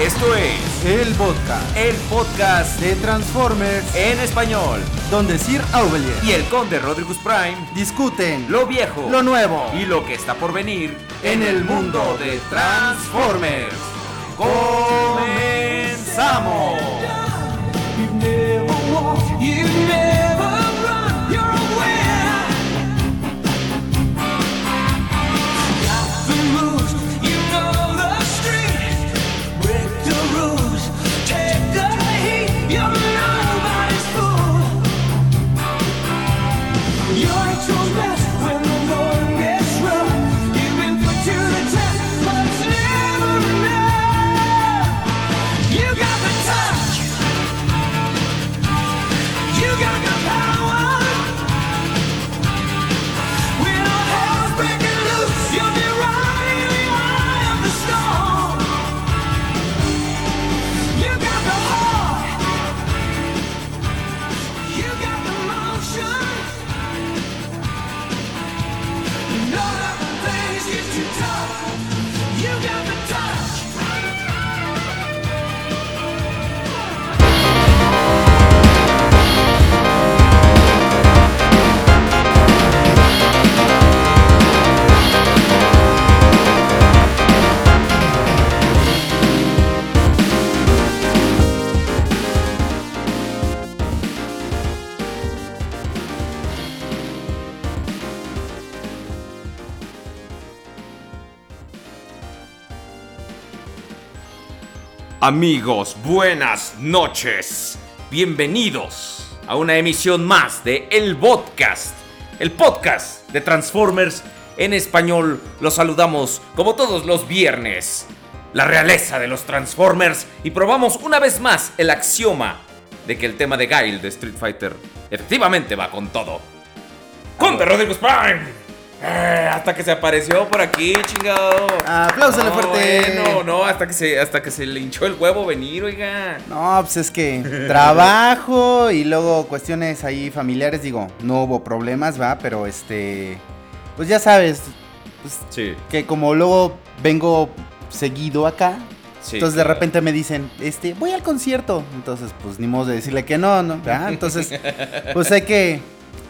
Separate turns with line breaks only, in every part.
Esto es
El podcast
el podcast
de Transformers,
en español.
donde Sir Aubelier
Y el conde Rodrigus Prime,
discuten
lo viejo,
lo nuevo
y lo que está por venir
en el mundo de
Transformers. ¡Comenzamos!
you.
Amigos, buenas noches. Bienvenidos a una emisión más de El Podcast, el podcast de Transformers en español. Los saludamos como todos los viernes. La realeza de los Transformers y probamos una vez más el axioma de que el tema de Guile de Street Fighter efectivamente va con todo. ¡Conte Rodríguez Prime! Eh, hasta que se apareció por aquí, chingado.
Apláusale
No,
fuerte.
bueno, no, hasta que se, hasta que se le hinchó el huevo venir, oiga.
No, pues es que trabajo y luego cuestiones ahí familiares, digo, no hubo problemas, va, pero este, pues ya sabes, pues,
Sí,
que como luego vengo seguido acá,
sí.
entonces de repente me dicen, este, voy al concierto, entonces pues ni modo de decirle que no, ¿no? ¿verdad? Entonces, pues hay que,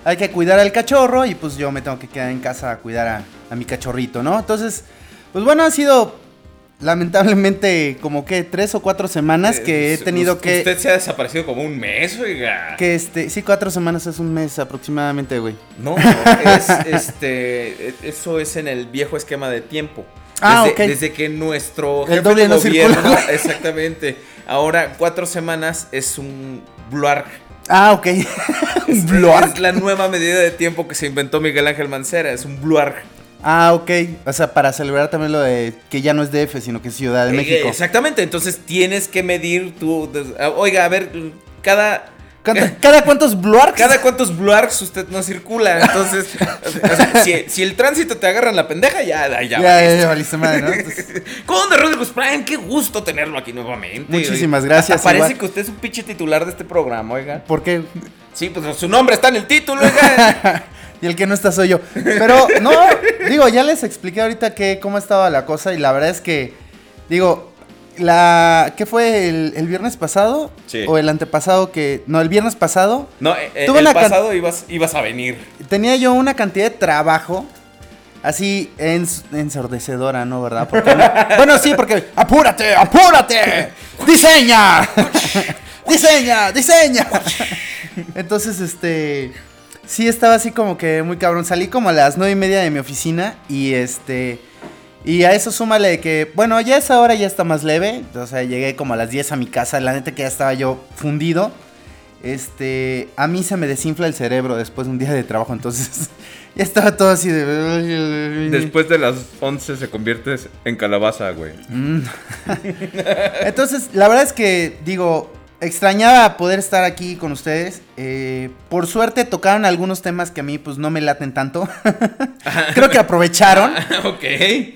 hay que cuidar al cachorro y pues yo me tengo que quedar en casa a cuidar a, a mi cachorrito, ¿no? Entonces, pues bueno, ha sido lamentablemente como que tres o cuatro semanas que he
Eh,
tenido que...
Usted se ha desaparecido como un mes, oiga.
Que este, sí, cuatro semanas es un mes aproximadamente, güey.
No, es este. Eso es en el viejo esquema de tiempo.
Ah,
desde,
ok.
desde que nuestro
El
jefe
doble
de
no
gobierno.
circula.
Exactamente. Ahora, cuatro semanas es un bluarg.
Ah, ok.
Es,
un bluarg.
es la nueva medida de tiempo que se inventó Miguel Ángel Mancera. Es un bluarg.
Ah, ok. O sea, para celebrar también lo de que ya no es DF, sino que es Ciudad de
Eh,
México.
Exactamente. Entonces tienes que medir tu. ah, Oiga, a ver, cada.
¿Cada, cuántos bluargs?
Cada cuántos bluargs usted no circula. Entonces, si, si el tránsito te agarra en la pendeja, ya, ya,
Ya, ya, ya valiste madre, ¿no? Entonces,
Rodríguez Prime, qué gusto tenerlo aquí nuevamente.
Muchísimas gracias,
Hasta Parece
igual.
que usted es un pinche titular de este programa, oiga.
¿Por qué?
Sí, pues su nombre está en el título, oiga.
y el que no está soy yo. Pero, no, digo, ya les expliqué ahorita que, cómo estaba la cosa y la verdad es que, digo, la... ¿Qué fue el, el viernes pasado?
Sí.
O el antepasado que... No, el viernes pasado
No, eh,
Tuve
el
una
pasado ibas, ibas a venir.
tenía yo una cantidad de trabajo así ens- ensordecedora, ¿no? ¿Verdad? Porque no- bueno, sí, porque apúrate, apúrate, diseña, diseña, diseña. Entonces, este, sí estaba así como que muy cabrón. Salí como a las nueve y media de mi oficina y este, y a eso súmale que, bueno, ya esa hora ya está más leve. O sea, llegué como a las 10 a mi casa. La neta que ya estaba yo fundido. Este, a mí se me desinfla el cerebro después de un día de trabajo, entonces ya estaba todo así de...
Después de las 11 se conviertes en calabaza, güey.
Mm. Entonces, la verdad es que, digo, extrañaba poder estar aquí con ustedes. Eh, por suerte tocaron algunos temas que a mí pues no me laten tanto. Creo que aprovecharon.
ok.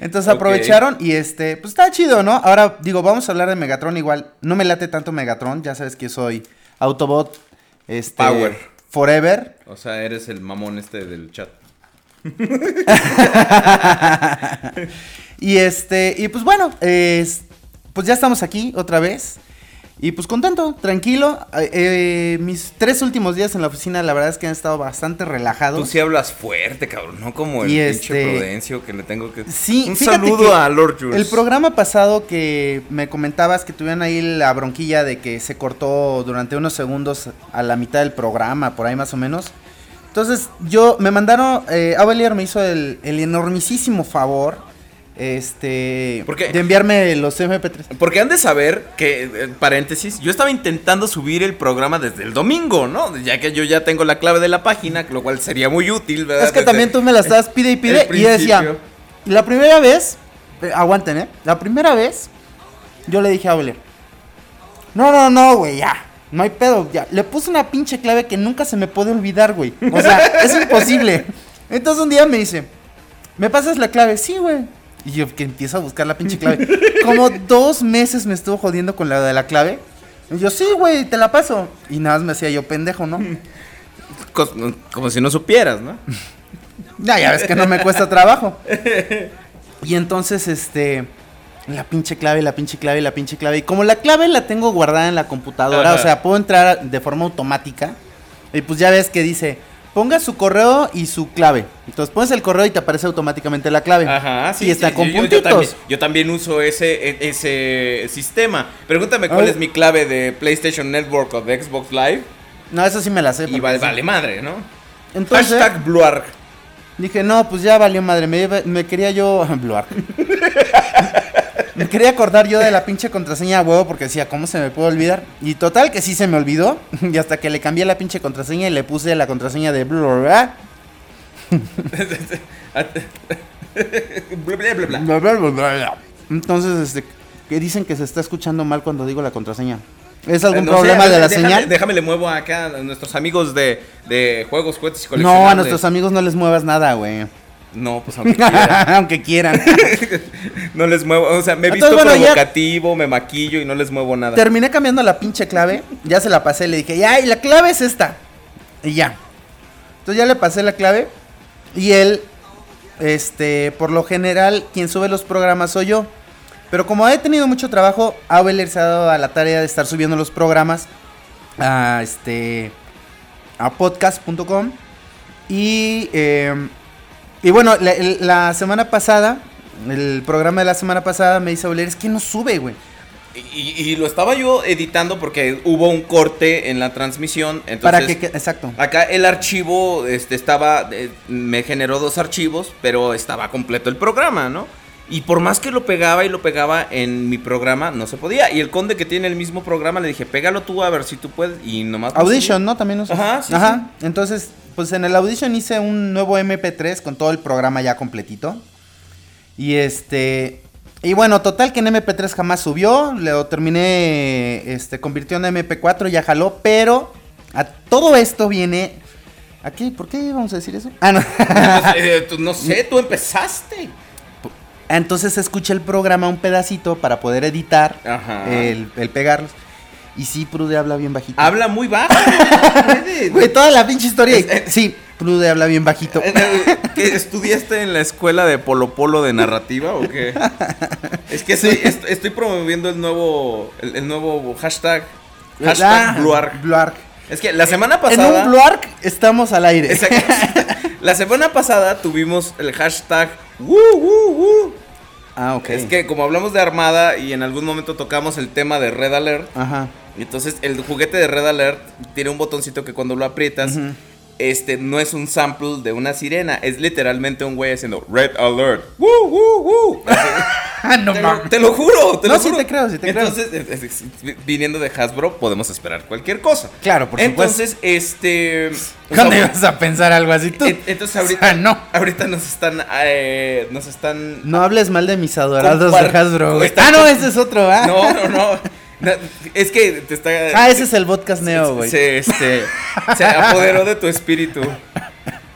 Entonces aprovecharon y este, pues está chido, ¿no? Ahora digo, vamos a hablar de Megatron igual. No me late tanto Megatron, ya sabes que soy Autobot Este,
Power.
Forever.
O sea, eres el mamón este del chat.
Y este, y pues bueno, es- pues ya estamos aquí otra vez. Y pues contento, tranquilo. Eh, eh, mis tres últimos días en la oficina, la verdad es que han estado bastante relajados.
Tú sí hablas fuerte, cabrón, no como el
Y
pinche
este-
Prudencio que le tengo que...
Sí,
Un saludo a Lord Jules.
El programa pasado que me comentabas que tuvieron ahí la bronquilla de que se cortó durante unos segundos a la mitad del programa, por ahí más o menos. Entonces, yo me mandaron, eh, Avelier me hizo el, el enormisísimo favor, este,
¿Por qué?
de enviarme los MP3.
Porque han de saber que, paréntesis, yo estaba intentando subir el programa desde el domingo, ¿no? Ya que yo ya tengo la clave de la página, lo cual sería muy útil, ¿verdad?
Es que
Desde
también tú me la estabas pide y pide. Y yo decía, la primera vez, eh, aguanten, ¿eh? La primera vez, yo le dije a Auler, no, no, no, güey, ya. No hay pedo, ya. Le puse una pinche clave que nunca se me puede olvidar, güey. O sea, es imposible. Entonces un día me dice, ¿me pasas la clave? Sí, güey. Y yo que empiezo a buscar la pinche clave. Como dos meses me estuvo jodiendo con la de la clave. Y yo, sí, güey, te la paso. Y nada más me hacía yo pendejo, ¿no?
Como si no supieras, ¿no?
Ya, ya ves que no me cuesta trabajo. Y entonces, este, la pinche clave, la pinche clave, la pinche clave. Y como la clave la tengo guardada en la computadora,
Ajá.
o sea, puedo entrar de forma automática. Y pues ya ves que dice, ponga su correo y su clave. Entonces pones el correo y te aparece automáticamente la clave.
Ajá, sí.
Y está
sí,
con
yo-
puntitos.
Yo, también, yo también uso ese, e- ese sistema. Pregúntame cuál es mi clave de PlayStation Network o de Xbox Live.
No, eso sí me la sé.
Y vale, madre, ¿no?
Entonces,
Hashtag Bluarg.
Dije, no, pues ya valió madre. Me, me quería yo. Bluark. me quería acordar yo de la pinche contraseña a huevo porque decía, ¿cómo se me puede olvidar? Y total que sí se me olvidó. Y hasta que le cambié la pinche contraseña y le puse la contraseña de.
Bla, bla.
Entonces, este, que dicen que se está escuchando mal cuando digo la contraseña. ¿Es algún
Eh, No
problema de la
déjame,
señal?
Déjame le muevo acá a nuestros amigos de, de juegos, juguetes y
No,
coleccionables.
a nuestros amigos no les muevas nada, güey.
No, pues aunque quiera.
Aunque quieran.
no les muevo, o sea, me he visto
bueno, ya-
provocativo, me maquillo y no les muevo nada.
Terminé cambiando la pinche clave. Ya se la pasé. Le dije, ya, y la clave es esta. Y ya. Entonces ya le pasé la clave. Y él, este, por lo general, quien sube los programas soy yo. Pero como he tenido mucho trabajo, Aueler se ha dado a la tarea de estar subiendo los programas a este a podcast.com y eh, y bueno la, semana pasada el programa de la semana pasada me dice Aueler es que no sube güey
Y, y lo estaba yo editando porque hubo un corte en la transmisión. Entonces,
para que exacto
Acá el archivo este, estaba, eh, me generó dos archivos, pero estaba completo el programa, ¿no? Y por más que lo pegaba y lo pegaba en mi programa, no se podía. Y el conde que tiene el mismo programa le dije, pégalo tú a ver si tú puedes. Y nomás. no
Audition. ¿no? También usas.
Ajá, sí,
Ajá. Entonces, pues en el Audition hice un nuevo MP3 con todo el programa ya completito. Y este. Y bueno, total que en MP3 jamás subió. Lo terminé. Este, convirtió en MP4, ya jaló. Pero a todo esto viene. ¿Aquí? ¿Por qué vamos a decir eso? Ah, no.
Eh, tú- no sé, tú empezaste.
Entonces escuché el programa un pedacito para poder editar.
Ajá.
El, el pegarlos. Y sí, Prude habla bien bajito.
Habla muy bajo.
Güey, toda la pinche historia.
Es- es-
Sí, Prude habla bien bajito.
Eh, eh, ¿qué, ¿Estudiaste en la escuela de Polo Polo de narrativa o qué? Es que estoy, est- estoy promoviendo el nuevo, el, el nuevo hashtag. Hashtag Bluarg.
Bluarg.
Es que la semana
En
pasada.
un Bluarg estamos al aire.
La semana pasada tuvimos el hashtag Woo Woo Woo.
Ah, ok.
Es que como hablamos de Armada y en algún momento tocamos el tema de Red Alert,
Ajá.
Entonces el juguete de Red Alert tiene un botoncito que cuando lo aprietas, este no es un sample de una sirena, es literalmente un güey haciendo Red Alert. Woo Woo Woo.
Ah, no
Te lo, te lo juro, te
No,
lo
sí
juro.
te creo, sí te creo.
Entonces, es- es- es- viniendo de Hasbro, podemos esperar cualquier cosa.
Claro, por supuesto.
Entonces, este.
¿Cuándo
o sea,
ibas a pensar algo así tú?
en- Entonces, ahorita.
O sea, no.
Ahorita nos están. eh, nos están.
No hables mal de mis adorados de Hasbro. güey. Ah, no, ese es otro, ¿ah?
No, no, no. No, Es que te está.
Ah, ese es el podcast Neo, güey.
Se, este, se apoderó de tu espíritu.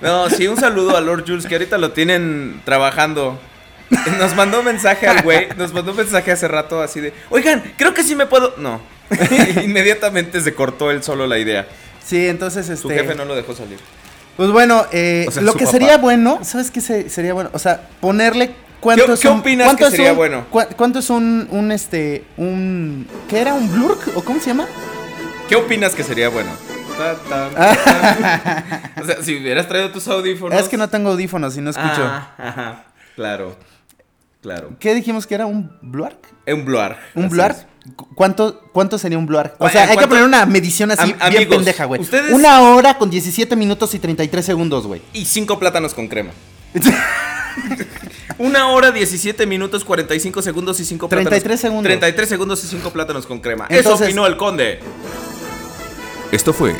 No, sí, un saludo a Lord Jules, que ahorita lo tienen trabajando. Nos mandó un mensaje al güey, nos mandó un mensaje hace rato así de, oigan, creo que sí me puedo... No, inmediatamente se cortó él solo la idea.
Sí, entonces este.
Su jefe no lo dejó salir.
Pues bueno, eh,
O sea,
lo que
papá.
sería bueno, ¿sabes qué se- sería bueno? O sea, ponerle cuánto
¿Qué-
es
qué
un-
opinas
cuánto
que sería
un-
bueno?
cua- ¿Cuánto es un, un este, un, ¿qué era? ¿Un blurk? ¿O cómo se llama?
¿Qué opinas que sería bueno? Ta, ta, ta. o sea, si hubieras traído tus audífonos.
Es que no tengo audífonos y no escucho.
Ah, ajá, claro. Claro.
¿Qué dijimos que era? ¿Un blurk?
Un bluar.
¿Un blurk?
es.
Cu- ¿Cuánto, ¿Cuánto sería un blurk? O sea, hay que
¿cuánto-
poner una medición así
Am-
bien
amigos,
pendeja, güey.
ustedes-
Una hora con 17 minutos y 33 segundos, güey.
Y cinco plátanos con crema. Una hora, 17 minutos, 45 segundos y 5 plátanos.
33 segundos.
33 segundos y 5 plátanos con crema. Eso
Entonces-
opinó el conde.
Esto fue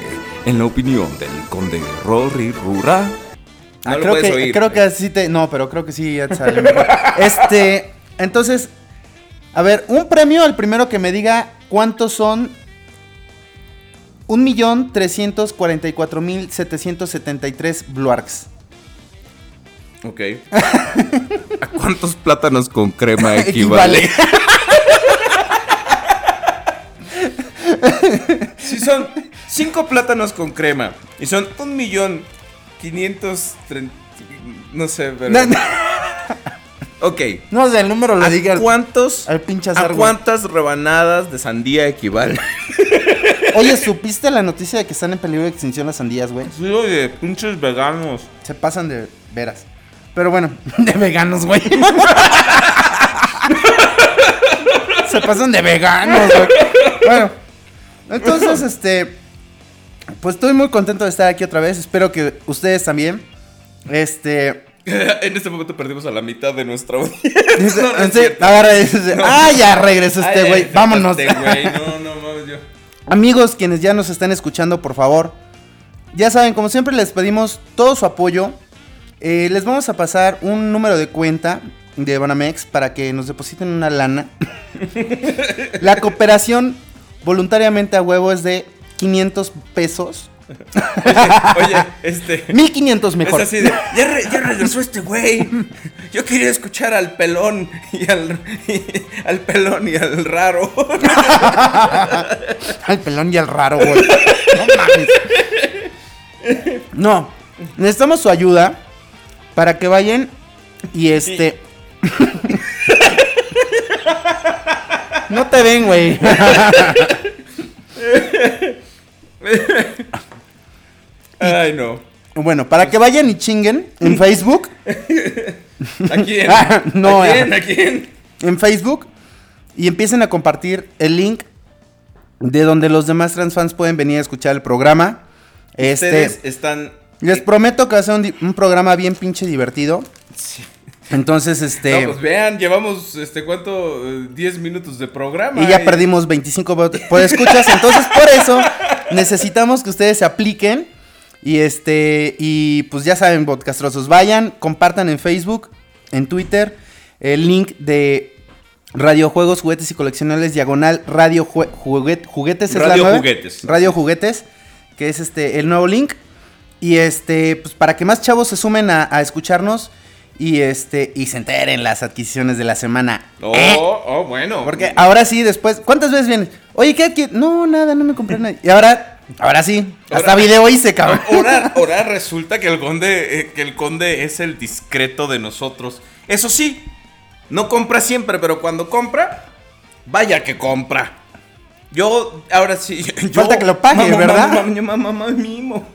en la opinión del conde Rory Rura.
No
Ah,
lo
creo
puedes
que,
oír.
creo que así te. No, pero creo que sí ya te sale mejor. Este. Entonces. A ver, un premio al primero que me diga cuántos son. 1.344.773 Bluarks.
Ok. ¿A cuántos plátanos con crema equivale? Si son 5 plátanos con crema y son un millón 530. No sé, pero.
No, no,
Ok.
no sé, el número lo
¿A
diga.
cuántos?
al pinche
¿A cuántas rebanadas de sandía equivale?
Oye, ¿supiste la noticia de que están en peligro de extinción las sandías, güey?
Sí, oye, pinches veganos.
Se pasan de veras. Pero bueno, de veganos, güey. Se pasan de veganos, güey. Bueno, entonces, este. Pues estoy muy contento de estar aquí otra vez. Espero que ustedes también. Este.
en este momento perdimos a la mitad de nuestra audiencia.
dice-
No, no es
sí,
cierto.
agarra y dice,
No.
Ah, ya regresó este güey. Vámonos.
este güey, no, no mames, yo.
Amigos, quienes ya nos están escuchando, por favor, ya saben, como siempre les pedimos todo su apoyo. Eh, les vamos a pasar un número de cuenta de Banamex para que nos depositen una lana. La cooperación voluntariamente a huevo es de 500 pesos.
Oye, este.
1500 mejor.
Es así de, ya, re- ya regresó este güey. Yo quería escuchar al pelón y al, y- al pelón y al raro.
Al pelón y al raro, güey. No mames. No, necesitamos su ayuda para que vayan y este. No te ven, güey.
Ay, no.
Bueno, para que vayan y chinguen en Facebook.
¿A quién?
Ah, no,
¿A quién? ¿A quién?
En Facebook. Y empiecen a compartir el link de donde los demás transfans pueden venir a escuchar el programa. Este.
Ustedes están.
Les prometo que va a ser un, programa bien pinche divertido. Entonces, este.
No, pues vean, llevamos, este, ¿cuánto? Eh, 10 minutos de programa.
y ya perdimos 25 bot- por escuchas. Entonces, por eso necesitamos que ustedes se apliquen. Y este. Y pues ya saben, podcastrosos. Vayan, compartan en Facebook, en Twitter, el link de Radiojuegos, Juguetes y Coleccionables, diagonal Radio Juguet- Juguetes. es la
Radio. Juguetes.
Radio Juguetes, que es este el nuevo link. Y este, pues para que más chavos se sumen a, a escucharnos y este y se enteren las adquisiciones de la semana.
Oh,
¿Eh?
oh, bueno.
Porque ahora sí, después, ¿cuántas veces vienes? Oye, ¿qué adquirir? No, nada, no me compré nada. Y ahora, ahora sí, hasta
Ahora-
video hice, cabrón.
Ahora, ahora resulta que el conde, eh, que el conde es el discreto de nosotros. Eso sí, no compra siempre, pero cuando compra, vaya que compra. Yo, ahora sí. yo-
Falta que lo pague,
Mamá,
¿verdad?
Mamá, mamá, mamá, mimo.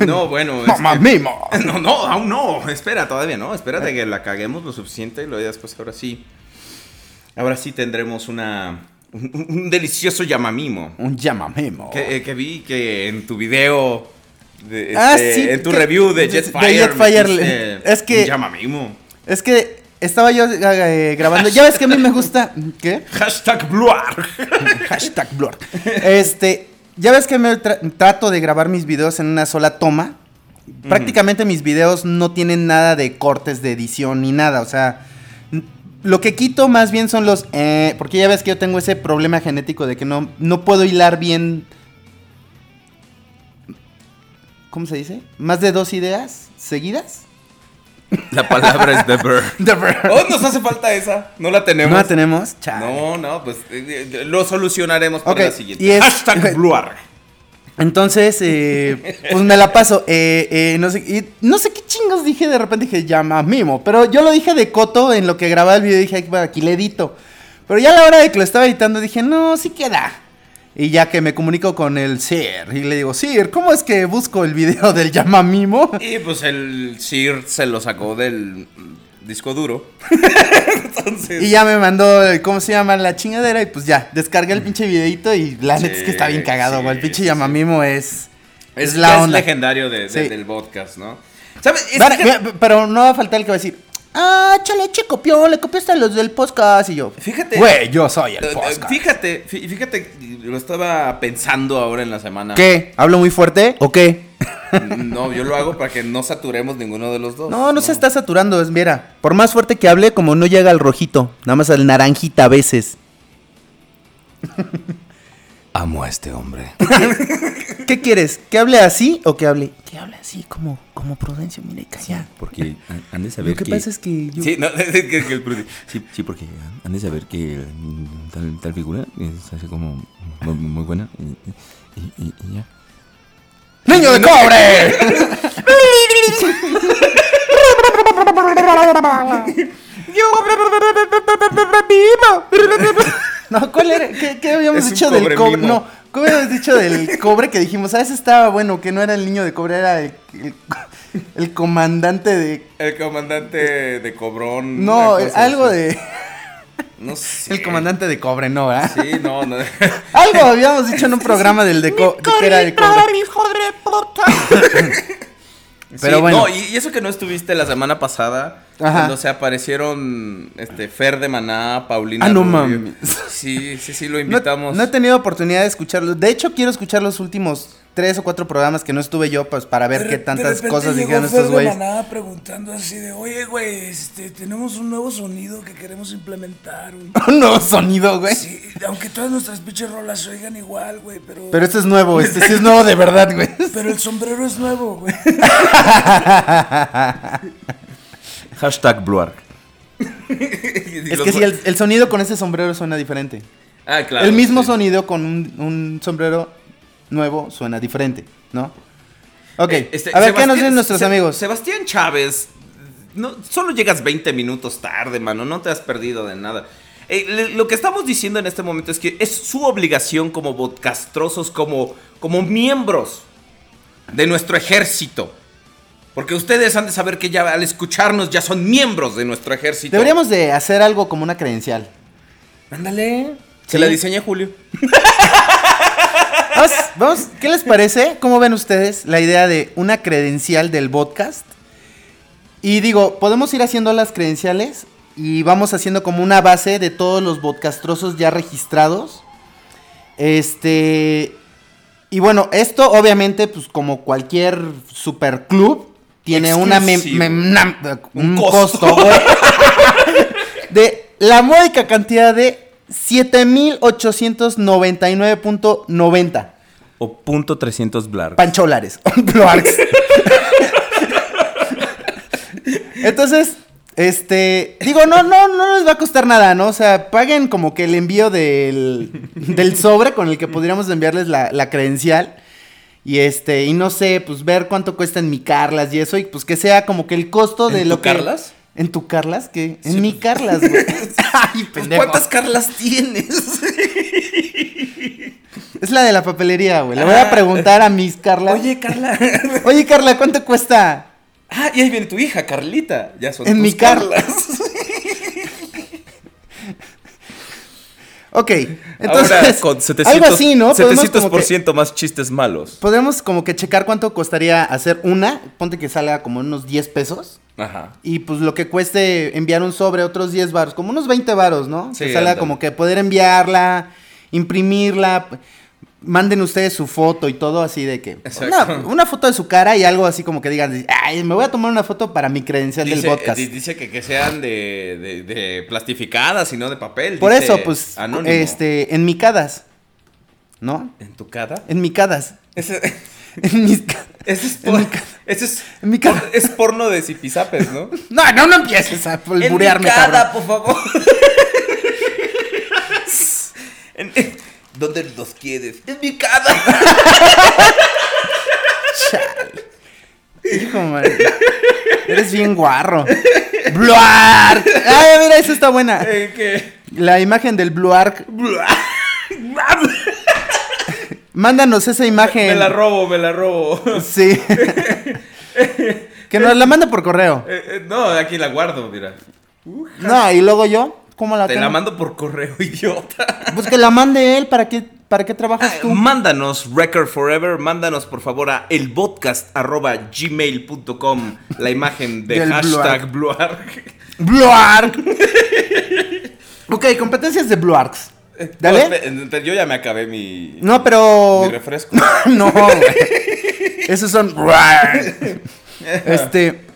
No, bueno. es
Mamá
que-
mimo.
No, no, aún no. Espera, todavía no. Espérate que la caguemos lo suficiente y luego después, ahora sí. Ahora sí tendremos una. Un, un- delicioso llamamimo.
Un llamamemo.
Que, eh, que vi que en tu video. de,
Ah,
este,
sí,
En tu
que-
review de Jetfire.
de Jetfire, es que-
un llamamimo.
Es que estaba yo eh, grabando. Ya ves que a mí me gusta. ¿Qué?
Hashtag Bluar.
Hashtag blur. Este, ya ves que me tra- trato de grabar mis videos en una sola toma. Prácticamente mis videos no tienen nada de cortes de edición ni nada. O sea, lo que quito más bien son los... eh, porque ya ves que yo tengo ese problema genético de que no, no puedo hilar bien... ¿Cómo se dice? Más de dos ideas seguidas.
La palabra es The Bird. Oh, nos hace falta esa. No la tenemos.
No la tenemos. Chale.
No, no, pues eh, eh, lo solucionaremos para la siguiente.
y es-
Hashtag Bluar.
Entonces, eh, pues me la paso. eh, eh, no, sé, y no sé qué chingos dije. De repente dije, llama Mimo. Pero yo lo dije de coto en lo que grababa el video. Dije, "Ay, bueno, aquí le edito. Pero ya a la hora de que lo estaba editando, dije, no, sí queda. Y ya que me comunico con el Sir. Y le digo, Sir, ¿cómo es que busco el video del llama Mimo?
Y pues el Sir se lo sacó del disco duro. Entonces.
Y ya me mandó, ¿cómo se llama? La chingadera. Y pues ya, descargué el pinche videito. Y la neta es que está bien cagado,
sí.
El pinche llama
sí.
Mimo es.
Es,
Es la
ya es
onda.
legendario de, de-
Sí.
del podcast, ¿no? ¿Sabes? Es que-
mira, pero no va a faltar el que va a decir, ah, chale, che, copió, le copiaste a los del podcast. Y yo,
Fíjate.
güey, yo soy el
eh, eh,
podcast.
Fíjate, fí- fíjate, lo estaba pensando ahora en la semana.
¿Qué? ¿Hablo muy fuerte o qué?
No, yo lo hago para que no saturemos ninguno de los dos.
No, no se está saturando, es, mira, por más fuerte que hable, como no llega al rojito, nada más al naranjita a veces.
Amo a este hombre.
¿Qué quieres? ¿Que hable así o que hable? Que hable así, como, como Prudencio, calla.
Porque han- de saber
Lo que pasa es que yo...
Sí, no, es que- que el produ-
Sí, sí, porque han- de saber que tal, tal figura es así como muy, muy buena y, y- y- y ya.
¡Niño de cobre! No, ¿cuál era? ¿Qué, qué habíamos
Es un
dicho del
cobre mimo.
No, ¿cómo habíamos dicho del cobre que dijimos? Ah, ese estaba bueno, que no era el niño de cobre, era el, el- el comandante de...
El comandante de Cobrón.
No, algo
así.
de...
No sé.
El comandante de cobre, no, ¿verdad?
Sí, no, no.
Algo habíamos dicho en un programa del de, co- de que era de cobre. Pero
Sí,
bueno.
No, y, y eso que no estuviste la semana pasada,
Ajá.
cuando se aparecieron este, Fer de Maná, Paulina.
Ah, no
Rubio.
mames.
Sí, sí, sí, lo invitamos.
no he tenido oportunidad de escucharlo. De hecho, quiero escuchar los últimos tres o cuatro programas que no estuve yo, pues para ver
De
qué tantas cosas
llegó
dijeron
Fer
estos
de
güeyes.
Maná preguntando así de, oye, güey, este, tenemos un nuevo sonido que queremos implementar. güey".
Un nuevo sonido, güey.
Sí, aunque todas nuestras pinches rolas se oigan igual, güey, pero,
Pero este es nuevo, este sí es nuevo de verdad, güey.
pero el sombrero es nuevo, güey.
Hashtag Bluark.
Es que sí, el, el sonido con ese sombrero suena diferente.
Ah, claro.
el mismo
sí.
sonido con un, un sombrero nuevo suena diferente, ¿no? Ok,
Eh, este,
a ver, ¿qué nos dicen nuestros
Se-
amigos?
Sebastián Chávez, no, solo llegas 20 minutos tarde, mano, no te has perdido de nada. Eh, le- lo que estamos diciendo en este momento es que es su obligación como podcastrosos, como, como miembros de nuestro ejército. Porque ustedes han de saber que ya al escucharnos ya son miembros de nuestro ejército.
Deberíamos de hacer algo como una credencial.
Ándale. Se
Sí.
la diseña Julio.
Vamos, vamos, ¿qué les parece? ¿Cómo ven ustedes la idea de una credencial del podcast? Y digo, podemos ir haciendo las credenciales y vamos haciendo como una base de todos los podcastrosos ya registrados. Este. Y bueno, esto obviamente, pues como cualquier super club, tiene una
Exclusivo.
mem- nam- un, costo, de la módica cantidad de 7899.90
O punto 300 Blark.
pancholares. Entonces, este, digo, no, no, no les va a costar nada, ¿no? O sea, paguen como que el envío del, del sobre con el que podríamos enviarles la, la credencial. Y este, y no sé, pues ver cuánto cuesta en mi Carlas y eso, y pues que sea como que el costo de
¿En
lo
tu
que.
Carlas?
¿En tu Carlas? ¿Qué? En mi Carlas, güey. Ay, pendejo.
¿Cuántas Carlas tienes?
Es la de la papelería, güey. Le voy a preguntar a mis Carlas.
Oye, Carla.
Oye, Carla, ¿cuánto cuesta?
Ah, y ahí viene tu hija, Carlita. Ya son
En
tus
mi car-
Carlas.
Ok, entonces.
Ahora con 700,
algo así, ¿no? Podemos como que-
700% más chistes malos.
Podemos como que checar cuánto costaría hacer una. Ponte que salga como unos 10 pesos.
Ajá.
Y pues lo que cueste enviar un sobre, otros 10 varos. Como unos 20 varos, ¿no?
Sí,
que salga como que poder enviarla, imprimirla. Manden ustedes su foto y todo así de que. Una, una foto de su cara y algo así como que digan, ay, me voy a tomar una foto para mi credencial
Dice,
del podcast.
di- dice que, que sean de, de, de plastificadas y no de papel.
Por
dice
eso, pues,
Anónimo.
este, en micadas. ¿No?
¿En tu cara?
En micadas.
Ese,
En mis
ese es,
En
por-
mi
ese es,
en mi cara.
es porno de zipizapes, ¿no?
No, no, no empieces a
En
burearme,
mi
cabrón.
por favor. En- en- ¿Dónde los quieres? En mi casa.
Hijo, madre. Eres bien guarro. Bluark. Ay, mira, esa está buena.
Eh, ¿Qué?
La imagen del Bluark. Mándanos esa imagen.
Me la robo, me la robo.
Sí. que nos la manda por correo.
Eh, eh, no, aquí la guardo, mira.
No, y luego yo, ¿cómo la
Te
tengo?
la mando por correo, idiota.
Pues que la mande él, ¿para qué, para qué trabajas tú?
Mándanos Record Forever, mándanos por favor a elpodcast.gmail.com la imagen de
Del
hashtag Bluark.
Bluark. ok, competencias de Bluarks. Dale.
No, espe- pero yo ya me acabé mi,
No, pero.
mi refresco.
no, güey. Esos son. este.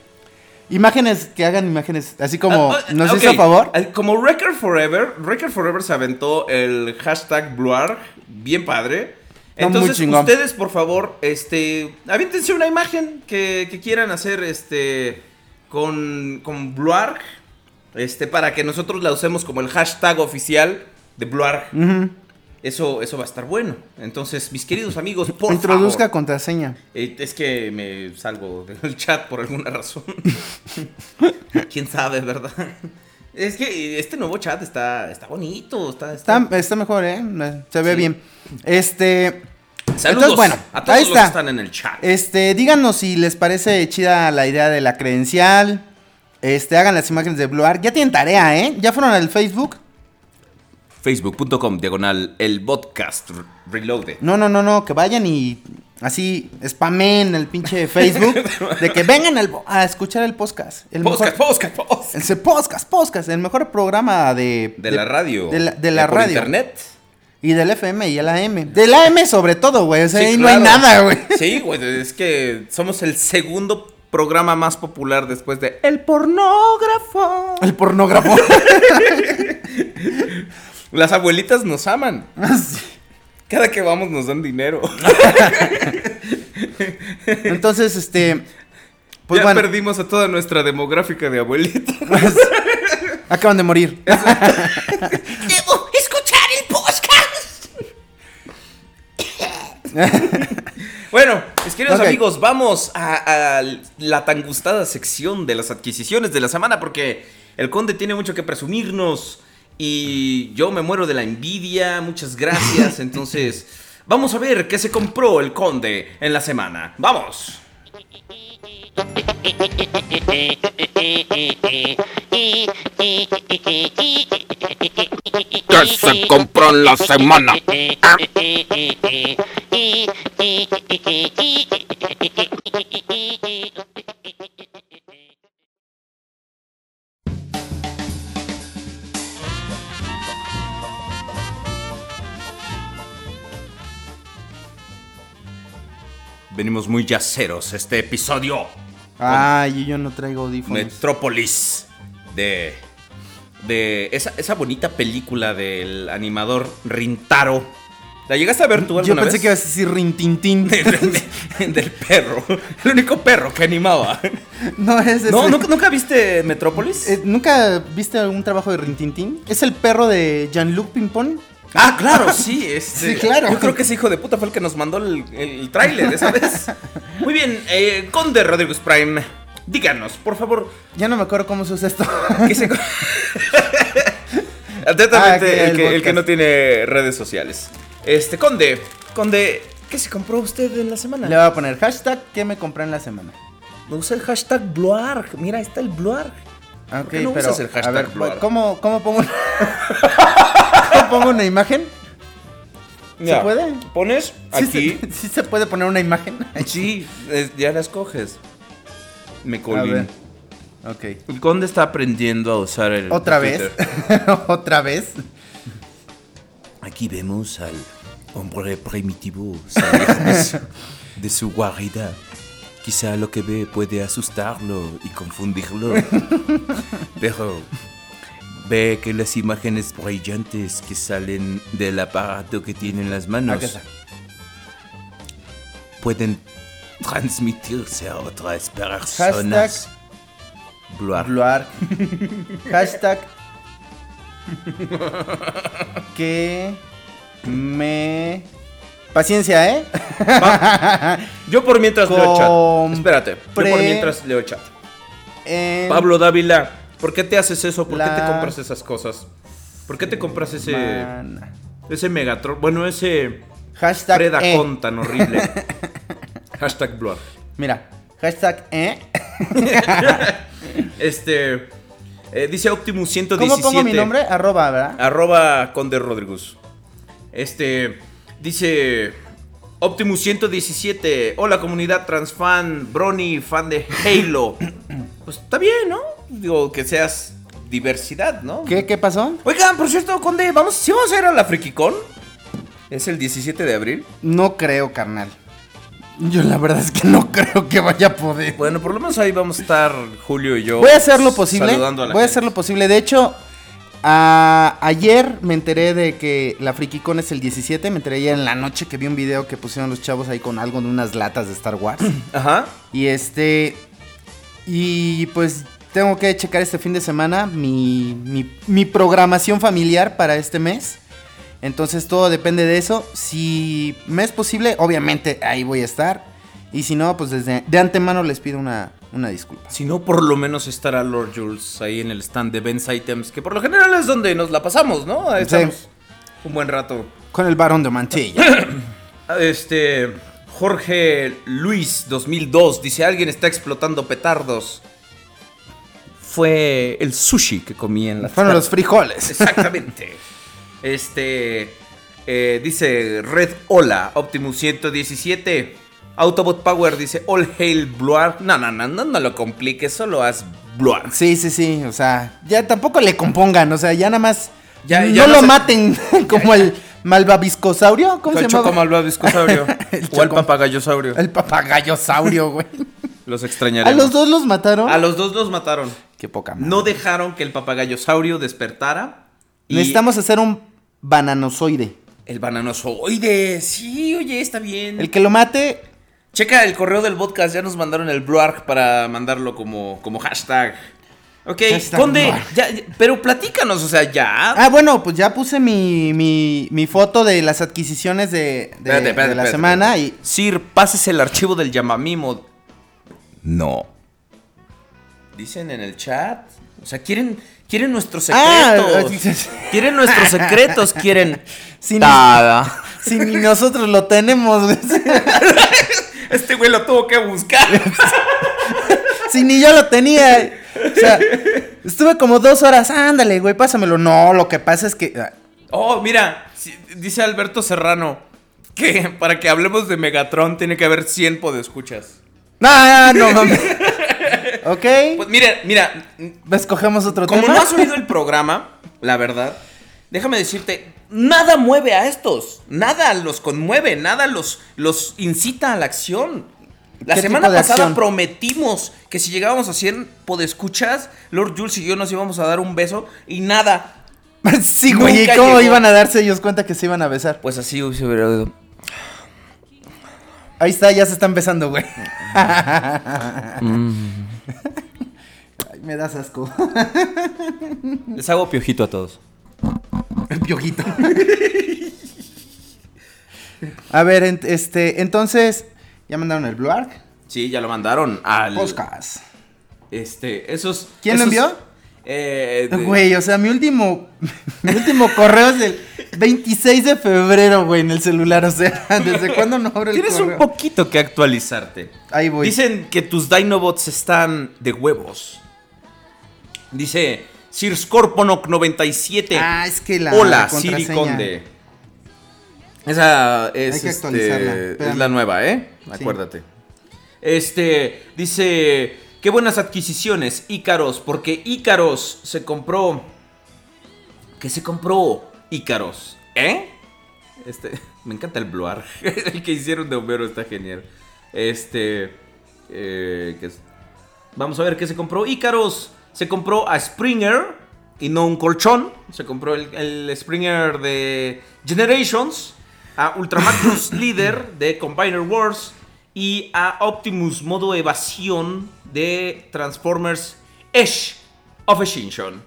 Imágenes que hagan imágenes. Así como.
Ah, ah,
¿Nos
ok.
hizo a favor?
Como Record Forever, Record Forever se aventó el hashtag Bluark, bien padre.
No,
Entonces, ustedes, por favor, este, aviéntense una imagen que, que quieran hacer, este, con, con Bluark, este, para que nosotros la usemos como el hashtag oficial de Bluark.
Ujú.
Eso, eso va a estar bueno. Entonces, mis queridos amigos, por
Introduzca
favor.
contraseña.
Eh, es que me salgo del chat por alguna razón. ¿Quién sabe, verdad? Es que este nuevo chat está, está bonito. Está, está-
Está, está mejor, ¿eh? Se ve
Sí.
bien. Este.
Saludos
entonces, bueno,
a todos
ahí
los que
está.
están en el chat.
Este, díganos si les parece chida la idea de la credencial. Este, hagan las imágenes de Bluark. Ya tienen tarea, ¿eh? Ya fueron al Facebook.
Facebook.com, diagonal, el podcast re- reloaded.
No, no, no, no, que vayan y así spamen el pinche Facebook de que vengan al- a escuchar el podcast. El
Podcast,
mejor,
podcast, podcast.
ese podcast, podcast, el mejor programa de
De la radio.
de la, de la
Eh,
radio
internet.
y del FM y el AM. Del AM sobre todo, güey, o sea,
Sí,
ahí no hay nada, güey.
Sí, güey, es que somos el segundo programa más popular después de El Pornógrafo.
El pornógrafo.
Las abuelitas nos aman.
Sí.
Cada que vamos nos dan dinero.
Entonces, este pues
ya
bueno,
perdimos a toda nuestra demográfica de abuelitas.
acaban de morir.
Debo escuchar el podcast.
Bueno, mis queridos amigos, vamos a, a la tan gustada sección de las adquisiciones de la semana porque el conde tiene mucho que presumirnos y yo me muero de la envidia. Muchas gracias. Entonces, vamos a ver qué se compró el conde en la semana. Vamos.
¿Qué se compró en la semana?
Venimos muy yaceros este episodio.
Ay, yo no traigo audífonos.
Metrópolis de de esa, esa bonita película del animador Rintaro. ¿La llegaste a ver tú
Yo
alguna
pensé
vez?
que ibas a decir rintintín.
del, del perro. El único perro que animaba.
no, es ese.
No, ¿nunca, nunca viste Metrópolis?
Eh, ¿Nunca viste algún trabajo de Rintintín? Es el perro de Jean-Luc Pimpon.
Ah, claro, sí. Este,
Sí, claro.
Yo creo que ese hijo de puta fue el que nos mandó el, el tráiler esa vez. Muy bien, eh, Conde Rodríguez Prime, díganos, por favor,
Ya no me acuerdo cómo se usa esto.
¿qué se... Atentamente,
Ah,
el,
el
que, el que
podcast.
no tiene redes sociales. Este, Conde, Conde, ¿qué se compró usted en la semana?
Le voy a poner hashtag que me compré en la semana.
Me usa el hashtag Bluarg. Mira, ahí está el Bluarg.
Ah, Ok,
no
pero
usas el hashtag
a ver? ¿cómo, cómo pongo una... ¿Cómo pongo una imagen?
Ya,
puede?
Pones
Sí
aquí.
se, sí se puede poner una imagen.
Sí, es- ya la escoges. Me
ver. Ok.
El conde está aprendiendo a usar el.
¿Otra vez? ¿Otra vez?
Aquí vemos al hombre primitivo salir de su guarida. Quizá lo que ve puede asustarlo y confundirlo. Pero ve que las imágenes brillantes que salen del aparato que tiene en las manos
Acá está.
pueden transmitirse a otras personas. Bluar.
Bluar. Hashtag que Me. Paciencia, ¿eh?
Va. Yo por mientras leo el chat. Espérate. Yo por mientras leo el chat.
En
Pablo Dávila, ¿por qué te haces eso? ¿Por qué te compras esas cosas? ¿Por qué te compras ese ese Megatron? Bueno, ese
Hashtag. eh.
Predacon tan horrible. Hashtag Blood.
Mira, hashtag. Eh.
Este eh, dice Optimus 117.
¿Cómo pongo mi nombre? Arroba, ¿verdad?
Arroba Conde Rodríguez. Este dice Optimus 117. Hola comunidad transfan, Brony, fan de Halo. Pues está bien, ¿no? Digo, que seas diversidad, ¿no?
¿Qué, qué pasó?
Oigan, por cierto, Conde, vamos, ¿sí vamos a ir a la FrikiCon? Es el 17 de abril.
No creo, carnal. Yo la verdad es que no creo que vaya a poder.
Bueno, por lo menos ahí vamos a estar Julio y yo.
Voy a hacer lo posible. Voy a hacer lo posible. De hecho, ayer me enteré de que la FrikiCon es el 17. Me enteré ayer en la noche que vi un video que pusieron los chavos ahí con algo de unas latas de Star Wars.
Ajá.
y este. Y pues tengo que checar este fin de semana mi, mi, mi programación familiar para este mes. Entonces todo depende de eso. Si me es posible, obviamente ahí voy a estar. Y si no, pues desde de antemano les pido una, una disculpa.
Si no, por lo menos estará Lord Jules ahí en el stand de Ben's Items, que por lo general es donde nos la pasamos, ¿no? Ahí
Sí.
estamos un buen rato.
Con el varón de mantilla.
Este. Jorge Luis 2002 dice: Alguien está explotando petardos. Fue el sushi que comí en la
Fueron los frijoles.
Exactamente. este. eh, dice Red Hola, Optimus 117. Autobot Power dice All Hail Bluar. No, no, no, no, no lo compliques, solo haz Bluar.
Sí, sí, sí. O sea, ya tampoco le compongan. O sea, ya nada más.
Ya-
no
ya no
lo
se-
maten como el malvaviscosaurio. ¿Cómo se
El
llama?
chocomalvaviscosaurio.
El
o el papagayosaurio.
El papagayosaurio, güey.
Los
¿A
extrañaremos.
los dos los mataron?
A los dos los mataron.
Qué poca madre.
No dejaron que el papagayosaurio despertara. Y
Necesitamos hacer un bananozoide.
El bananosoide. Sí, oye, está bien.
El que lo mate.
Checa el correo del podcast. Ya nos mandaron el Bluark para mandarlo como, como hashtag. Ok,
Hashtag
Conde,
Bluark.
ya, ya- pero platícanos, o sea, ya.
Ah, bueno, pues ya puse mi, mi, mi foto de las adquisiciones de, de-
Espérate,
de
espérate,
la
espérate,
semana. Y
Sir, pases el archivo del Yamamimo.
No.
Dicen en el chat. O sea, quieren, quieren nuestros
Ah,
secretos.
sí.
quieren nuestros secretos, quieren.
si, ni,
Nada.
si ni nosotros lo tenemos.
Este güey lo tuvo que buscar.
Si ni yo lo tenía. O sea, estuve como dos horas. Ándale, güey, pásamelo. No, lo que pasa es que. ah,
Oh, mira, dice Alberto Serrano que para que hablemos de Megatron tiene que haber 100 podescuchas.
No, no, mames. ok.
Pues mira, mira,
Escogemos otro
como
tema.
no has oído el programa, la verdad, déjame decirte, nada mueve a estos, nada los conmueve, nada los, los incita a la acción. La
¿Qué
semana pasada
acción?
prometimos que si llegábamos a 100 podescuchas, Lord Jules y yo nos íbamos a dar un beso y nada.
sí, güey. ¿Y cómo
llegó.
iban a darse ellos cuenta que se iban a besar?
Pues así hubiese hubiera ido.
Ahí está, ya se están besando, güey. Ay, me das asco.
Les hago piojito a todos.
El piojito. A ver, ent- este, entonces, ¿ya mandaron el Blue Arc?
Sí, ya lo mandaron al.
Podcast.
Este, esos.
¿Quién lo
esos-
envió?
Eh, de-
Güey, o sea, mi último, mi último correo es del 26 de febrero, güey, en el celular. O sea, ¿desde cuándo no abro el
Tienes
correo?
un poquito que actualizarte.
Ahí voy.
Dicen que tus Dinobots están de huevos. Dice Sir Scorponok 97.
Ah, es que la
Hola. Siri Conde. Esa es,
Hay que
este, es la nueva, ¿eh? Acuérdate. Este, dice, qué buenas adquisiciones, Ícaros, porque Ícaros se compró... ¿Qué se compró Ícaros? ¿Eh? Este, me encanta el Bluar. el que hicieron de Homero está genial. Este, eh, que es- vamos a ver qué se compró. Ícaros se compró a Springer y no un colchón. Se compró el, el Springer de Generations, a Ultramagnus Leader de Combiner Wars y a Optimus modo evasión de Transformers Edge of Extinction.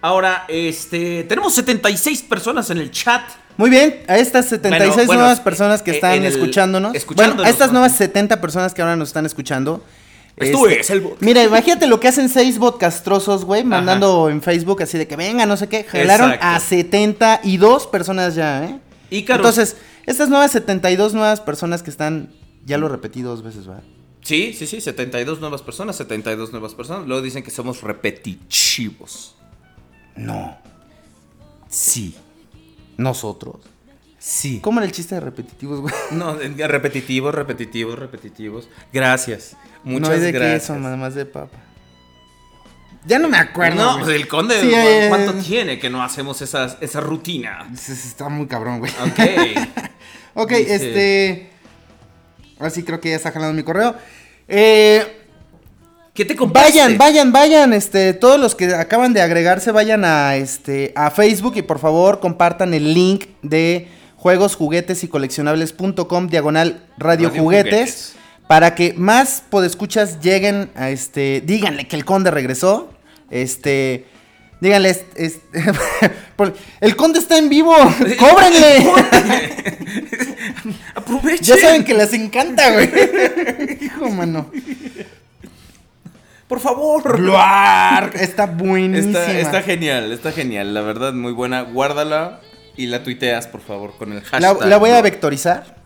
Ahora, este, tenemos 76 personas en el chat.
Muy bien, a estas 76
Bueno, bueno,
nuevas personas que
eh,
están
el-
escuchándonos.
escuchándonos,
bueno, a estas
¿no?
nuevas 70 personas que ahora nos están escuchando.
Esto
este,
es el podcast.
Mira, imagínate lo que hacen seis podcastrosos, güey, mandando en Facebook así de que venga, no sé qué. Jalaron
Exacto.
a 72 personas ya, ¿eh?
Ícaro.
Entonces, estas nuevas 72 nuevas personas que están, ya lo repetí dos veces, ¿verdad?
Sí, sí, sí, 72 nuevas personas, 72 nuevas personas. Luego dicen que somos repetitivos.
No.
Sí,
Nosotros.
sí.
¿Cómo era el chiste de repetitivos, güey?
No, repetitivos, repetitivos, repetitivos. Gracias. Muchas
no hay de
gracias.
queso, nada más de papa. Ya no me acuerdo.
No,
güey.
el conde,
Sí,
¿cu-
eh,
¿cuánto tiene que no hacemos esas, esa rutina?
Está muy cabrón, güey.
Ok.
Ok,
Dice-
este. Así creo que ya está jalando mi correo. Eh,
¿Qué te compraste?
vayan, vayan, vayan. Este, todos los que acaban de agregarse, vayan a este a Facebook y por favor compartan el link de juegos, juguetes y coleccionables.com diagonal radio,
Radio
juguetes,
Juguetes.
Para que más podescuchas lleguen a este. Díganle que el conde regresó. Este. Díganle, es- es- por- el conde está en vivo. ¡Cóbrenle!
Aprovechen.
Ya saben que les encanta, güey. Hijo, mano.
Por favor.
Bluar, está buenísima.
Está, está genial, está genial. La verdad, muy buena. Guárdala y la tuiteas, por favor, con el
la,
hashtag.
la voy a vectorizar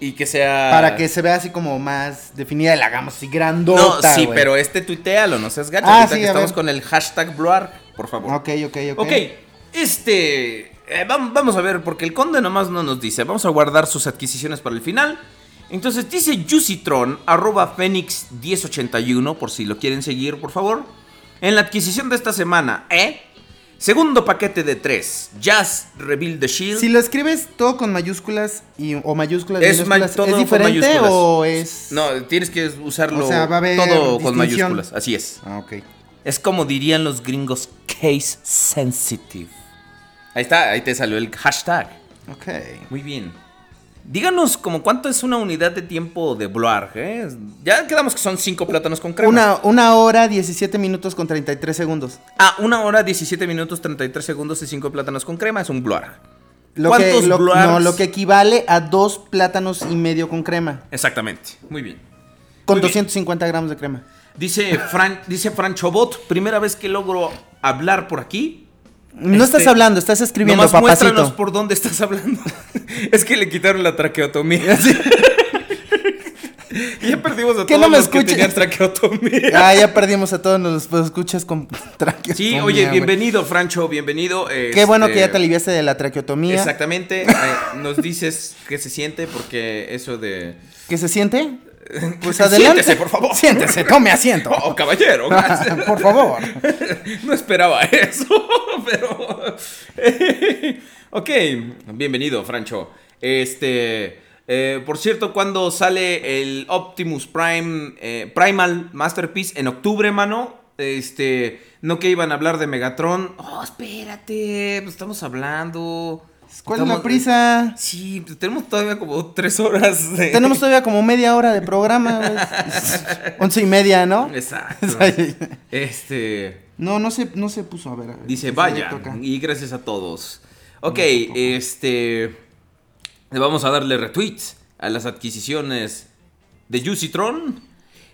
Y que sea.
para que se vea así como más definida y la hagamos así
No,
grandota.
sí,
güey.
pero este tuitealo, no seas gacho.
Ah, sí,
que estamos
ver.
con el hashtag Bluar, por favor.
Ok, ok, ok.
Ok, este. eh, vam- vamos a ver, porque el conde nomás no nos dice. Vamos a guardar sus adquisiciones para el final. Entonces dice Juicitron, arroba Fénix 1081, por si lo quieren seguir, por favor. En la adquisición de esta semana, ¿eh? Segundo paquete de tres, Jazz Reveal the Shield.
Si lo escribes todo con mayúsculas y, o mayúsculas,
es
minúsculas,
todo
¿es
con
diferente
mayúsculas.
o es...?
No, tienes que usarlo
O sea, va a haber
todo con mayúsculas, así es.
Ah, ok.
Es como dirían los gringos, case sensitive. Ahí está, ahí te salió el hashtag.
Ok.
Muy bien. Díganos como cuánto es una unidad de tiempo de Bloarg, ¿eh? Ya quedamos que son 5 plátanos con crema.
Una, una hora, 17 minutos con 33 segundos.
Ah, una hora, 17 minutos, 33 segundos y 5 plátanos con crema es un Bloarg.
Lo que,
¿Cuántos
lo,
Bloargs?
no, lo que equivale a dos plátanos y medio con crema.
Exactamente. Muy bien.
Con
Muy bien.
250 gramos de crema.
Dice Fran, dice Fran Chobot, primera vez que logro hablar por aquí.
No
Este,
estás hablando, estás escribiendo,
Nomás muéstranos
papacito.
por dónde estás hablando. es que le quitaron la traqueotomía. ya perdimos a
Que
todos
no me
los que
escuches.
tenían traqueotomía.
Ah, ya perdimos a todos los escuchas con traqueotomía.
Sí, oye, bienvenido, Francho, bienvenido.
Qué bueno
este,
que ya te aliviaste de la traqueotomía.
Exactamente. eh, nos dices qué se siente, porque eso de.
¿Qué se siente? Pues adelante.
Siéntese, por favor.
Siéntese, tome asiento.
Oh, caballero, gracias.
por favor.
No esperaba eso, pero. ok, bienvenido, Francho. Este. eh, por cierto, cuando sale el Optimus Prime eh, Primal Masterpiece en octubre, mano. Este. No que iban a hablar de Megatron. Oh, espérate. Pues estamos hablando.
¿Cuál es la
Estamos-
prisa?
Sí, pues tenemos todavía como tres horas de.
Tenemos todavía como media hora de programa. Once y media, ¿no?
Exacto. Este.
No, no se, no se puso a ver. a ver,
Dice, vaya, y gracias a todos. Ok, este. Le vamos a darle retweets a las adquisiciones de Juicitron.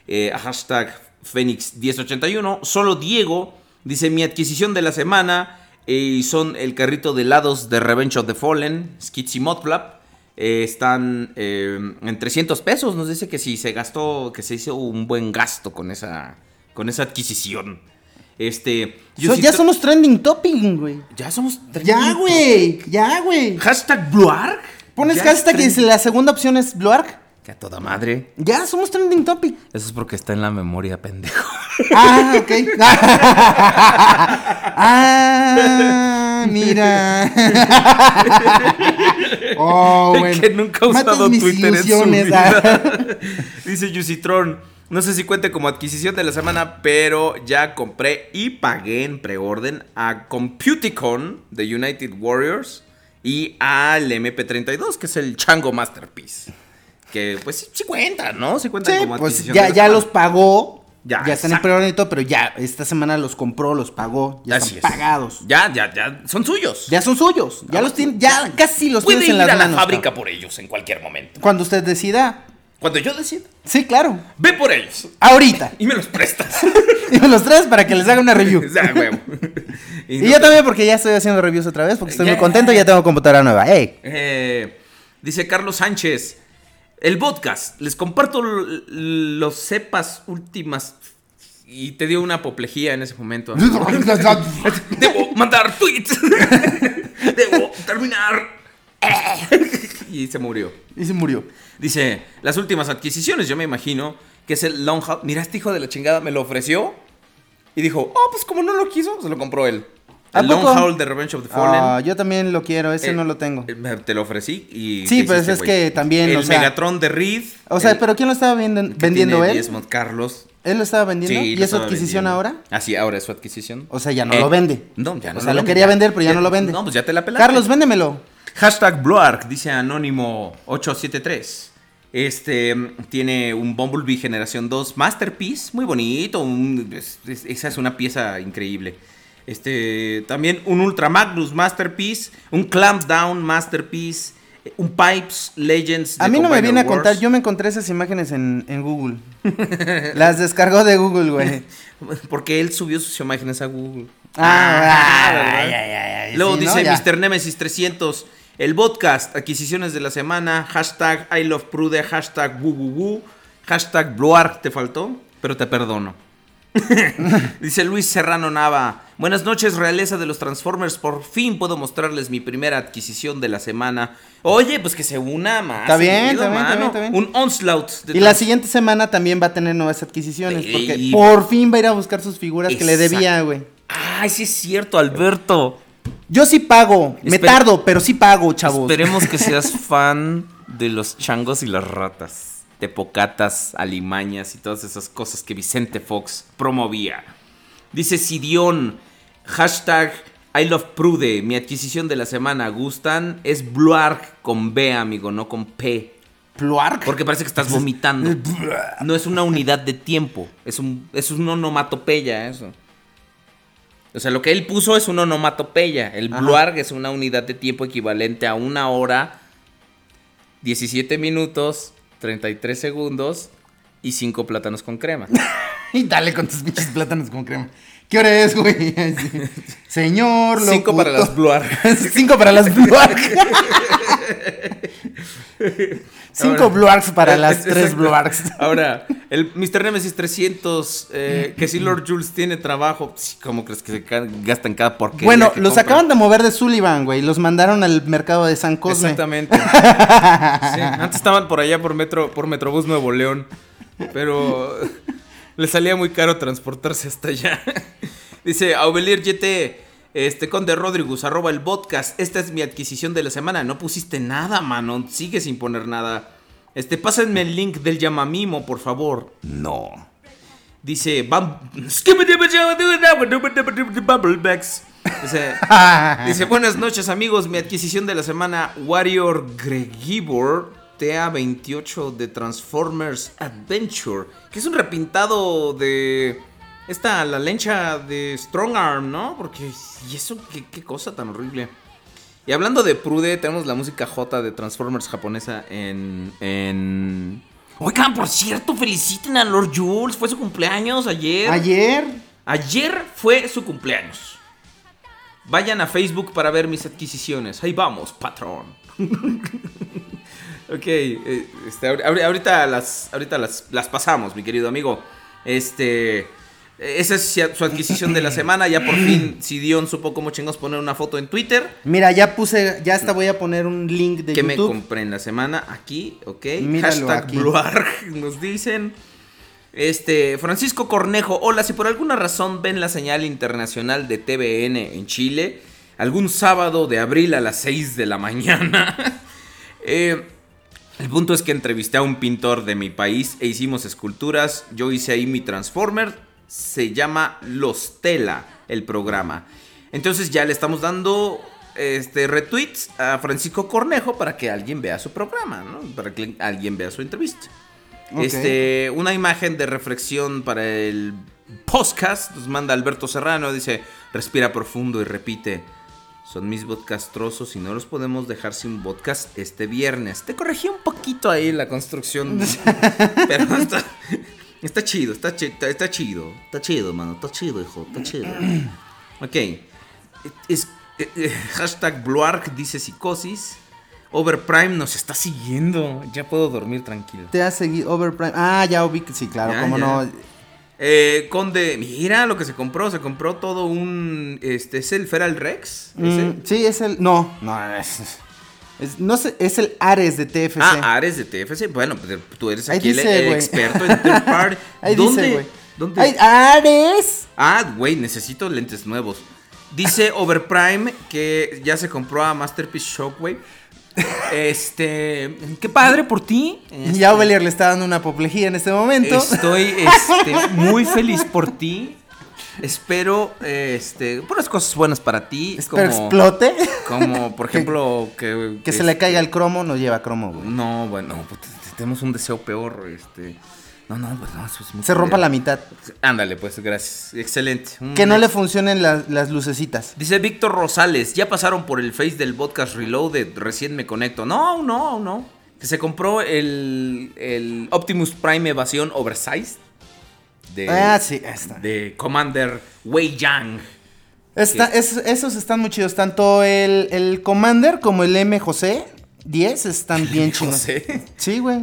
Eh, hashtag Fénix1081. Solo Diego dice: Mi adquisición de la semana. Y son el carrito de helados de Revenge of the Fallen, Skits y Modflap. eh, están eh, en 300 pesos. Nos dice que si se gastó, que se hizo un buen gasto con esa, con esa adquisición. Este.
So- ya somos trending topic, güey.
ya somos
Ya, güey. Ya, güey.
Hashtag Bluarg.
Pones
Ya
hashtag y la segunda opción es Bluark.
Que a toda madre.
Ya somos trending topic.
Eso es porque está en la memoria, pendejo.
Ah, ok. ah, mira. oh, bueno.
que nunca ha usado
mis
Twitter en su
ilusiones,
vida. Dice Yusitron. No sé si cuente como adquisición de la semana, pero ya compré y pagué en preorden a Computicon de United Warriors y al MP32, que es el Chango Masterpiece. Que pues sí, sí cuenta, ¿no? Sí cuenta
Sí,
como
pues ya, ya los pagó
Ya,
Ya, están en y todo, pero ya esta semana los compró, los pagó, ya
Así
están
es.
pagados.
Ya, ya, ya, son suyos.
Ya son suyos. Ya los tienen, ya casi los
Puede ir
en las
a la
manos.
fábrica
cabrón.
por ellos en cualquier momento.
Cuando usted decida.
Cuando yo decida,
Sí, claro.
ve por ellos
Ahorita.
y me los prestas.
Y me los traes para que les haga una review. Y
no
yo
te-
también porque ya estoy haciendo reviews otra vez porque estoy muy contento y ya tengo computadora nueva.
Eh, dice Carlos Sánchez. El podcast. Les comparto los cepas últimas. Y te dio una apoplejía en ese momento. Debo mandar tweets. Debo terminar. y se murió.
Y se murió.
Dice, las últimas adquisiciones, yo me imagino que es el Long Haul. Mira, este hijo de la chingada me lo ofreció. Y dijo, oh, pues como no lo quiso, se lo compró él.
¿A
El Long? Haul de Revenge of the Fallen.
Ah, yo también lo quiero, ese
Eh,
no lo tengo.
eh, Te lo ofrecí y...
Sí,
¿qué
pues es que también,
El
o sea-
Megatron de Reed.
O sea,
el-
pero ¿quién lo estaba vendiendo
tiene
él?
Desmond Carlos.
¿Él lo estaba vendiendo?
Sí,
¿Y es su adquisición
vendiendo.
ahora?
Ah, sí, ahora es su adquisición.
O sea, ya no
Eh,
lo vende.
No, ya no
O sea, lo quería
ya.
vender, pero ya no lo vende.
No, pues ya te la pelaste.
Carlos, véndemelo.
Hashtag Bloark, dice Anónimo 873. Este mm, tiene un Bumblebee Generación 2 Masterpiece, muy bonito. un- es- es- esa es una pieza increíble. Este también un Ultra Magnus Masterpiece, un Clamp Down Masterpiece, un Pipes Legends. de
A mí no me viene a contar, yo me encontré esas imágenes en, en Google. Las descargó de Google, güey.
Porque él subió sus imágenes a Google.
Ah,
¿verdad?
ay, ay,
Luego
sí, ¿no?
dice
Ya.
Mr. Nemesis 300. El podcast, adquisiciones de la semana, hashtag I love Prude, hashtag woo woo woo, hashtag Bloar, te faltó, pero te perdono. dice Luis Serrano Nava. Buenas noches, realeza de los Transformers. Por fin puedo mostrarles mi primera adquisición de la semana. Oye, pues que se una más.
Está bien, está bien, está bien, está bien.
Un Onslaught. de
Y la siguiente semana también va a tener nuevas adquisiciones. Porque por fin va a ir a buscar sus figuras que le debía, güey.
Ay, sí es cierto, Alberto.
Yo sí pago. Me tardo, pero sí pago, chavos.
Esperemos que seas fan de los changos y las ratas. De pocatas, alimañas y todas esas cosas que Vicente Fox promovía. Dice Sidión, hashtag I love Prude, mi adquisición de la semana. ¿Gustan? Es Bluark con B, amigo, no con P.
Pluark.
Porque parece que estás vomitando. No es una unidad de tiempo. Es un, es un onomatopeya eso. O sea, lo que él puso es un onomatopeya. El
Ajá.
Bluarg es una unidad de tiempo equivalente a una hora, 17 minutos, 33 segundos y 5 plátanos con crema.
Y dale con tus pinches plátanos con crema. ¿Qué hora es, güey? Señor,
5 para las. Bluarg.
Cinco para las Bluark. Cinco Bluarks para las tres
Exacto.
Bluarks.
Ahora, el Mr. Nemesis 300, eh, que si Lord Jules tiene trabajo, ¿cómo crees que se ca- gasta en cada porquería?
Bueno, los acaban de mover de Sullivan, güey. Los mandaron al mercado de San Cosme.
Exactamente. Sí, antes estaban por allá por Metro, por Metrobús Nuevo León. Pero le salía muy caro transportarse hasta allá. Dice Aubelier YT, este Conde Rodrigus, arroba el podcast. Esta es mi adquisición de la semana. No pusiste nada, mano. Sigue sin poner nada. Este, pásenme el link del Yamamimo, por favor. No. Dice, Bam-. Dice, Dice, buenas noches amigos, mi adquisición de la semana Warrior Gregibor TA28 de Transformers Adventure, que es un repintado de esta, la lencha de Strong Arm, ¿no? Porque, ¿y eso qué, qué cosa tan horrible? Y hablando de Prude, tenemos la música J de Transformers japonesa en... en... Oigan, por cierto, feliciten a Lord Jules, fue su cumpleaños ayer.
Ayer.
Ayer fue su cumpleaños. Vayan a Facebook para ver mis adquisiciones. Ahí vamos, patrón. ok, eh, este, ahor- ahor- ahorita, las, ahorita las, las pasamos, mi querido amigo. Este, esa es su adquisición de la semana. Ya por fin Sidion supo cómo chingos poner una foto en Twitter.
Mira, ya puse, ya hasta voy a poner un link de
que me
YouTube.
compré en la semana. Aquí, ok.
Míralo
Hashtag
aquí.
Bluarg, nos dicen. Este, Francisco Cornejo, hola, si por alguna razón ven la señal internacional de TVN en Chile, algún sábado de abril a las 6 de la mañana. eh, el punto es que entrevisté a un pintor de mi país e hicimos esculturas. Yo hice ahí mi Transformer. Se llama Los Tela, el programa. Entonces ya le estamos dando este, retweets a Francisco Cornejo para que alguien vea su programa, ¿no? Para que alguien vea su entrevista. Este, una imagen de reflexión para el podcast. Nos manda Alberto Serrano. Dice: Respira profundo y repite. Son mis podcastrosos y no los podemos dejar sin podcast este viernes. Te corregí un poquito ahí la construcción. pero está, está chido, está, chi- está, está chido. Está chido, mano. Está chido, hijo. Está chido. Ok. Es, eh, eh, hashtag Bluark dice psicosis. Overprime nos está siguiendo. Ya puedo dormir tranquilo.
Te ha seguido Overprime. Ah, ya vi que sí, claro,
Ya,
cómo
ya.
no.
Eh, Conde, mira lo que se compró. Se compró todo un. Este, ¿Es el Feral Rex?
Mm, sí, es el. No, no, es. Es- no sé, es el Ares de TFC.
Ah, Ares de TFC. Bueno, pues tú eres aquí el,
dice,
el
güey.
experto en third party.
Ahí
¿Dónde?
dice, güey.
¿Dónde?
Ay, Ares.
Ah, güey, necesito lentes nuevos. Dice Overprime que ya se compró a Masterpiece Shockwave. Este. Qué padre por ti.
Y ya Ovelier le está dando una apoplejía en este momento.
Estoy este, muy feliz por ti. Espero este, puras cosas buenas para ti.
Espero
como,
explote.
Como, por ejemplo, que.
Que se le
este,
caiga el cromo, no lleva cromo, güey.
No, bueno, pues, tenemos un deseo peor. Este. No, no, pues no, eso es muy
Se rompa la mitad.
Ándale, pues, gracias. Excelente. Un
Que no le funcionen las, las lucecitas.
Dice Víctor Rosales, ya pasaron por el face del podcast Reloaded, recién me conecto. No, no, no. Que se compró el, el Optimus Prime Evasión Oversized de,
Ah, sí, está.
de Commander Wei Yang.
Está- es- esos están muy chidos. Tanto el, el Commander como el M. José 10 están bien chidos.
José.
Sí, güey.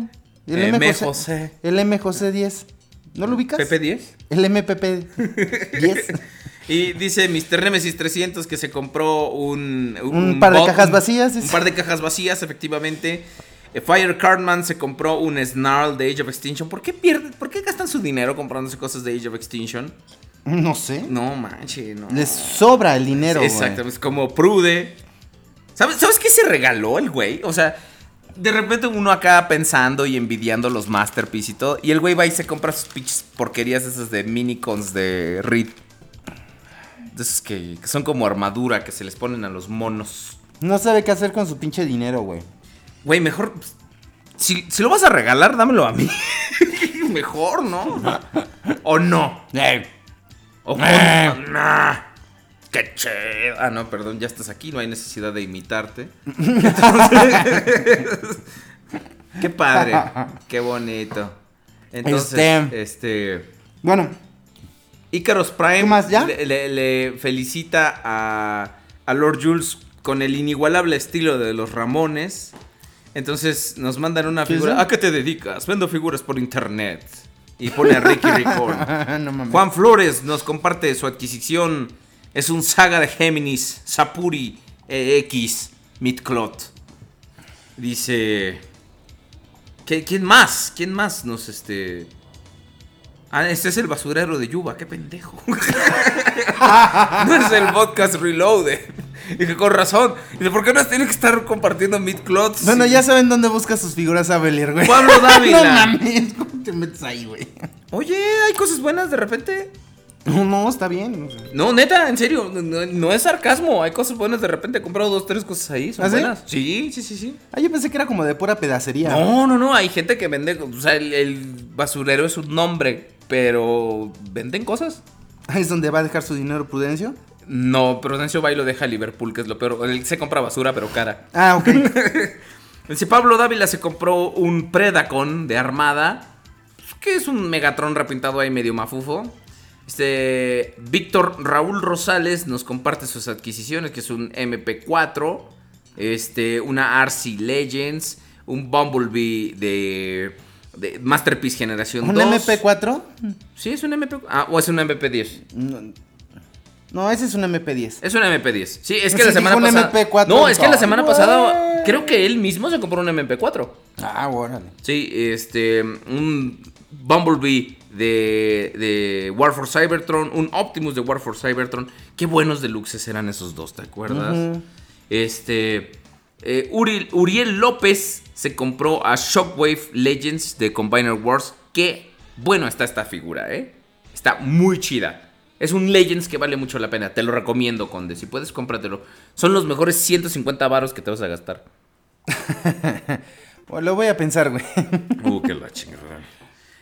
El
M. José.
El M. José 10. ¿No lo ubicas?
PP10.
El MPP 10.
Y dice Mr. Nemesis 300 que se compró un...
Un par de
bot-
cajas
un-
vacías,
Un par de cajas vacías, efectivamente. Fire Cardman se compró un Snarl de Age of Extinction. ¿Por qué pierden? ¿Por qué gastan su dinero comprándose cosas de Age of Extinction?
No sé.
No manches, no.
Les sobra el dinero, güey.
Exacto, es como Prude. ¿Sabes, ¿Sabes qué se regaló el güey? O sea, de repente uno acá pensando y envidiando los Masterpiece y todo. Y el güey va y se compra sus pinches porquerías esas de minicons de Reed. De esos que, que son como armadura que se les ponen a los monos.
No sabe qué hacer con su pinche dinero, güey.
Güey, mejor. pues, Si, si lo vas a regalar, dámelo a mí. mejor, ¿no? ¿O no? O con- Nah. Qué chido. Ah, no, perdón, ya estás aquí, no hay necesidad de imitarte. Entonces, qué padre, qué bonito. Entonces,
Este-
este,
Bueno,
Icarus Prime
¿Qué más, ya?
Le, le- le felicita a, a Lord Jules con el inigualable estilo de los Ramones. Entonces nos mandan una
¿Qué es
figura. ¿A qué te dedicas? Vendo figuras por internet. Y pone a Ricky Ricón.
no.
Juan Flores nos comparte su adquisición. Es un saga de Géminis, Sapuri EX, Midclot. Dice. ¿qué- ¿Quién más? ¿Quién más nos este.? Ah, este es el basurero de Yuba, qué pendejo. no es el podcast Reloaded. Dije, con razón. Dice, ¿por qué no tiene que estar compartiendo Midclots?
Bueno, ya saben dónde busca sus figuras Avelier, güey.
Pablo Dávila.
no mames, ¿cómo te metes ahí, güey?
Oye, hay cosas buenas de repente.
No, no, está bien.
No, neta, en serio, no, no es sarcasmo. Hay cosas buenas de repente. He comprado dos, tres cosas ahí. Son
¿Ah,
buenas. Sí, sí, sí, sí.
Ah, yo pensé que era como de pura pedacería.
No, no, no. Hay gente que vende. O sea, el, el basurero es un nombre, pero venden cosas.
Ahí es donde va a dejar su dinero Prudencio.
No, Prudencio va y lo deja a Liverpool, que es lo peor. Él se compra basura, pero cara.
Ah, ok.
Si Pablo Dávila se compró un Predacon de armada, que es un Megatron repintado ahí medio mafufo. Este Víctor Raúl Rosales nos comparte sus adquisiciones, que es un MP4, este, una RC Legends, un Bumblebee de, de Masterpiece Generación
¿Un
2.
MP4?
Sí, es un MP4. Ah, o es un MP10.
No, no, ese es un MP10.
Es un MP10. Sí, es
Sí,
que la semana
un
pasada.
MP4.
No, es que la semana pasada creo que él mismo se compró un MP4.
Ah, órale.
Sí, este. Un Bumblebee de, de War for Cybertron. Un Optimus de War for Cybertron. Qué buenos deluxes eran esos dos, ¿te acuerdas? Este. eh, Uri- Uriel López se compró a Shockwave Legends de Combiner Wars. Qué bueno está esta figura, ¿eh? Está muy chida. Es un Legends que vale mucho la pena. Te lo recomiendo, Conde. Si puedes, cómpratelo. Son los mejores 150 varos que te vas a gastar.
Lo voy a pensar, güey.
Uh, que la chingada.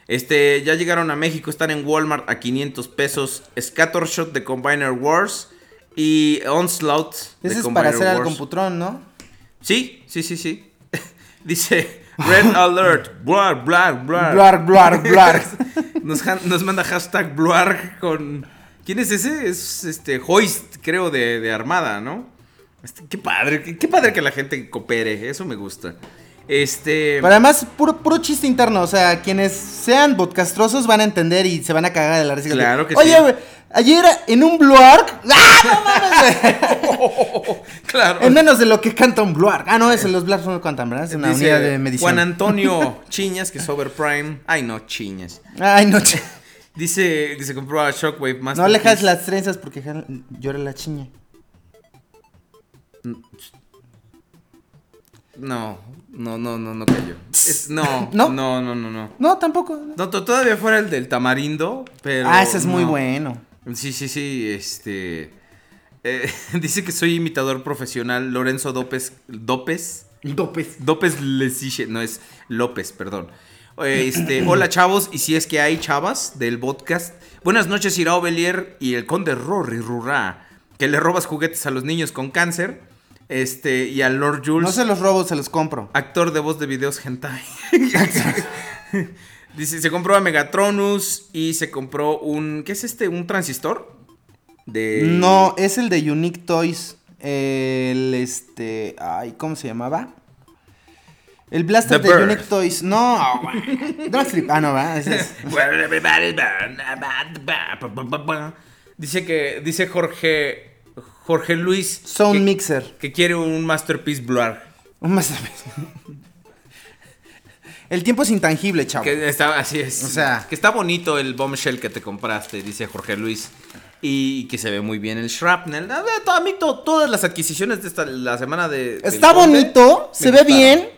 Este, ya llegaron a México, están en Walmart a 500 pesos. Scattershot de Combiner Wars y Onslaught de
Ese es para hacer al
Wars.
computrón, ¿no?
Sí, sí, sí, sí. Dice Red Alert, blar, blar, blar.
Blar, blar, blar.
Nos, nos manda hashtag blar con... ¿Quién es ese? Es este Hoist, creo, de, de Armada, ¿no? Este, qué padre, qué, qué padre que la gente coopere, eso me gusta. Este...
Pero además, puro, puro chiste interno. O sea, quienes sean podcastrosos van a entender y se van a cagar de la risa.
Claro que
Oye,
sí.
güey, ayer en un Bluark. ¡Ah, no mames,
claro.
En menos de lo que canta un Bluark. Ah, no, es los Bluarks no cantan, ¿verdad? Es una
Dice
unidad de medición.
Juan Antonio Chiñas, que es Overprime. Ay, no, Chiñas.
Ay, no, ch-
Dice que se compró a Shockwave más.
no alejas las trenzas porque llora la chiña.
No, no, no, no, no cayó. Es- no,
¿No?
no, no, no, no.
No, tampoco.
No, todavía fuera el del tamarindo, pero.
ah, ese es muy
no.
bueno.
Sí, sí, sí, este. eh, dice que soy imitador profesional, Lorenzo Dópez. ¿Dópez?
Dopes.
Dópez Lesiche, no es López, perdón. Este, hola chavos, y si es que hay chavas del podcast. Buenas noches, Irao Belier y el conde Rory Rurra, que le robas juguetes a los niños con cáncer. Este, y al Lord Jules,
No se los robo, se los compro.
actor de voz de videos hentai. Dice, se compró a Megatronus y se compró un, ¿qué es este? ¿Un transistor? De...
No, es el de Unique Toys. El este. Ay, ¿cómo se llamaba? El blaster
The
de
Bird.
Unique Toys. No, sleep. Ah, no, va. Es.
Dice que, dice Jorge, Jorge Luis.
Sound
que,
Mixer.
Que quiere un Masterpiece Blur.
Un más- El tiempo es intangible, chavo.
Que está, así es.
O sea-
que está bonito el bombshell que te compraste, dice Jorge Luis. Y que se ve muy bien el shrapnel. A, mí to- todas las adquisiciones de esta, la semana de...
Está bonito, se ve bien.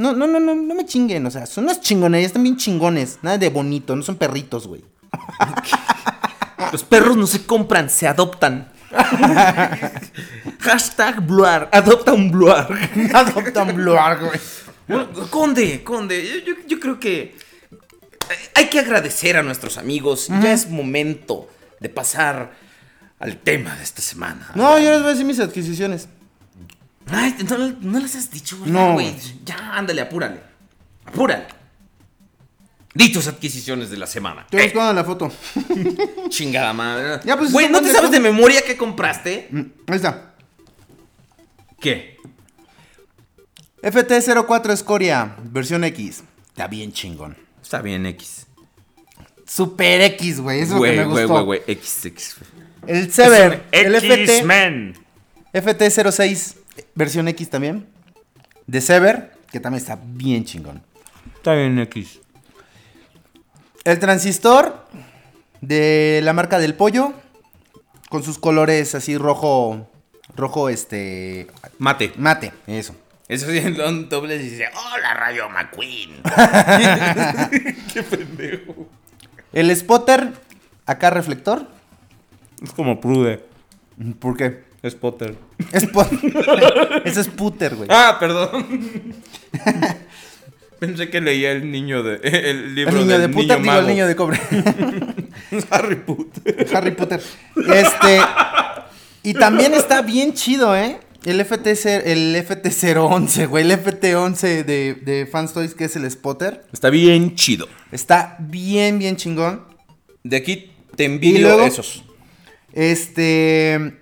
No, no, no, no, no me chinguen. O sea, son unas chingonerías, están bien chingones. Nada de bonito, no son perritos, güey.
Los perros no se compran, se adoptan. Hashtag Bluar. Adopta un Bluar.
Adoptan Bluar, güey.
Bueno, Conde, Conde, yo, yo- yo creo que hay que agradecer a nuestros amigos. Ya es momento de pasar al tema de esta semana.
No, yo les voy a decir mis adquisiciones.
Ay, no, no les has dicho, ¿verdad,
No.
güey? Ya, ándale, apúrale. Apúrale. Di tus adquisiciones de la semana.
Estoy
Eh,
buscando la foto.
chingada madre.
Ya, pues,
Güey, ¿no te sabes de memoria qué compraste?
Mm, Ahí está.
¿Qué?
FT04 Escoria, versión X. Está bien chingón.
Está bien, X.
Super X, güey. Eso es lo que
Güey,
me
güey,
gustó.
güey, güey, X, X.
El Sever, el FT,
X-Men.
FT06, versión X también. De Sever, que también está bien chingón.
Está bien, X.
El transistor de la marca del pollo, con sus colores así rojo, rojo este,
Mate.
mate, eso.
Eso sí, en Don Doble dice, hola Rayo McQueen. Qué pendejo.
El spotter, acá reflector.
Es como Prude.
¿Por qué?
Es Potter.
Spot. Ese es puter, güey.
Ah, perdón. Pensé que leía el niño de. El libro
El niño de puter,
niño
digo, el niño de cobre.
Harry Potter.
Harry Potter. Este. Y también está bien chido, ¿eh? El FT, el FT011, güey. El FT11 de, de Fans Toys, que es el spotter.
Está bien chido.
Está bien, bien chingón.
De aquí te
¿Y
envidio
luego?
esos.
Este.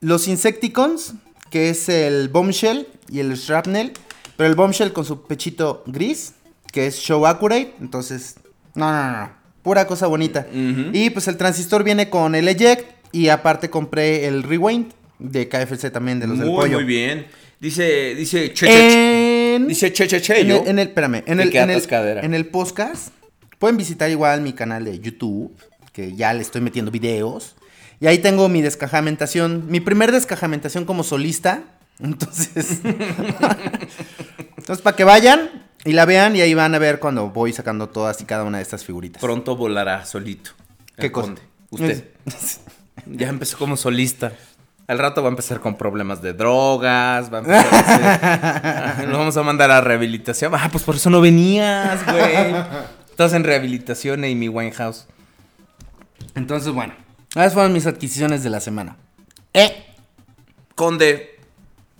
Los Insecticons, que es el Bombshell y el Shrapnel. Pero el Bombshell con su pechito gris, que es Show Accurate. Entonces, no, no, no. Pura cosa bonita. Y pues el transistor viene con el Eject. Y aparte compré el Rewind de KFC también, de los del
Muy,
pollo.
muy bien. Dice, dice, che, che, che.
En-
Dice che, che, che,
en
yo.
el, en el- espérame, en el, en el podcast pueden visitar igual mi canal de YouTube, que ya le estoy metiendo videos. Y ahí tengo mi descajamentación, mi primer descajamentación como solista. Entonces, entonces para que vayan y la vean y ahí van a ver cuando voy sacando todas y cada una de estas figuritas.
Pronto volará solito.
¿Qué cosa?
conde. Usted. ya empezó como solista. Al rato va a empezar con problemas de drogas, va a empezar a hacer- Lo vamos a mandar a rehabilitación. Ah, pues por eso no venías, güey. Estás en rehabilitación, Amy Winehouse.
Entonces, bueno, esas fueron mis adquisiciones de la semana. Eh,
Conde,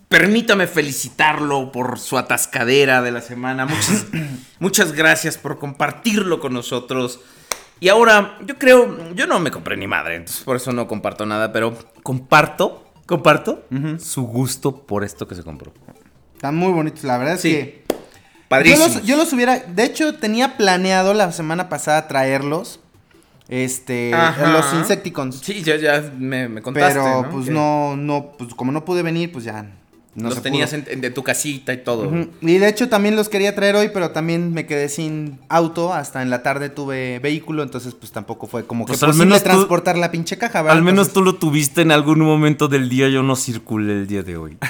permítame felicitarlo por su atascadera de la semana. Muchas, muchas gracias por compartirlo con nosotros. Y ahora, yo creo, yo no me compré ni madre, entonces por eso no comparto nada, pero comparto, comparto su gusto por esto que se compró.
están muy bonitos, la verdad es
Sí.
que...
Padrísimo.
Yo los, yo los hubiera. De hecho, tenía planeado la semana pasada traerlos. Este.
Ajá.
Los Insecticons.
Sí, ya, ya me, me contaste.
pero,
¿no?
pues
Que
no, no. Pues como no pude venir, pues ya. No
los
se
tenías
pudo.
en, en- de tu casita y todo.
Y de hecho también los quería traer hoy, pero también me quedé sin auto. Hasta en la tarde tuve vehículo, entonces pues tampoco fue como que
Pues, al
posible
menos tú-
transportar la pinche caja, ¿verdad?
Al menos
Entonces,
tú lo tuviste en algún momento del día, yo no circulé el día de hoy.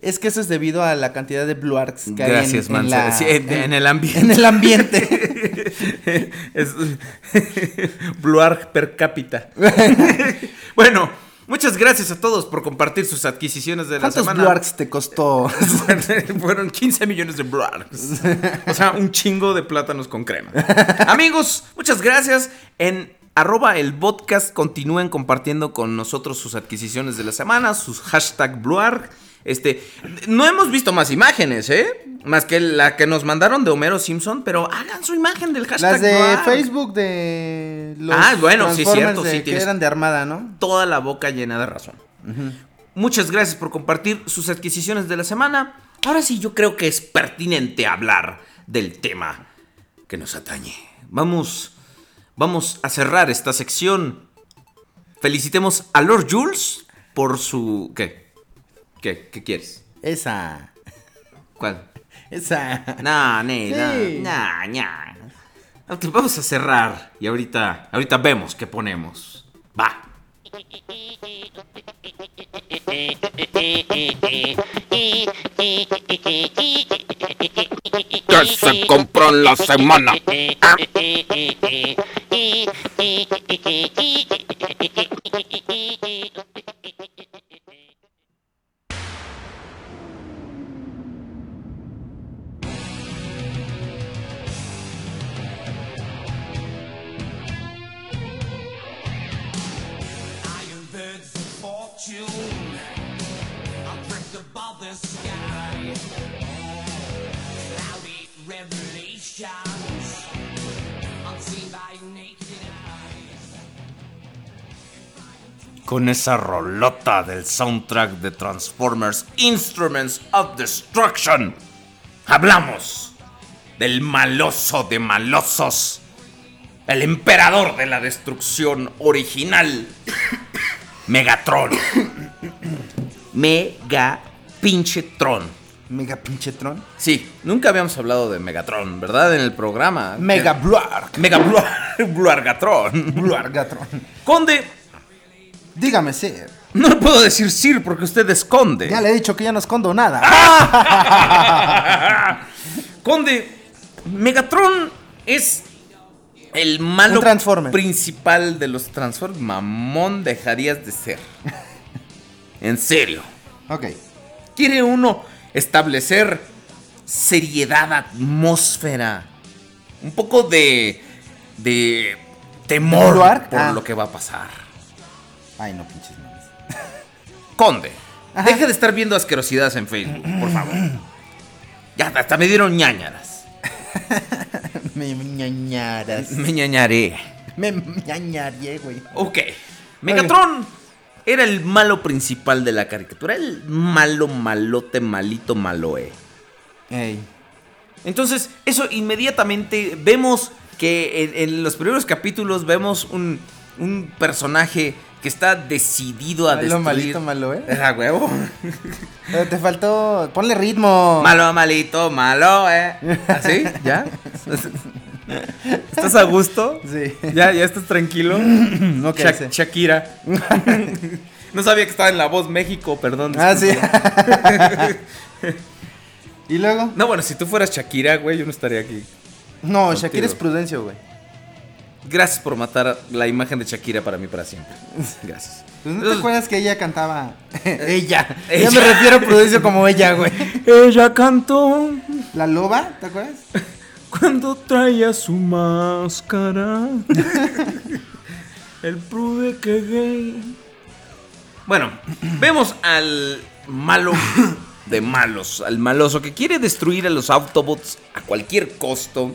Es que eso es debido a la cantidad de Blue Arcs que
Gracias,
hay en, en
Manso.
la-
Sí, en- en el ambiente.
En el ambiente.
es Bluar per cápita. bueno, muchas gracias a todos por compartir sus adquisiciones de la
¿Cuántos
semana.
Blue Arcs te costó?
Fueron 15 millones de Bluarks. O sea, un chingo de plátanos con crema. Amigos, muchas gracias. En arroba el podcast continúen compartiendo con nosotros sus adquisiciones de la semana, sus hashtag Bluark. Este, no hemos visto más imágenes, ¿eh? Más que la que nos mandaron de Homero Simpson, pero hagan su imagen del hashtag
Las de. Facebook de los
Ah, bueno, sí, cierto,
de-
sí,
que
tienes-
eran de Armada, ¿no?
toda la boca llena de razón. Muchas gracias por compartir sus adquisiciones de la semana. Ahora sí, yo creo que es pertinente hablar del tema que nos atañe. Vamos, vamos a cerrar esta sección. Felicitemos a Lord Jules por su... ¿Qué? ¿Qué? ¿Qué quieres?
Esa.
¿Cuál?
Esa.
Nah, ne,
Sí.
nah, nah, vamos a cerrar y ahorita, ahorita vemos qué ponemos. Va.
que se compró en la semana.
Con esa rolota del soundtrack de Transformers Instruments of Destruction, hablamos del maloso de malosos, el emperador de la destrucción original, Megatron. Mega pinche Tron.
Mega pinche Tron.
Sí, nunca habíamos hablado de Megatron, ¿verdad? En el programa.
Mega Blue Arc.
Mega Bluar- Bluargatron.
Blue Argatron.
Conde,
Dígame, Sir.
no le puedo decir Sir porque usted esconde.
Ya le he dicho que ya no escondo nada.
Conde, Megatron es el malo principal de los Transformers. Mamón dejarías de ser. En serio.
ok.
Quiere uno establecer seriedad, atmósfera, un poco de de temor por
Ah.
lo que va a pasar.
Ay, no, pinches mames.
Conde, deje de estar viendo asquerosidades en Facebook, por favor. Ya hasta me dieron ñañaras.
Me ñañaras.
Me ñañaré.
Me ñañaré, güey.
Ok. Megatron era el malo principal de la caricatura. El malo, malote, malito, maloe.
Ey.
Entonces, eso inmediatamente vemos que en, en los primeros capítulos vemos un, un personaje que está decidido a
Malo,
destruir.
malito, malo, ¿eh?
Era huevo.
Pero te faltó. Ponle ritmo.
Malo, malito, malo, eh. ¿Así? ¿Ya? ¿Estás a gusto?
Sí.
¿Ya, ya estás tranquilo?
No
Sha-
sé.
Shakira. no sabía que estaba en La Voz México, perdón.
Ah, sí. ¿Y luego?
No, bueno, si tú fueras Shakira, güey, yo no estaría aquí.
No,
Contigo.
Shakira es Prudencio, güey.
Gracias por matar la imagen de Shakira para mí para siempre. Gracias.
Pues, ¿No te acuerdas que ella cantaba? ella.
ella.
Ya me refiero a Prudencio como ella, güey.
Ella cantó
¿La loba? ¿Te acuerdas?
Cuando traía su máscara. El prude que gay. Bueno, vemos al malo de malos, al maloso que quiere destruir a los Autobots a cualquier costo.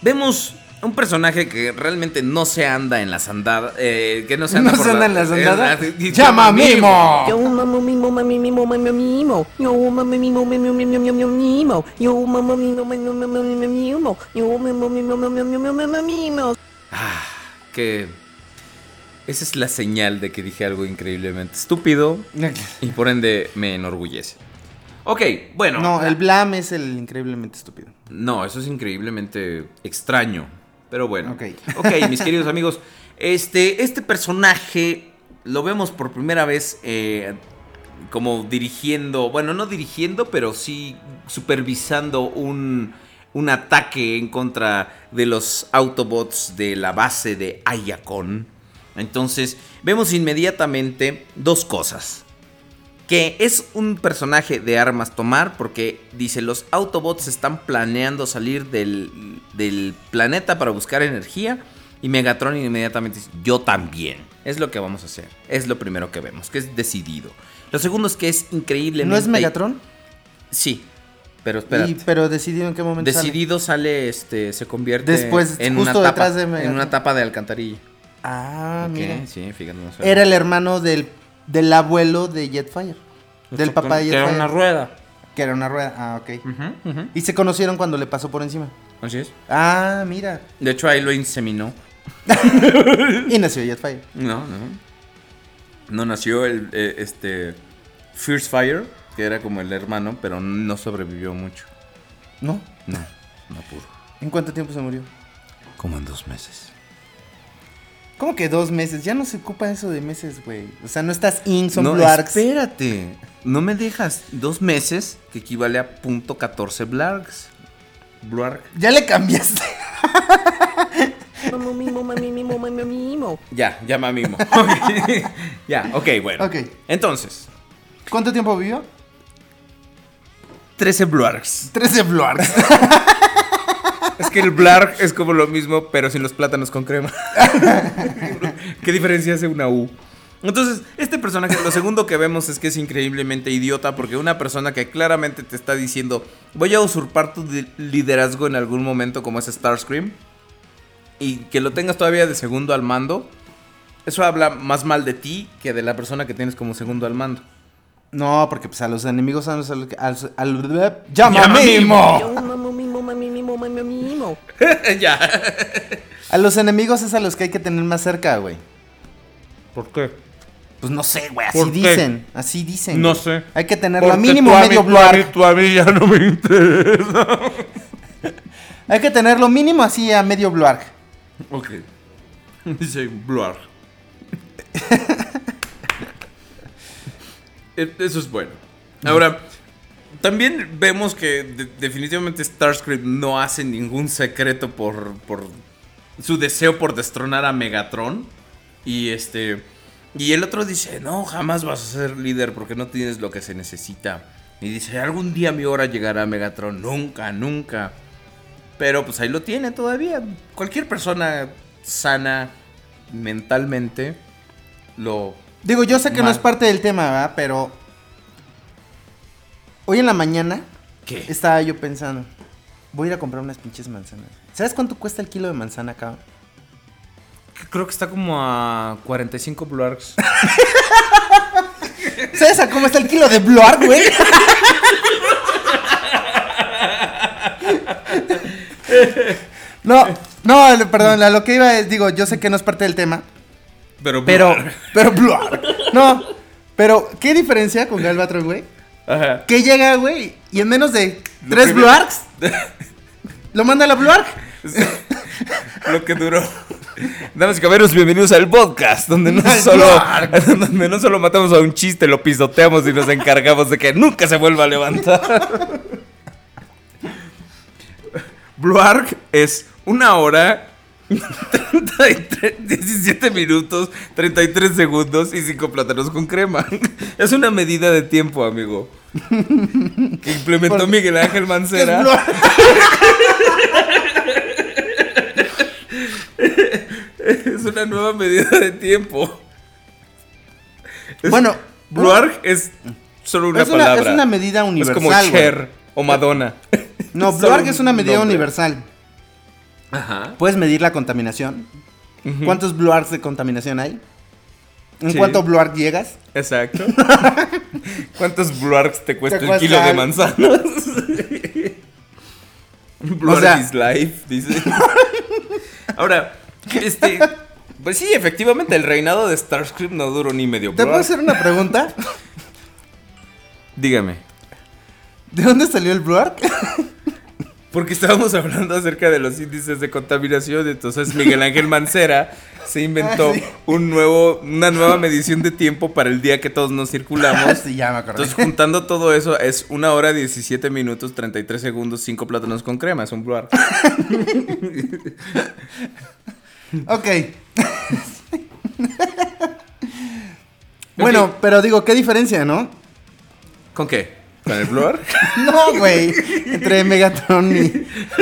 Vemos un personaje que realmente no se anda en las andadas, eh, que no se anda,
¿No
por
se anda en las andadas?
la-
¡Llama a Mimo!
Yo mamo mimo mami mimo mami mimo. Yo mamo mimo mami mimo mimo mimo. Yo mamo mimo mami mimo mimi mimo. Yo mamo mimo mami mimo.
Ah, que esa es la señal de que dije algo increíblemente estúpido y por ende me enorgullece. Ok, bueno.
No, el Blam es el increíblemente estúpido.
No, eso es increíblemente extraño. Pero bueno.
Ok.
Ok, mis queridos amigos. Este, este personaje lo vemos por primera vez eh, como dirigiendo, bueno, no dirigiendo, pero sí supervisando un, un ataque en contra de los Autobots de la base de Ayacon. Entonces, vemos inmediatamente dos cosas que es un personaje de armas tomar porque dice los Autobots están planeando salir del, del planeta para buscar energía y Megatron inmediatamente dice yo también. Es lo que vamos a hacer. Es lo primero que vemos, que es decidido. Lo segundo es que es increíble.
¿No es Megatron?
Sí, pero espérate.
Y- pero decidido en qué momento?
Decidido sale, este, se convierte
Después,
en
justo
una tapa,
de
en una tapa de alcantarilla.
Ah, mira.
sí, fíjate. no.
Era el hermano del, del abuelo de Jetfire. Del papá de
Que
Jetfire.
era una rueda.
Que era una rueda. Ah, ok. Y se conocieron cuando le pasó por encima.
Así es.
Ah, mira.
De hecho, ahí lo inseminó.
Y nació Jetfire.
No, no. No nació el eh, este Fierce Fire, que era como el hermano, pero no sobrevivió mucho.
¿No?
No, no pudo.
¿En cuánto tiempo se murió?
Como en dos meses.
¿Cómo que dos meses? Ya no se ocupa eso de meses, güey. O sea, no estás in, son
no,
blargs.
espérate. No me dejas dos meses, que equivale a punto 14 blargs. Blarg.
Ya le cambiaste.
Mamo mimo mami mimo mami mimo.
Ya, llama mimo. Ok. ya, ok, bueno.
Ok.
Entonces,
¿Cuánto tiempo vivió?
13 blargs.
13 blargs.
Es que el blarg es como lo mismo, pero sin los plátanos con crema. ¿Qué diferencia hace una U? Entonces, este personaje, lo segundo que vemos es que es increíblemente idiota porque una persona que claramente te está diciendo, voy a usurpar tu liderazgo en algún momento como es Starscream, y que lo tengas todavía de segundo al mando, eso habla más mal de ti que de la persona que tienes como segundo al mando.
No, porque pues a los enemigos a los, al, al- al- ¡Llama,
Llama
Mimo!
ya.
A los enemigos es a los que hay que tener más cerca, güey.
¿Por qué?
Pues no sé, güey, así dicen. Así dicen.
No
güey.
sé.
Hay que tenerlo a mínimo medio blarg.
a mí ya no me interesa.
Hay que tenerlo mínimo así a medio blarg.
Ok. Dice Blarg. E- Eso es bueno. Ahora, también vemos que de- definitivamente Starscream no hace ningún secreto por, por su deseo por destronar a Megatron. Y este. Y el otro dice: No, jamás vas a ser líder porque no tienes lo que se necesita. Y dice: Algún día mi hora llegará Megatron. Nunca, nunca. Pero pues ahí lo tiene todavía. Cualquier persona sana mentalmente lo...
Digo, yo sé que no es parte del tema, ¿verdad? Pero. Hoy en la mañana
¿Qué?
estaba yo pensando. Voy a ir a comprar unas pinches manzanas. ¿Sabes cuánto cuesta el kilo de manzana acá?
Creo que está como a 45 blargs.
¿Sabes a cómo está el kilo de blarg, güey? No, no, perdón, a lo que iba es, digo, yo sé que no es parte del tema,
Pero...
pero, pero, blarg. No, pero, ¿qué diferencia con Galvatron, güey?
Ajá.
Que llega, güey, y en menos de
Lo
tres blargs, lo manda a la blarg.
Lo que duró. Damas y caballeros, bienvenidos al podcast, donde no, solo, donde no solo matamos a un chiste, lo pisoteamos y nos encargamos de que nunca se vuelva a levantar. Blarg es una hora 33 17 minutos, 33 segundos y 5 plátanos con crema. Es una medida de tiempo, amigo. Que implementó Miguel Ángel Mancera. Es una nueva medida de tiempo. Es-
Bueno,
Bluarg es solo una
es una,
palabra.
es una medida
Es
universal.
como
güey.
Cher o Madonna.
No,
un
es una medida
nombre.
universal.
Ajá.
Puedes medir la contaminación. ¿Cuántos Bluargs de contaminación hay? ¿En
Sí.
cuánto Bluarg llegas?
Exacto. ¿Cuántos Bluargs te cuesta el kilo de manzanas? Bluarg
sea-
is life, dice. Ahora, este. Pues sí, efectivamente, el reinado de Starscream no duró ni medio
¿Te puedo hacer una pregunta?
Dígame.
¿De dónde salió el Bluarg?
Porque estábamos hablando acerca de los índices de contaminación, entonces Miguel Ángel Mancera se inventó
Ah, sí.
un nuevo, una nueva medición de tiempo para el día que todos nos circulamos.
sí, ya me acordé.
Entonces, juntando todo eso, es una hora 17 minutos, 33 segundos, 5 plátanos con crema. Es un Bluarg.
Ok. bueno, pero digo, ¿qué diferencia, no?
¿Con qué? ¿Con el Bluarg?
No, güey. Entre Megatron y,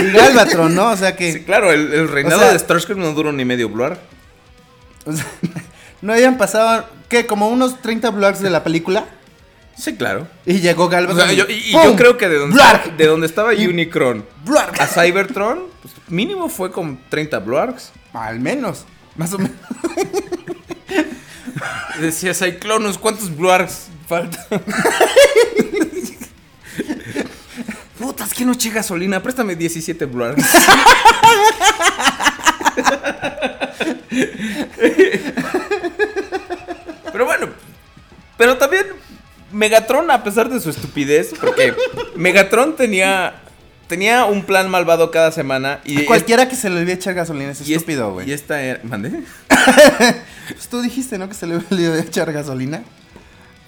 y Galvatron, ¿no? O sea que
Sí, claro, el, el reinado
O sea-
de Starscream no duró ni medio Bluarg.
o sea, no habían pasado, ¿qué? Como unos 30 Bluargs de la película.
Sí, claro.
Y llegó
O
Galvatron.
sea, yo, y, yo creo que de donde, estaba, de donde estaba Unicron a Cybertron, pues, mínimo fue con 30 Bluargs.
Al menos. Más o menos.
Decía Cyclonus, ¿cuántos Bluargs faltan? Que no eché gasolina. Préstame 17 Bluargs. Pero bueno, pero también Megatron, a pesar de su estupidez, porque Megatron tenía, tenía un plan malvado cada semana y
Cualquiera que se le olvide echar gasolina es- estúpido, güey.
Y esta era, ¿mandé?
Pues tú dijiste, ¿no? Que se le olvidó echar gasolina.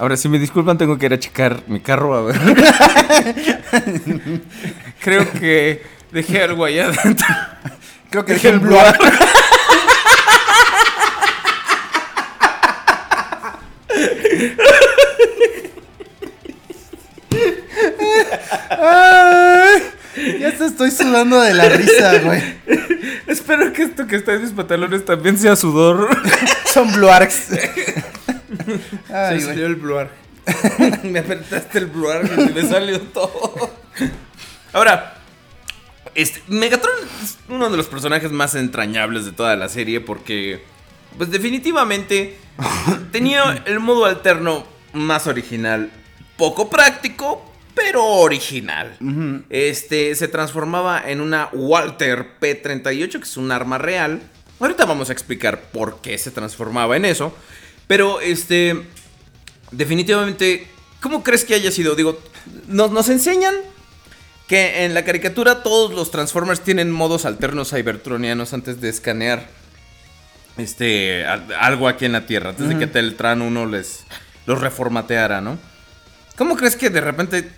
Ahora, si me disculpan, tengo que ir a checar mi carro a ver. Creo que dejé algo allá adentro.
Creo que
Dejé
dejé
el.
Ay, ya te estoy sudando de la risa, güey.
Espero que esto que está en mis pantalones también sea sudor.
Son Bluargs.
Se
Ay,
salió el bluar. me apretaste el bluar y me salió todo. Ahora, este, Megatron es uno de los personajes más entrañables de toda la serie porque, pues definitivamente, tenía el modo alterno más original. Poco práctico, pero original. Este se transformaba en una Walter P38, que es un arma real. Ahorita vamos a explicar por qué se transformaba en eso. Pero este. Definitivamente. ¿Cómo crees que haya sido? Digo, nos, nos enseñan que en la caricatura todos los Transformers tienen modos alternos cybertronianos antes de escanear este a- algo aquí en la Tierra, antes de que Teletran 1 les los reformateara, ¿no? ¿Cómo crees que de repente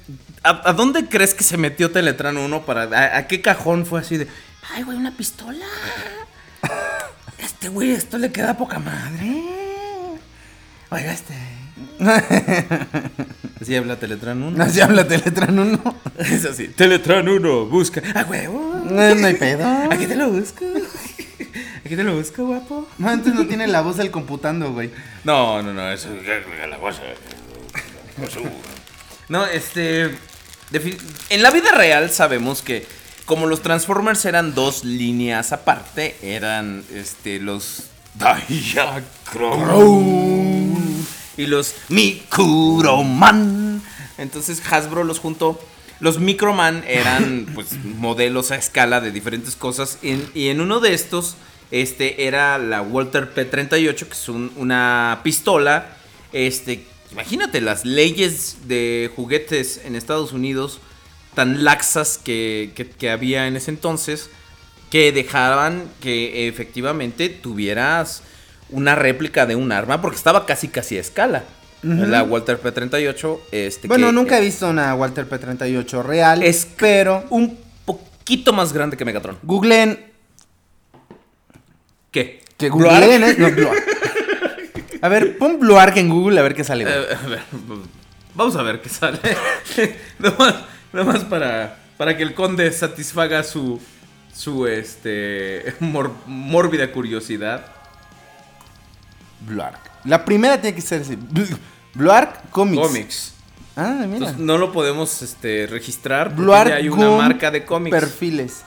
a, a dónde crees que se metió Teletran 1 para a, a qué cajón fue así de ay, güey, una pistola? Este güey, esto le queda poca madre. Oiga, este. Así habla Teletran 1.
Así habla Teletran 1.
Es así. Teletran 1, busca. ¡Ah, huevo!
No, no hay pedo.
Aquí te lo busco. Aquí te lo busco, guapo.
No, antes no tiene la voz del computando, güey.
No, no, no, eso. La cosa. No, este. En la vida real sabemos que. Como los Transformers eran dos líneas aparte, eran este los Diacron y los Microman. Entonces Hasbro los juntó. Los Microman eran pues modelos a escala de diferentes cosas en- y en uno de estos este era la Walter P38 que es un- una pistola este imagínate las leyes de juguetes en Estados Unidos tan laxas que, que- que había en ese entonces que dejaban que efectivamente tuvieras una réplica de un arma porque estaba casi casi a escala. La Walter P38 este
Bueno,
que-
nunca he visto una Walter P38 real.
Es
pero
un poquito más grande que Megatron.
googleen
¿Qué?
Que googleen, ¿eh? No. A ver, pon Bluark en Google a ver qué sale.
Eh, a ver, vamos a ver qué sale. Nomás nomás para, para que el conde satisfaga su, su este, mor- mórbida curiosidad.
Bluark. La primera tiene que ser así. Bl- Bluark Comics. Ah, mira.
Entonces no lo podemos este, registrar porque ya hay una marca de cómics.
Perfiles.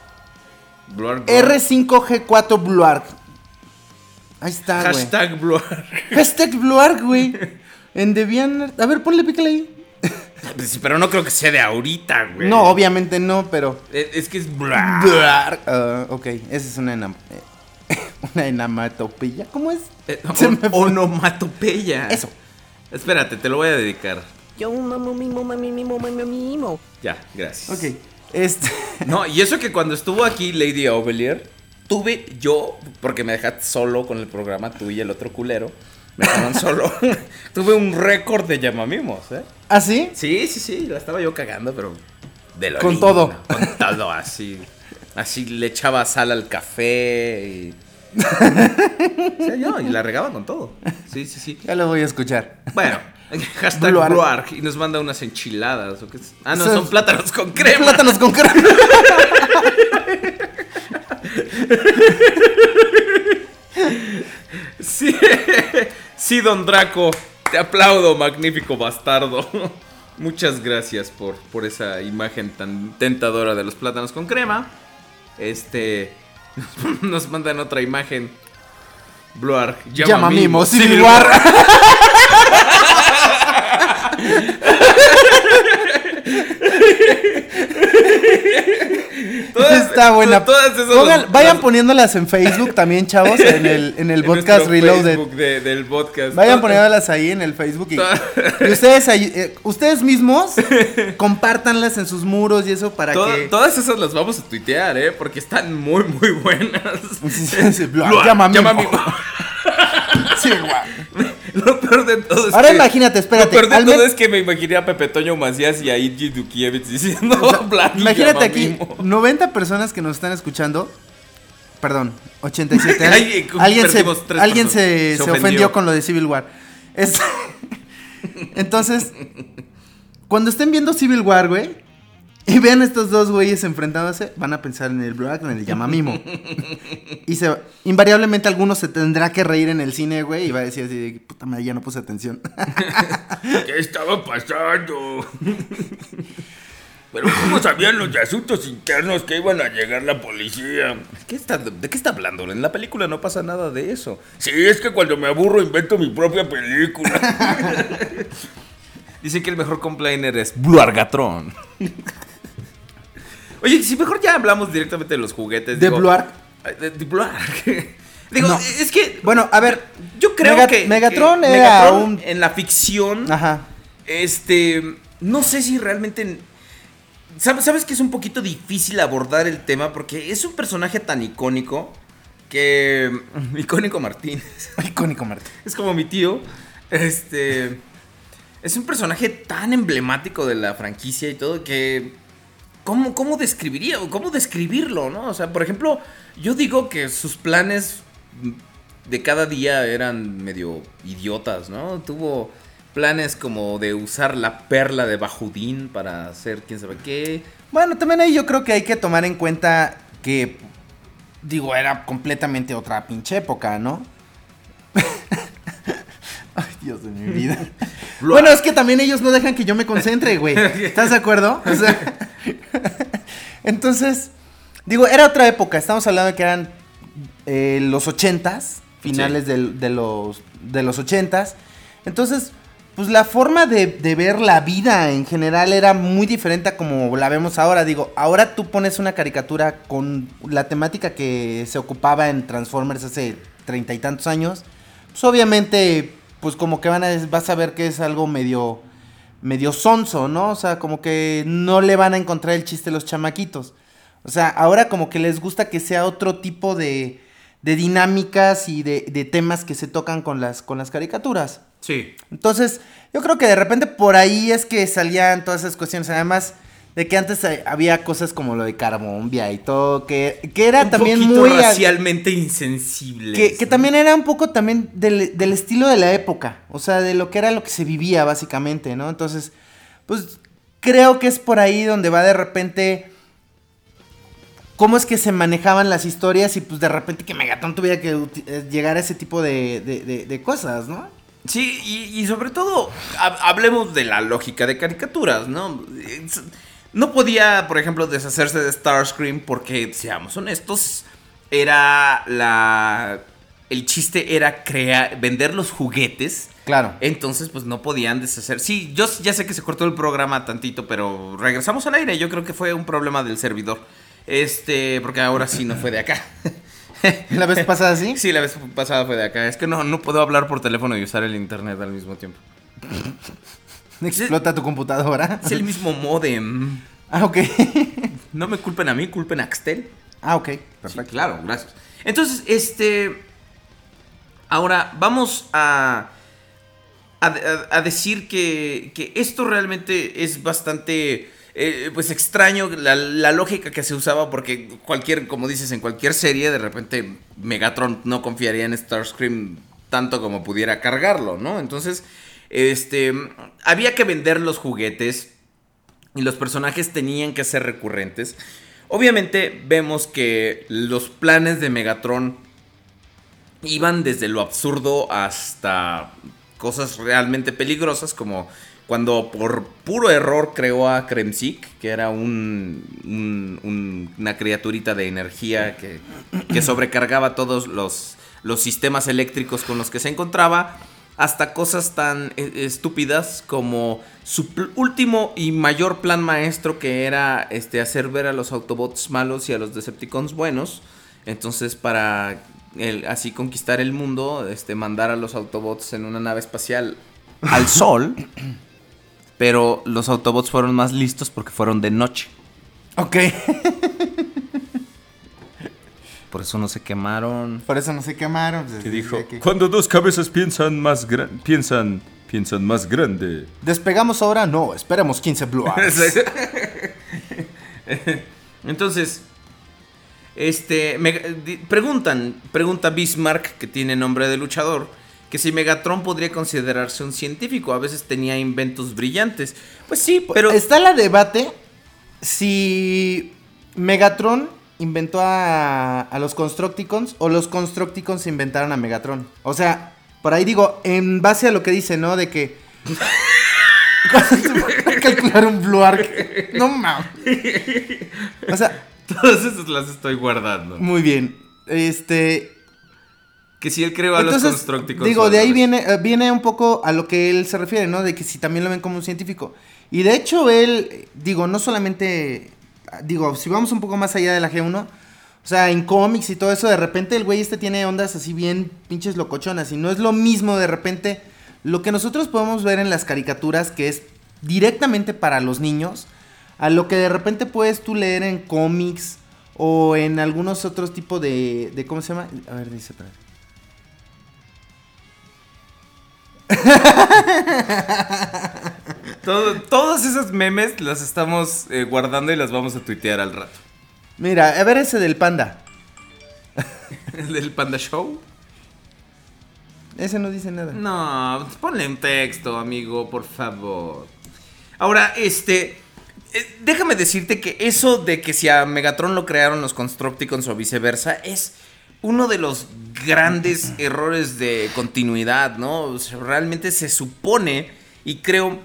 Bluark Gum.
R5G4 Bluark. Ahí está, güey.
Hashtag Bluark.
Hashtag Bluark, güey. En DeviantArt. A ver, ponle pícale ahí.
Sí, Pero no creo que sea de ahorita, güey.
No, obviamente no, pero.
Es, es que es. Bluark.
Ah, ok, esa es una enam... eh, una enamatopilla. ¿Cómo es?
Eh, on- onomatopeya.
Eso.
Espérate, te lo voy a dedicar.
Yo mamo mimo mami mimo mami mimo.
Ya, gracias.
Ok. Este.
No, y eso que cuando estuvo aquí Lady Ovelier, tuve yo, porque me dejaste solo con el programa, tú y el otro culero, me dejaron solo, tuve un récord de llamamimos, ¿eh?
¿Ah, sí?
Sí, sí, sí, la estaba yo cagando, pero de lo
Con
lindo,
todo.
Con todo, así. Así le echaba sal al café y... O sea, yo, y la regaba con todo. Sí, sí, sí.
Ya lo voy a escuchar.
Bueno, hashtag
Bluark.
Bluark, y nos manda unas enchiladas. ¿o qué es? Ah, no,
Son-
son plátanos con crema.
Plátanos con crema.
Sí, sí, don Draco, te aplaudo, magnífico bastardo. Muchas gracias por, por esa imagen tan tentadora de los plátanos con crema. Este, nos mandan otra imagen. Bluark,
Llama mimo,
Civil War.
War.
Todas-
Está buena.
Todas esas
Pongan- vayan
las-
poniéndolas en Facebook también, chavos, en el, en el
en
podcast Reloaded.
De- del podcast.
Vayan poniéndolas ahí en el Facebook y, ustedes eh, ustedes mismos compártanlas en sus muros y eso para que
Todas esas las vamos a tuitear, ¿eh? Porque están muy, muy buenas.
Llama. Sí, guau.
Lo peor de todo es
Ahora
que-
imagínate, espérate,
Lo peor de
al
todo es que me imaginé a Pepe Toño Macías y a Iggy Dukiewicz diciendo Black y
Imagínate aquí,
mimo.
90 personas que nos están escuchando. Perdón, 87.
Ay, eh,
alguien se, alguien se,
personas. Se
se
ofendió.
ofendió con lo de Civil War. Es- Entonces, cuando estén viendo Civil War, güey, y vean estos dos güeyes enfrentándose, van a pensar en el Black, en el Yamamimo. y se, invariablemente alguno se tendrá que reír en el cine, güey, y va a decir así, de, puta madre, ya no puse atención.
¿Qué estaba pasando? Pero ¿cómo sabían los de asuntos internos que iban a llegar la policía?
¿Qué está- ¿De qué está hablando? En la película no pasa nada de eso.
Sí, es que cuando me aburro invento mi propia película.
Dicen que el mejor complainer es Bluargatron. Oye, si mejor ya hablamos directamente de los juguetes.
¿De
digo-
Bluark?
Ay, De, de Bluark. Digo,
No.
es que
Bueno, a ver,
yo creo que
Megatron
que
era
Megatron
un-
en la ficción
ajá.
Este, no sé si realmente... ¿Sabes, sabes que es un poquito difícil abordar el tema? Porque es un personaje tan icónico que... Icónico Martínez.
Icónico, Martín.
Es como mi tío. Este... Es un personaje tan emblemático de la franquicia y todo que... ¿Cómo, cómo describiría o cómo describirlo, no? O sea, por ejemplo, yo digo que sus planes de cada día eran medio idiotas, ¿no? Tuvo planes como de usar la perla de Bajudín para hacer quién sabe qué.
Bueno, también ahí yo creo que hay que tomar en cuenta que, digo, era completamente otra pinche época, ¿no? Ay, Dios de mi vida. bueno, es que también ellos no dejan que yo me concentre, güey. ¿Estás de acuerdo? O sea, entonces, digo, era otra época. Estamos hablando de que eran eh, los ochentas, finales de, los, de los ochentas. Entonces, pues la forma de, de ver la vida en general era muy diferente a como la vemos ahora. Digo, ahora tú pones una caricatura con la temática que se ocupaba en Transformers hace treinta y tantos años. Pues obviamente, pues como que van a, vas a ver que es algo medio, medio sonso, ¿no? O sea, como que no le van a encontrar el chiste a los chamaquitos. O sea, ahora como que les gusta que sea otro tipo de, de dinámicas y de, de temas que se tocan con las, con las caricaturas.
Sí.
Entonces, yo creo que de repente por ahí es que salían todas esas cuestiones. Además, de que antes eh, había cosas como lo de Carbombia y todo, que, que era
Un
también muy...
racialmente insensible.
que, que también era un poco también del, del estilo de la época, o sea, de lo que era lo que se vivía básicamente, ¿no? Entonces, pues creo que es por ahí donde va de repente cómo es que se manejaban las historias y pues de repente que Megatron tuviera que eh, llegar a ese tipo de, de- de- de cosas, ¿no?
Sí, y, y sobre todo, hab- hablemos de la lógica de caricaturas, ¿no? Es- No podía, por ejemplo, deshacerse de Starscream porque, seamos honestos, era la... El chiste era crear, vender los juguetes.
Claro.
Entonces, pues no podían deshacer. Sí, yo ya sé que se cortó el programa tantito, pero regresamos al aire. Yo creo que fue un problema del servidor. Este, porque ahora sí no fue de acá.
La vez pasada sí.
Sí, la vez pasada fue de acá. Es que no, no puedo hablar por teléfono y usar el internet al mismo tiempo.
Explota tu computadora.
Es el mismo modem.
Ah, ok.
No me culpen a mí, culpen a Axtel.
ah, ok.
Sí, claro, gracias. Entonces, este. Ahora, vamos a. A, a- a decir que, que esto realmente es bastante. eh, pues extraño la, la lógica que se usaba porque cualquier, como dices, en cualquier serie de repente Megatron no confiaría en Starscream tanto como pudiera cargarlo, ¿no? Entonces, este, había que vender los juguetes y los personajes tenían que ser recurrentes. Obviamente vemos que los planes de Megatron iban desde lo absurdo hasta cosas realmente peligrosas como cuando por puro error creó a Kremzik, que era un, un- un- una criaturita de energía que, que sobrecargaba todos los sistemas eléctricos con los que se encontraba, hasta cosas tan eh, estúpidas como su último y mayor plan maestro que era este, hacer ver a los Autobots malos y a los Decepticons buenos. Entonces para el- así conquistar el mundo, este, mandar a los Autobots en una nave espacial al sol. Pero los Autobots fueron más listos porque fueron de noche.
Ok.
Por eso no se quemaron.
Por eso no se quemaron. pues,
Que dijo,
que-
cuando dos cabezas piensan más gran, piensan, piensan más grande.
¿Despegamos ahora? No, esperemos 15 Blue.
Entonces, este, preguntan, pregunta Bismarck, que tiene nombre de luchador, que si Megatron podría considerarse un científico. A veces tenía inventos brillantes. Pues sí, pero...
Está la debate si Megatron inventó a, a los Constructicons o los Constructicons inventaron a Megatron. O sea, por ahí digo, en base a lo que dice, ¿no? De que... ¿Cuánto se puede calcular un Blue Arc? No mames. O sea,
Todas esas las estoy guardando.
muy bien. Este...
Que si él creó a los Constructicons.
digo, de ahí viene, eh, viene un poco a lo que él se refiere, ¿no? De que si también lo ven como un científico. Y de hecho, él, digo, no solamente, digo, si vamos un poco más allá de la G1, o sea, en cómics y todo eso, de repente el güey este tiene ondas así bien pinches locochonas. Y no es lo mismo de repente lo que nosotros podemos ver en las caricaturas, que es directamente para los niños, a lo que de repente puedes tú leer en cómics o en algunos otros tipos de, de ¿cómo se llama? A ver, dice otra vez.
Todo- todas esas memes las estamos eh, guardando y las vamos a tuitear al rato.
Mira, a ver ese del panda.
¿El del Panda Show?
Ese no dice nada.
No, ponle un texto, amigo, por favor. Ahora, este. eh, déjame decirte que eso de que si a Megatron lo crearon los Constructicons o viceversa es uno de los grandes errores de continuidad, ¿no? O sea, realmente se supone y creo.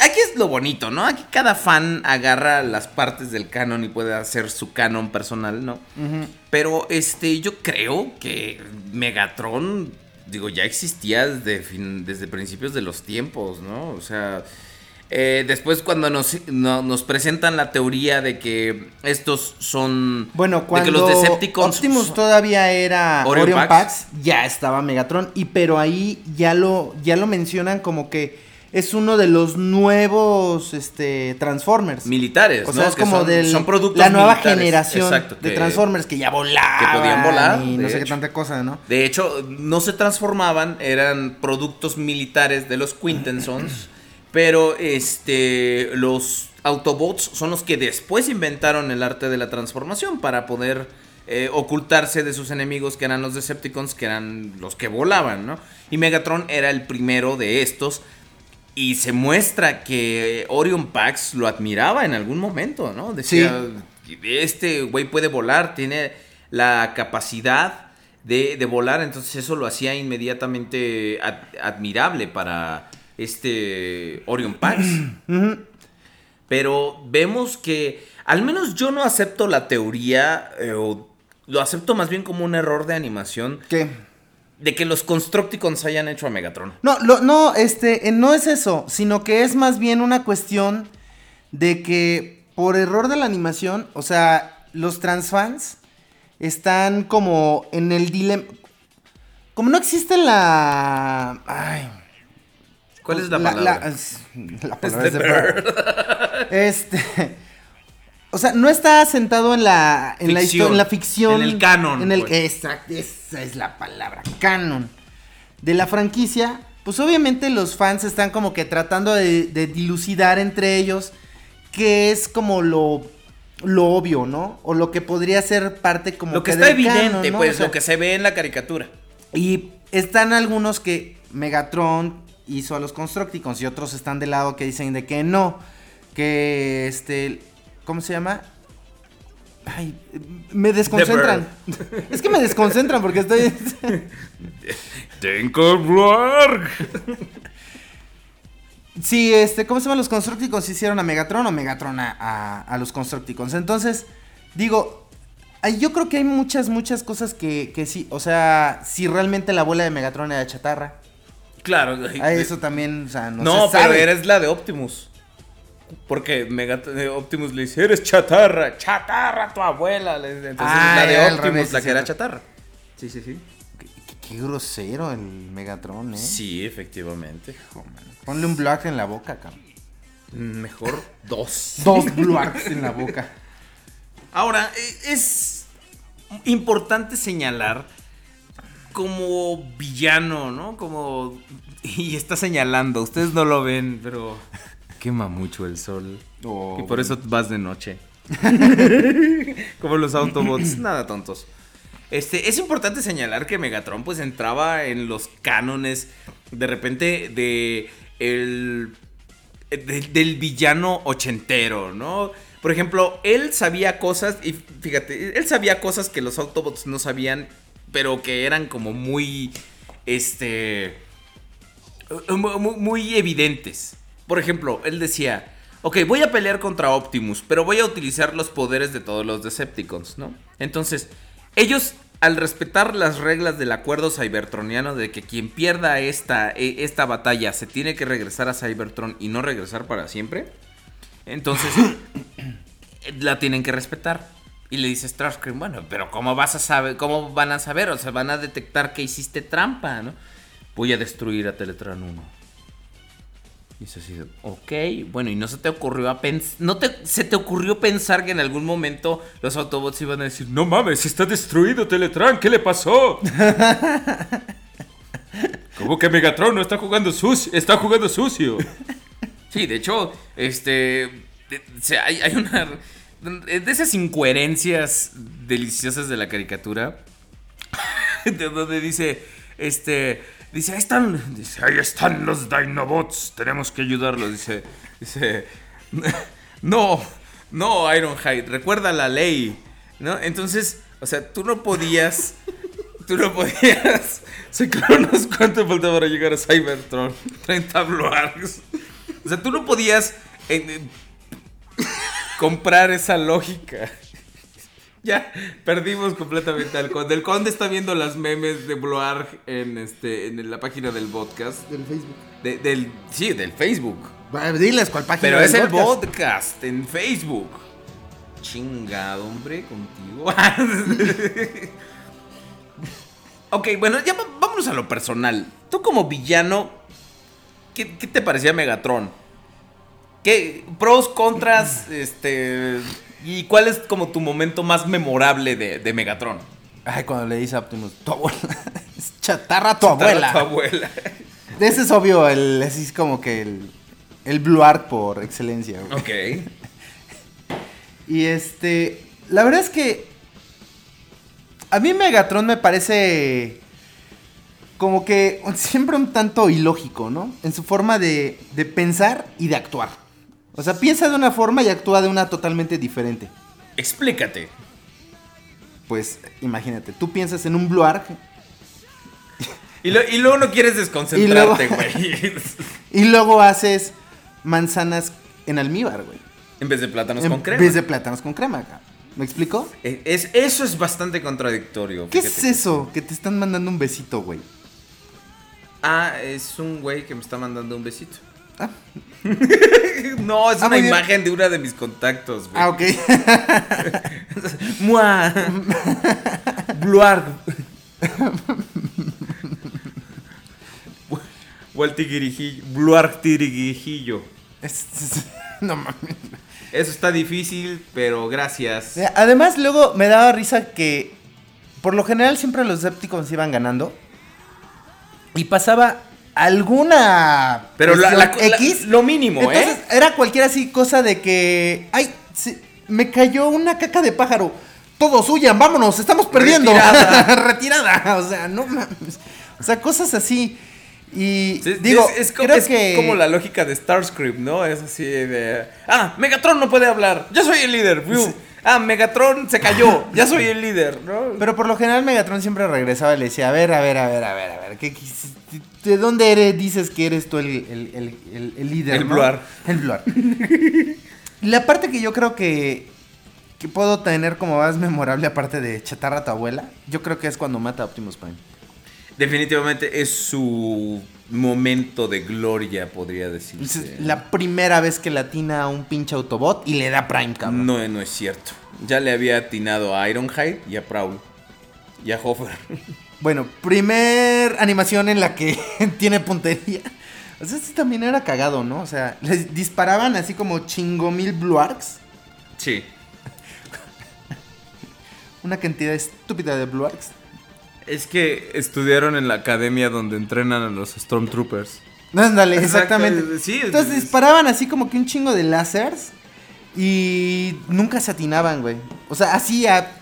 Aquí es lo bonito, ¿no? Aquí cada fan agarra las partes del canon y puede hacer su canon personal, ¿no? Pero este, yo creo que Megatron, digo, ya existía desde, fin- desde principios de los tiempos, ¿no? O sea, eh, después cuando nos, no- nos presentan la teoría de que estos son...
Bueno,
de
cuando
que los Decepticons
Optimus
son-
todavía era Orion
Pax.
Pax, ya estaba Megatron. Y pero ahí ya lo, ya lo mencionan como que es uno de los nuevos este, Transformers.
militares,
o
¿no?
sea, es
Que
como de la nueva
militares.
generación
Exacto,
de Transformers que ya volaban.
que podían volar,
Y no sé qué tanta cosa, ¿no?
De hecho, no se transformaban, eran productos militares de los Quintessons, pero este los Autobots son los que después inventaron el arte de la transformación para poder eh, ocultarse de sus enemigos que eran los Decepticons, que eran los que volaban, ¿no? Y Megatron era el primero de estos. Y se muestra que Orion Pax lo admiraba en algún momento, ¿no? Decía, este güey puede volar, tiene la capacidad de, de volar, entonces eso lo hacía inmediatamente ad- admirable para este Orion Pax. Pero vemos que, al menos yo no acepto la teoría, eh, o lo acepto más bien como un error de animación,
¿Qué?
De que los Constructicons hayan hecho a Megatron.
No, lo- no, este, eh, no es eso, sino que es más bien una cuestión de que por error de la animación, o sea, los transfans están como en el dilema. Como no existe la. Ay.
¿Cuál es la palabra?
la palabra es de bird. Este. O sea, no está sentado en la, en la
Ficción.
historia, en la ficción.
En el canon,
En el,
pues.
exacto, esa es la palabra, canon. De la franquicia, pues obviamente los fans están como que tratando de, de dilucidar entre ellos qué es como lo, lo obvio, ¿no? O lo que podría ser parte como
Lo que
que
está
del
evidente,
canon, ¿no?
pues,
O sea,
lo que se ve en la caricatura.
y están algunos que Megatron hizo a los Constructicons y otros están del lado que dicen de que no. Que este. ¿Cómo se llama? Ay, me desconcentran. Es que me desconcentran porque estoy.
Tengo.
Sí, este, ¿cómo se llama? Los Constructicons hicieron a Megatron o Megatron a, a- a los Constructicons. Entonces, digo, yo creo que hay muchas, muchas cosas que, que sí. O sea, si realmente la bola de Megatron era chatarra.
Claro.
A eso también, o sea, no,
No,
se
pero
sabe.
eres la de Optimus. Porque Megat- eh, Optimus le dice, eres chatarra, chatarra tu abuela. Entonces
Ah,
la de Optimus,
revés,
la
sí,
que era chatarra. Sí, sí, sí.
Qué, qué grosero el Megatron, ¿eh?
Sí, efectivamente.
Ponle un block en la boca, cabrón.
Mejor dos.
Dos blocks en la boca.
Ahora, e- es importante señalar como villano, ¿no? Como... Y está señalando, ustedes no lo ven, pero quema mucho el sol.
Oh,
y por eso vas de noche. como los Autobots, nada tontos. Este, es importante señalar que Megatron pues entraba en los cánones de repente de el de- del villano ochentero, ¿no? Por ejemplo, él sabía cosas y fíjate, él sabía cosas que los Autobots no sabían, pero que eran como muy este mu- mu- muy evidentes. Por ejemplo, él decía, ok, voy a pelear contra Optimus, pero voy a utilizar los poderes de todos los Decepticons, ¿no? Entonces, ellos, al respetar las reglas del acuerdo cybertroniano de que quien pierda esta, e- esta batalla se tiene que regresar a Cybertron y no regresar para siempre, entonces la tienen que respetar. Y le dice Starscream, bueno, pero ¿cómo vas a saber, cómo van a saber? O sea, van a detectar que hiciste trampa, ¿no? Voy a destruir a Teletran 1. Y es así, ok, bueno, y no se te ocurrió a pens no te, se te ocurrió pensar que en algún momento los Autobots iban a decir,
No mames, está destruido Teletran, ¿qué le pasó? ¿Cómo que Megatron no está jugando sucio? Está jugando sucio.
Sí, de hecho, este. hay, hay una. De esas incoherencias deliciosas de la caricatura. De donde dice. Este. Dice, ahí están. Dice,
Ahí están los Dinobots, tenemos que ayudarlos.
Dice. Dice. No, no, Ironhide, recuerda la ley. ¿No? Entonces, o sea, tú no podías. Tú no podías sacar unos cuantos falta para llegar a Cybertron. 30 bloarks. O sea, tú no podías eh, eh, comprar esa lógica. Ya, perdimos completamente al conde. El conde está viendo las memes de Bloarg en este en la página del podcast.
Del Facebook.
De- del, sí, del Facebook.
Bueno, diles cuál página.
Pero
del
es el
podcast.
en Facebook. Chingado, hombre, contigo. ok, bueno, ya vámonos a lo personal. Tú como villano, ¿qué, qué te parecía Megatron? ¿Qué pros, contras, este... ¿Y cuál es como tu momento más memorable de, de Megatron?
Ay, cuando le dice a Optimus, tu abuela. Es chatarra tu abuela.
Tu abuela.
Ese es obvio, el, ese es como que el. el Bluark por excelencia, güey.
Ok.
Y este, la verdad es que a mí Megatron me parece como que siempre un tanto ilógico, ¿no? En su forma de, de pensar y de actuar. O sea, piensa de una forma y actúa de una totalmente diferente.
Explícate.
Pues imagínate, tú piensas en un Bluark
Y, lo- y luego no quieres desconcentrarte, güey.
y luego haces manzanas en almíbar, güey.
en vez de plátanos
En
con crema.
vez de plátanos con crema. ¿Me explico?
Eh, Es, eso es bastante contradictorio.
¿Qué es eso? Que te están mandando un besito, güey.
Ah, es un güey que me está mandando un besito.
Ah.
no, es
Ah,
una
bien.
imagen de una de mis contactos, güey.
Ah, ok.
Mua.
Es- es- no mames.
Eso está difícil, pero gracias.
Eh, Además, luego me daba risa que por lo general siempre los Decepticons iban ganando. Y pasaba alguna.
Pero la- la-
cuestión
la-
X.
lo mínimo,
Entonces,
¿eh?
era cualquier así cosa de que. ¡Ay! se- me cayó una caca de pájaro. Todos huyan, vámonos, estamos perdiendo.
Retirada.
Retirada. O sea, no mames. O sea, cosas así. Y
Sí,
digo,
es, es
creo
es
que.
como la lógica de Starscream, ¿no? Es así de... Ah, Megatron no puede hablar. Yo soy el líder. Fiu. Ah, Megatron se cayó. Ya soy el líder, ¿no?
Pero por lo general Megatron siempre regresaba y le decía, a ver, a ver, a ver, a ver, a ver, ¿qué, qué- ¿de dónde eres? Dices que eres tú el, el- el- el- líder.
El
¿no?
Bluar.
El Bluar. la parte que yo creo que, que puedo tener como más memorable, aparte de chatarra a tu abuela, yo creo que es cuando mata a Optimus Prime.
Definitivamente es su momento de gloria, podría decirse.
la primera vez que latina a un pinche Autobot y le da Prime, cabrón.
No, no es cierto. Ya le había atinado a Ironhide y a Prowl. Y a Hofer.
Bueno, primer animación en la que tiene puntería. O sea, este también era cagado, ¿no? O sea, les disparaban así como chingo mil Blue Arcs.
Sí.
Una cantidad estúpida de Blue Arcs.
Es que estudiaron en la academia donde entrenan a los Stormtroopers.
Ándale, exactamente.
sí,
Entonces
es-
disparaban así como que un chingo de láseres. Y nunca se atinaban, güey. O sea, así a,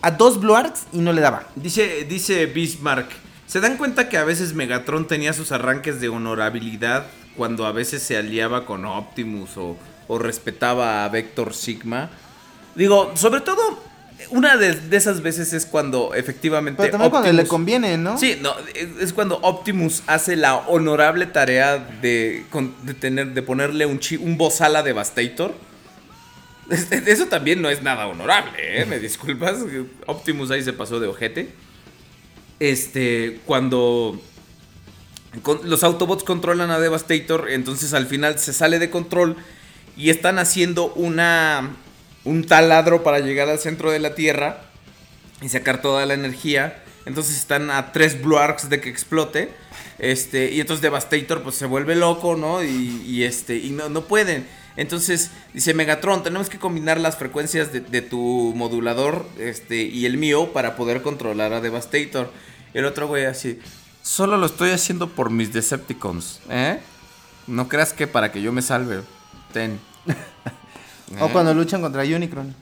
a dos Blue Arcs y no le daba.
Dice, dice Bismarck, ¿se dan cuenta que a veces Megatron tenía sus arranques de honorabilidad cuando a veces se aliaba con Optimus o, o respetaba a Vector Sigma? Digo, sobre todo, una de, de esas veces es cuando efectivamente...
Pero también cuando le conviene, ¿no?
Sí, no, es cuando Optimus hace la honorable tarea de, de tener, de ponerle un, chi- un bozal a Devastator. Es- es- Eso también no es nada honorable, ¿eh? Me disculpas. Optimus ahí se pasó de ojete. Este, cuando con- los Autobots controlan a Devastator, entonces al final se sale de control y están haciendo una un taladro para llegar al centro de la Tierra y sacar toda la energía. Entonces están a tres Blue Arcs de que explote. Este, y entonces Devastator pues se vuelve loco, ¿no? Y, y, este, y no, no pueden. Entonces dice Megatron, tenemos que combinar las frecuencias de, de tu modulador este, y el mío para poder controlar a Devastator. El otro güey así, solo lo estoy haciendo por mis Decepticons, ¿eh? No creas que para que yo me salve. Ten.
O cuando luchan contra Unicron.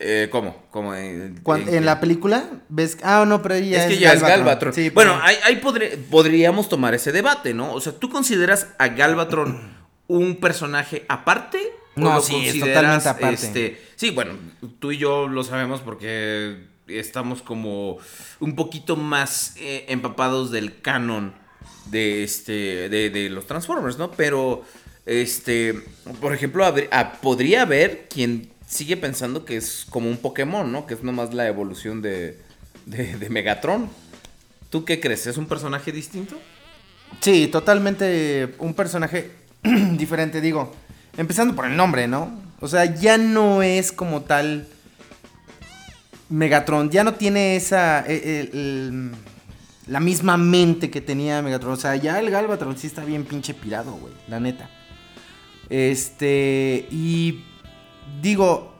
Eh, ¿Cómo? ¿Cómo? Eh, ¿en
la película, ves. Ah, no, pero ella
es que
es
ya es
Galvatron.
Galvatron.
Sí,
bueno,
pero-
ahí, ahí podré- podríamos tomar ese debate, ¿no? O sea, ¿tú consideras a Galvatron un personaje aparte? ¿O
No,
lo
sí, es totalmente aparte.
Este, sí, bueno, tú y yo lo sabemos porque estamos como un poquito más eh, empapados del canon de este de, de los Transformers, ¿no? Pero este, por ejemplo, ah, podría haber quien sigue pensando que es como un Pokémon, ¿no? Que es nomás la evolución de, Megatron. ¿Tú qué crees? ¿Es un personaje distinto?
Sí, totalmente un personaje diferente, digo. Empezando por el nombre, ¿no? O sea, ya no es como tal Megatron, ya no tiene esa... el- el- la misma mente que tenía Megatron. O sea, ya el Galvatron sí está bien pinche pirado, güey, la neta. Este, y digo,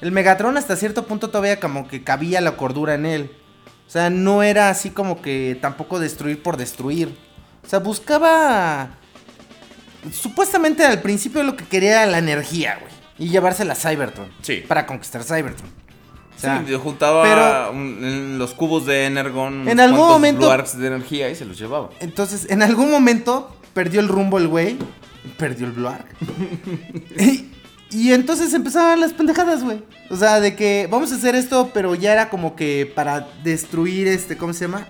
el Megatron hasta cierto punto todavía como que cabía la cordura en él. O sea, no era así como que tampoco destruir por destruir. O sea, buscaba supuestamente al principio lo que quería era la energía, güey. Y llevársela a Cybertron.
Sí.
Para conquistar Cybertron. O sea,
sí, juntaba
pero-
un- en los cubos de Energon.
En algún momento-
de energía y se los llevaba.
Entonces, en algún momento perdió el rumbo el güey. Perdió el Blue Arc. y, y entonces empezaban las pendejadas, güey. O sea, de que vamos a hacer esto, pero ya era como que para destruir este, ¿cómo se llama?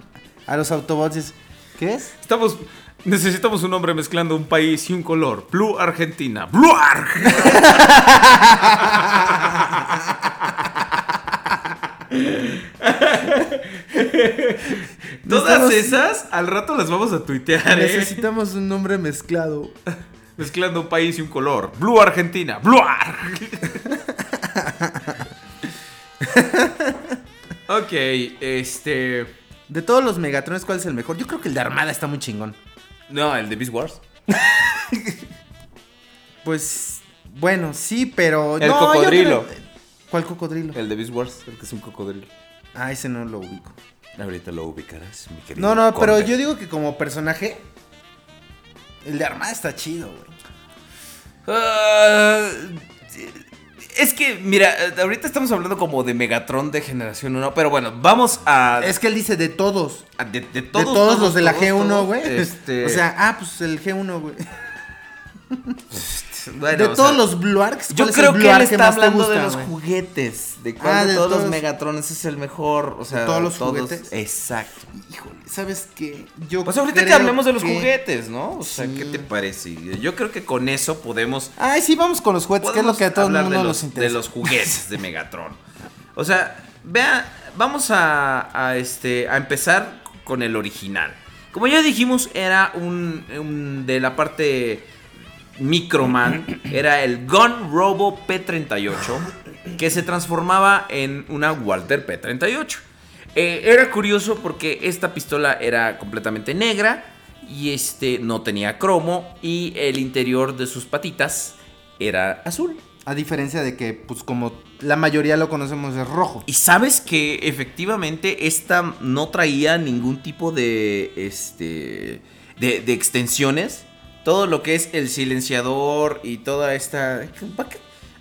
A los Autobots. ¿Qué es?
Estamos. Necesitamos un hombre mezclando un país y un color. Blue Argentina. Blue Arg. Todas esas al rato las vamos a tuitear, ¿eh?
Necesitamos un nombre mezclado.
Mezclando un país y un color. Blue Argentina. Blue ok, este.
De todos los Megatrones, ¿cuál es el mejor? Yo creo que el de Armada está muy chingón.
No, el de Beast Wars.
Pues, bueno, sí, pero...
El
no,
cocodrilo.
creo- ¿Cuál cocodrilo?
El de Beast Wars, el que es un cocodrilo.
Ah, ese no lo ubico.
Ahorita lo ubicarás, mi querido.
No, no, pero yo digo que como personaje... El de Armada está chido, güey.
Ah, es que, mira, ahorita estamos hablando como de Megatron de generación 1, pero bueno, vamos a...
Es que él dice de todos.
a- de, de
De
todos,
todos, los de la
todos,
G1,
todos,
güey.
Este,
O sea, ah, pues el G1, güey.
bueno,
de todos
sea,
los Blue Arcs,
Yo
¿cuál es
creo que él está hablando de los juguetes. De cuál
Ah,
de
de
todos los. Megatrones es el mejor. O sea,
todos los juguetes.
Exacto.
Híjole, ¿sabes qué? Yo
Pues ahorita que hablemos de los
que-
juguetes, ¿no? O sea,
Sí.
¿qué te parece? Yo creo que con eso podemos
Ay, sí, vamos con los juguetes, que es lo que a todo el
hablar
mundo
de
nos
los,
interesa.
de los juguetes de Megatron. O sea, vea, vamos a, a, este, a empezar con el original. Como ya dijimos, era un, un- de la parte Microman, era el Gun Robo P38, que se transformaba en una Walter P38. Eh, era curioso porque esta pistola era completamente negra y este no tenía cromo y el interior de sus patitas era azul.
A diferencia de que, pues como la mayoría lo conocemos, es rojo.
Y sabes que efectivamente esta no traía ningún tipo de este de, de extensiones. Todo lo que es el silenciador y toda esta.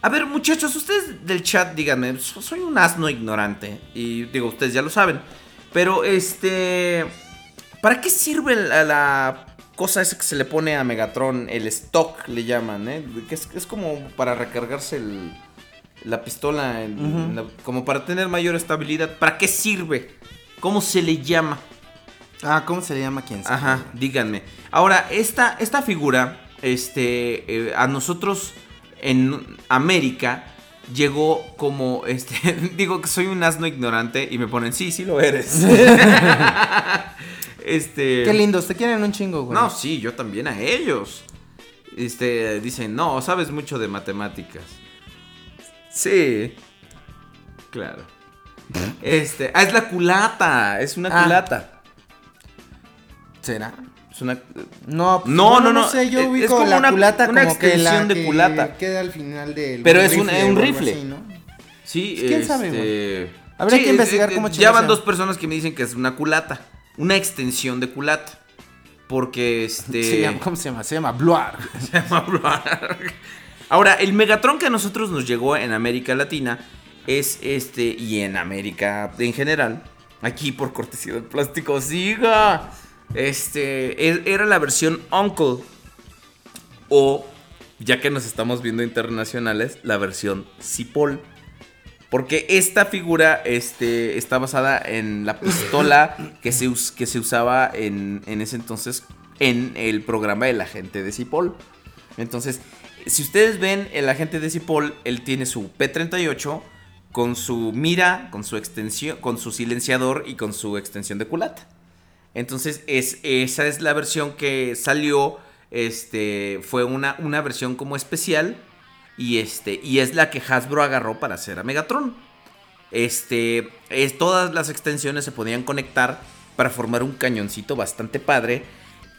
A ver, muchachos, ustedes del chat, díganme, so- soy un asno ignorante. Y digo, ustedes ya lo saben. Pero este. ¿Para qué sirve la, la cosa esa que se le pone a Megatron? El stock le llaman, ¿eh? Que es, es como para recargarse el, la pistola, la- como para tener mayor estabilidad. ¿Para qué sirve? ¿Cómo se le llama?
Ah, ¿cómo se le llama quién sabe?
Ajá, díganme. Ahora, esta, esta figura, este, eh, a nosotros en América llegó como, este, digo que soy un asno ignorante y me ponen, sí, sí lo eres. este.
Qué lindos, te quieren un chingo, güey.
No, sí, yo también a ellos. Este, dicen, no, sabes mucho de matemáticas. Sí. Claro. Este, ah, es la culata, es una
Ah.
culata.
¿Será?
Es una
No, pues,
No,
bueno,
no, no,
sé, yo
es- es
ubico
como
la
una-
culata
una
como que la
extensión de
que
culata.
queda al final del
Pero es un-
rifle
un rifle.
así, ¿no?
Sí,
Pues, ¿quién sabe,
este,
Habría
sí,
que investigar
eh,
cómo
Ya van dos personas que me dicen que es una culata. Una extensión de culata. Porque este.
Se llama- ¿Cómo se llama? Se llama Blue Arc.
Se llama Blarg. Ahora, el Megatron que a nosotros nos llegó en América Latina es este, y en América en general, aquí por cortesía del plástico, siga. Este, e- era la versión Uncle. O, ya que nos estamos viendo internacionales, la versión Cipoll. Porque esta figura este, está basada en la pistola que se, us- que se usaba en, en ese entonces en el programa El Agente de Cipoll. Entonces, si ustedes ven el Agente de Cipoll, él tiene su P38 con su mira, con su extensión, con su silenciador y con su extensión de culata. Entonces, es, esa es la versión que salió. Este fue una, una versión como especial. Y este. Y es la que Hasbro agarró para hacer a Megatron. Este. Es, todas las extensiones se podían conectar para formar un cañoncito bastante padre.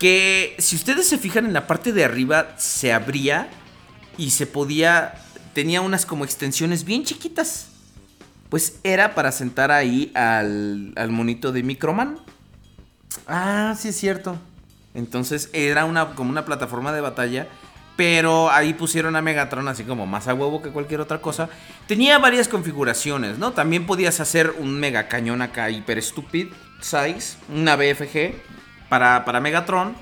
Que si ustedes se fijan en la parte de arriba, se abría. Y se podía. Tenía unas como extensiones bien chiquitas. Pues era para sentar ahí al, al monito de Microman.
Ah, sí es cierto.
Entonces era una, como una plataforma de batalla Pero ahí pusieron a Megatron así como más a huevo que cualquier otra cosa. Tenía varias configuraciones, ¿no? También podías hacer un mega cañón acá hiper stupid size, una BFG para, para Megatron.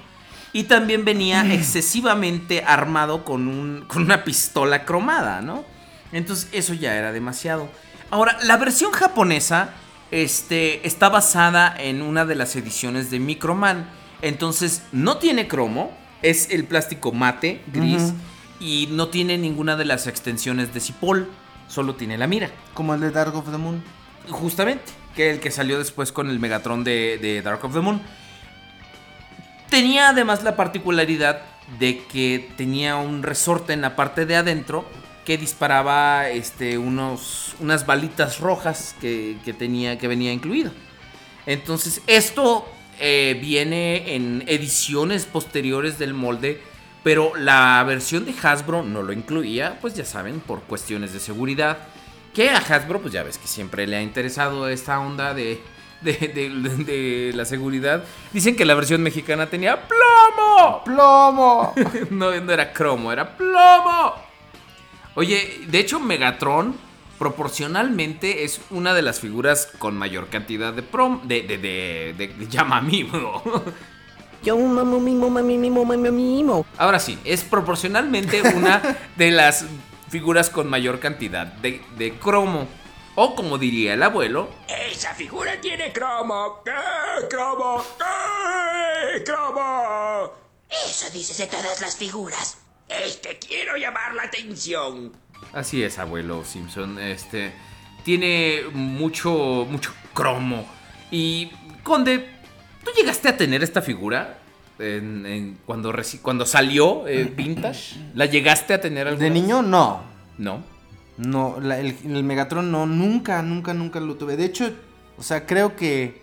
Y también venía excesivamente armado con, un, con una pistola cromada, ¿no? Entonces eso ya era demasiado. Ahora, la versión japonesa este, está basada en una de las ediciones de Microman. Entonces no tiene cromo, es el plástico mate, gris, y no tiene ninguna de las extensiones de Cipoll, solo tiene la mira.
Como el de Dark of the Moon.
Justamente, que el que salió después con el Megatron de, de Dark of the Moon. Tenía además la particularidad de que tenía un resorte en la parte de adentro que disparaba este, unos, unas balitas rojas que, que tenía, que venía incluido. Entonces, esto eh, viene en ediciones posteriores del molde, pero la versión de Hasbro no lo incluía, pues ya saben, por cuestiones de seguridad. Que a Hasbro, pues ya ves que siempre le ha interesado esta onda de, de, de- de la seguridad. Dicen que la versión mexicana tenía plomo.
¡Plomo!
no, no era cromo, era plomo. Oye, de hecho Megatron proporcionalmente es una de las figuras con mayor cantidad de prom de de de, de, de llamamiento.
Yo mamo mimo mami mimo mami mimo.
Ahora sí, es proporcionalmente una de las figuras con mayor cantidad de, de cromo. O como diría el abuelo,
Esa figura tiene cromo. ¿Qué? ¿Cromo? ¿Qué? ¿Cromo?
Eso dices de todas las figuras.
Es que quiero llamar la atención.
Así es, abuelo Simpson. Este tiene mucho, mucho cromo. Y Conde, ¿tú llegaste a tener esta figura en- en- cuando reci- cuando salió eh, vintage? ¿La llegaste a tener alguna
De
vez?
niño, no.
No.
No, la- el, el Megatron no, nunca, nunca, nunca lo tuve. De hecho, o sea, creo que.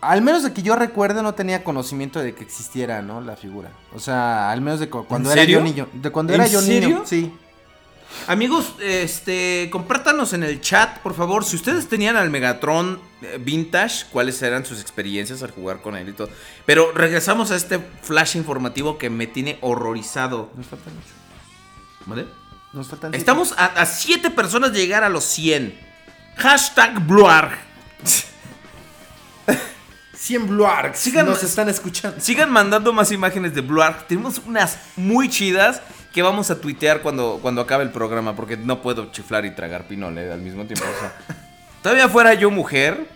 Al menos de que yo recuerde, no tenía conocimiento de que existiera, ¿no? La figura. O sea, al menos de cu- cuando
¿En
era
serio?
yo niño. De cuando
¿En
era yo
serio?
niño. Sí.
Amigos, este, compártanos en el chat, por favor, si ustedes tenían al Megatron eh, Vintage, cuáles eran sus experiencias al jugar con él y todo. Pero regresamos a este flash informativo que me tiene horrorizado.
Nos faltan mucho.
¿Vale?
Nos faltan
Estamos a, a siete personas de llegar a los 100. Hashtag Bluarg.
100 Bluargs.
Sigan-
nos están escuchando.
Sigan mandando más imágenes de Bluarg. Tenemos unas muy chidas que vamos a tuitear cuando, cuando acabe el programa. Porque no puedo chiflar y tragar pinole al mismo tiempo. o sea, todavía fuera yo mujer.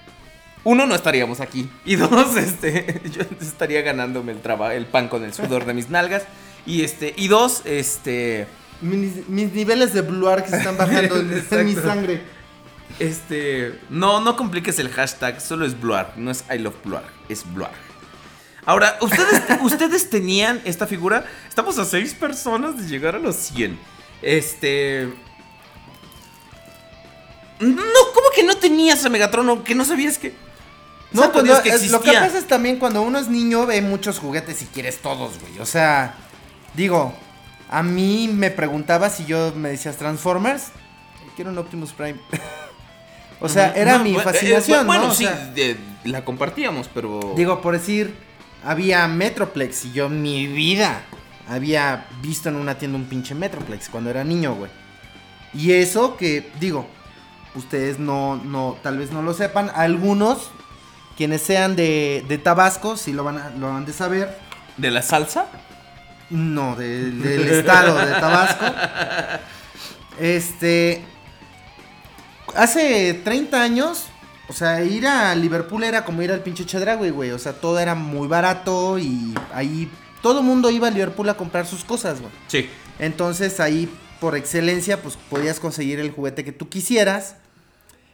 Uno, no estaríamos aquí. Y dos, este, yo estaría ganándome el, traba- el pan con el sudor de mis nalgas. Y este, y dos, este,
Mis, mis niveles de Bluargs están bajando en, en mi sangre.
Este. No, no compliques el hashtag, solo es Bluarg, no es I love Bluarg, es Bluarg. Ahora, ¿ustedes, ¿ustedes tenían esta figura? Estamos a seis personas de llegar a los 100. Este. No, ¿cómo que no tenías a Megatron o que no sabías que.
No,
sabías
cuando,
que
es- lo que
existía?
pasa es también cuando uno es niño ve muchos juguetes y quieres todos, güey. O sea, digo, a mí me preguntaba si yo me decías Transformers, quiero un Optimus Prime. o sea, era
No,
mi
bu- eh,
fascinación,
Bueno,
¿no? O
sí,
sea,
de- la compartíamos, pero.
digo, por decir, había Metroplex y yo en mi vida había visto en una tienda un pinche Metroplex cuando era niño, güey. Y eso que, digo, ustedes no, no, tal vez no lo sepan, algunos, quienes sean de, de Tabasco, sí lo van a, lo han de saber.
¿De la salsa?
No, de- del estado de Tabasco. Este. Hace 30 años, o sea, ir a Liverpool era como ir al pinche Chedraui, güey. O sea, todo era muy barato y ahí todo mundo iba a Liverpool a comprar sus cosas, güey.
Sí.
Entonces ahí, por excelencia, pues podías conseguir el juguete que tú quisieras.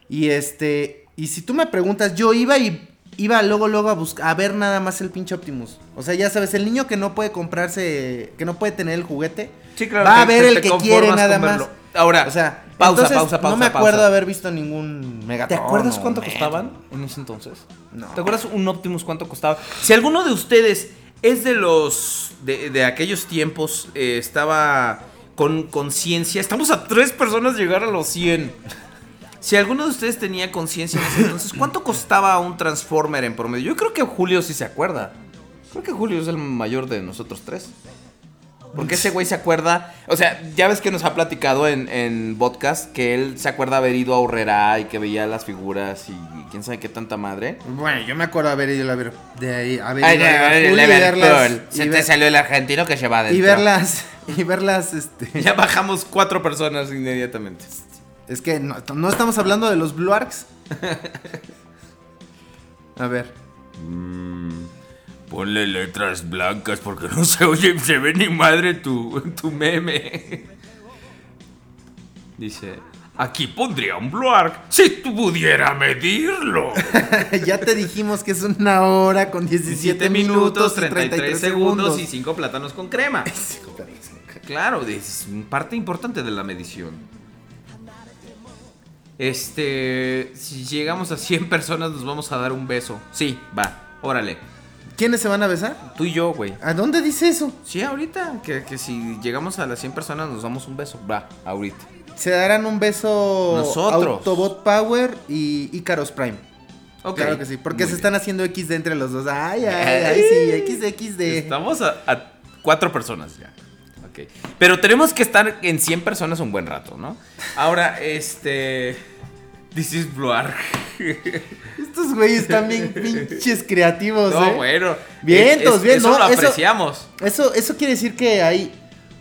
Y este. Y si tú me preguntas, yo iba y iba luego, luego a buscar, a ver nada más el pinche Optimus. O sea, ya sabes, el niño que no puede comprarse, que no puede tener el juguete,
Sí, claro.
va a ver el que quiere nada más.
Ahora,
O sea,
pausa,
entonces,
pausa, pausa.
No me acuerdo
pausa.
haber visto ningún Megatron.
¿Te acuerdas cuánto costaban en ese entonces?
No.
¿Te acuerdas un Optimus cuánto costaba? Si alguno de ustedes es de los de, de aquellos tiempos, eh, estaba con conciencia. Estamos a tres personas llegar a los 100. Si alguno de ustedes tenía conciencia en ese entonces, ¿cuánto costaba un Transformer en promedio? Yo creo que Julio sí se acuerda. Creo que Julio es el mayor de nosotros tres. Porque ese güey se acuerda. O sea, ya ves que nos ha platicado en, en podcast que él se acuerda haber ido a Horrera y que veía las figuras y quién sabe qué tanta madre.
Bueno, yo me acuerdo haber ido a ver de ahí, haber
Ay,
ido a Liverpool y
Liverpool.
verlas
Se
y
te
ver-
salió el argentino que se va adentro.
y verlas y verlas este
Ya bajamos cuatro personas inmediatamente.
es que no, no estamos hablando de los Blue Arcs. A ver.
Ponle letras blancas porque no se oye, se ve ni madre tu, tu meme. Dice, aquí pondría un Bluark si tú pudiera medirlo.
ya te dijimos que es una hora con 17 minutos, y
33 segundos y 5 plátanos con crema. Claro, es parte importante de la medición. Este, si llegamos a 100 personas nos vamos a dar un beso. Sí, va, órale.
¿Quiénes se van a besar?
Tú y yo, güey.
¿A dónde dice eso?
Sí, ahorita, que, que si llegamos a las 100 personas nos damos un beso. Va, ahorita.
Se darán un beso
Nosotros.
Autobot Power y Icaros Prime.
Ok.
Claro que sí, porque
Muy
se
bien.
están haciendo XD entre los dos. Ay, ay, ay, sí, XD.
Estamos a, a cuatro personas ya. Ok. Pero tenemos que estar en 100 personas un buen rato, ¿no? Ahora, este. This is Bluar.
Estos güeyes están bien pinches creativos,
No,
¿eh?
bueno.
Vientos,
Es-
bien,
eso
no,
lo apreciamos.
Eso, eso quiere decir que hay.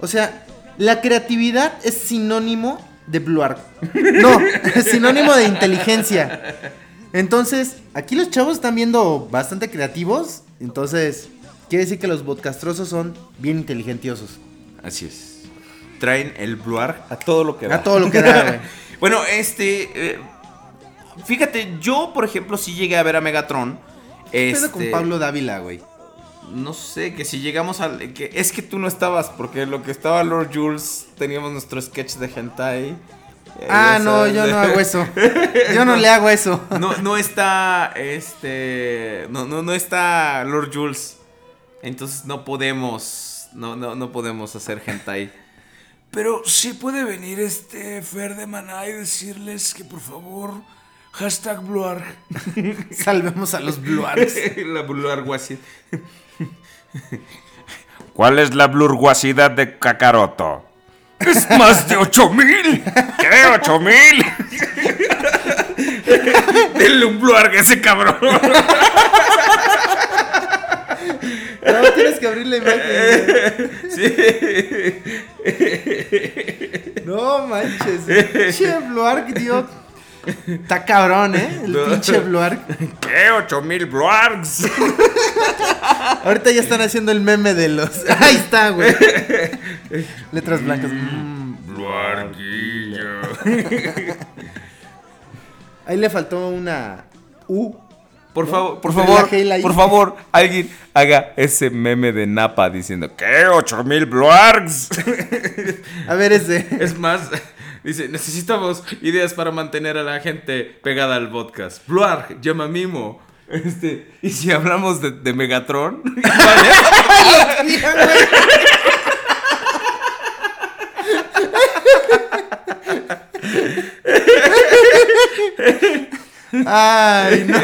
O sea, la creatividad es sinónimo de Blue Arc. No, es sinónimo de inteligencia. Entonces, aquí los chavos están viendo bastante creativos. Entonces, quiere decir que los podcastrosos son bien inteligentiosos.
Así es. Traen el Bluar a todo lo que da.
A todo lo que da, güey.
bueno, este. eh, fíjate, yo, por ejemplo, sí llegué a ver a Megatron.
¿Qué pedo
Este,
con Pablo Dávila, güey?
No sé, que si llegamos al. Que, es que tú no estabas, porque lo que estaba Lord Jules, teníamos nuestro sketch de hentai. Eh,
Ah, no,
sabes.
yo no hago eso. Yo no le hago eso.
No, no está. Este. No, no, no está Lord Jules. Entonces no podemos. No, no, no podemos hacer hentai.
Pero sí puede venir este Fer de Maná y decirles que por favor, hashtag Bluar.
Salvemos a los Blue Arcs.
La Bluar Guasi.
¿Cuál es la blurguasidad de Kakaroto? ¡Es más de 8000! ¿Qué? ¿8000? Denle un Bluarg a ese cabrón.
No, tienes que abrir la imagen. güey. No manches. Pinche Blue Arc, tío. Está cabrón, ¿eh? El pinche Blue Arc.
¿Qué? ¿8000 Bluargs?
Ahorita ya están haciendo el meme de los. Ahí está, güey. Letras blancas. Mm.
Bluarguillo.
Ahí le faltó una U.
Por favor, por favor, por favor, alguien haga ese meme de Napa diciendo
¿Qué? ¿8000 Bluargs?
A ver ese.
es más, dice, necesitamos ideas para mantener a la gente pegada al podcast. Bluarg, llama Mimo. Este, y si hablamos de, de Megatron,
Ay, no.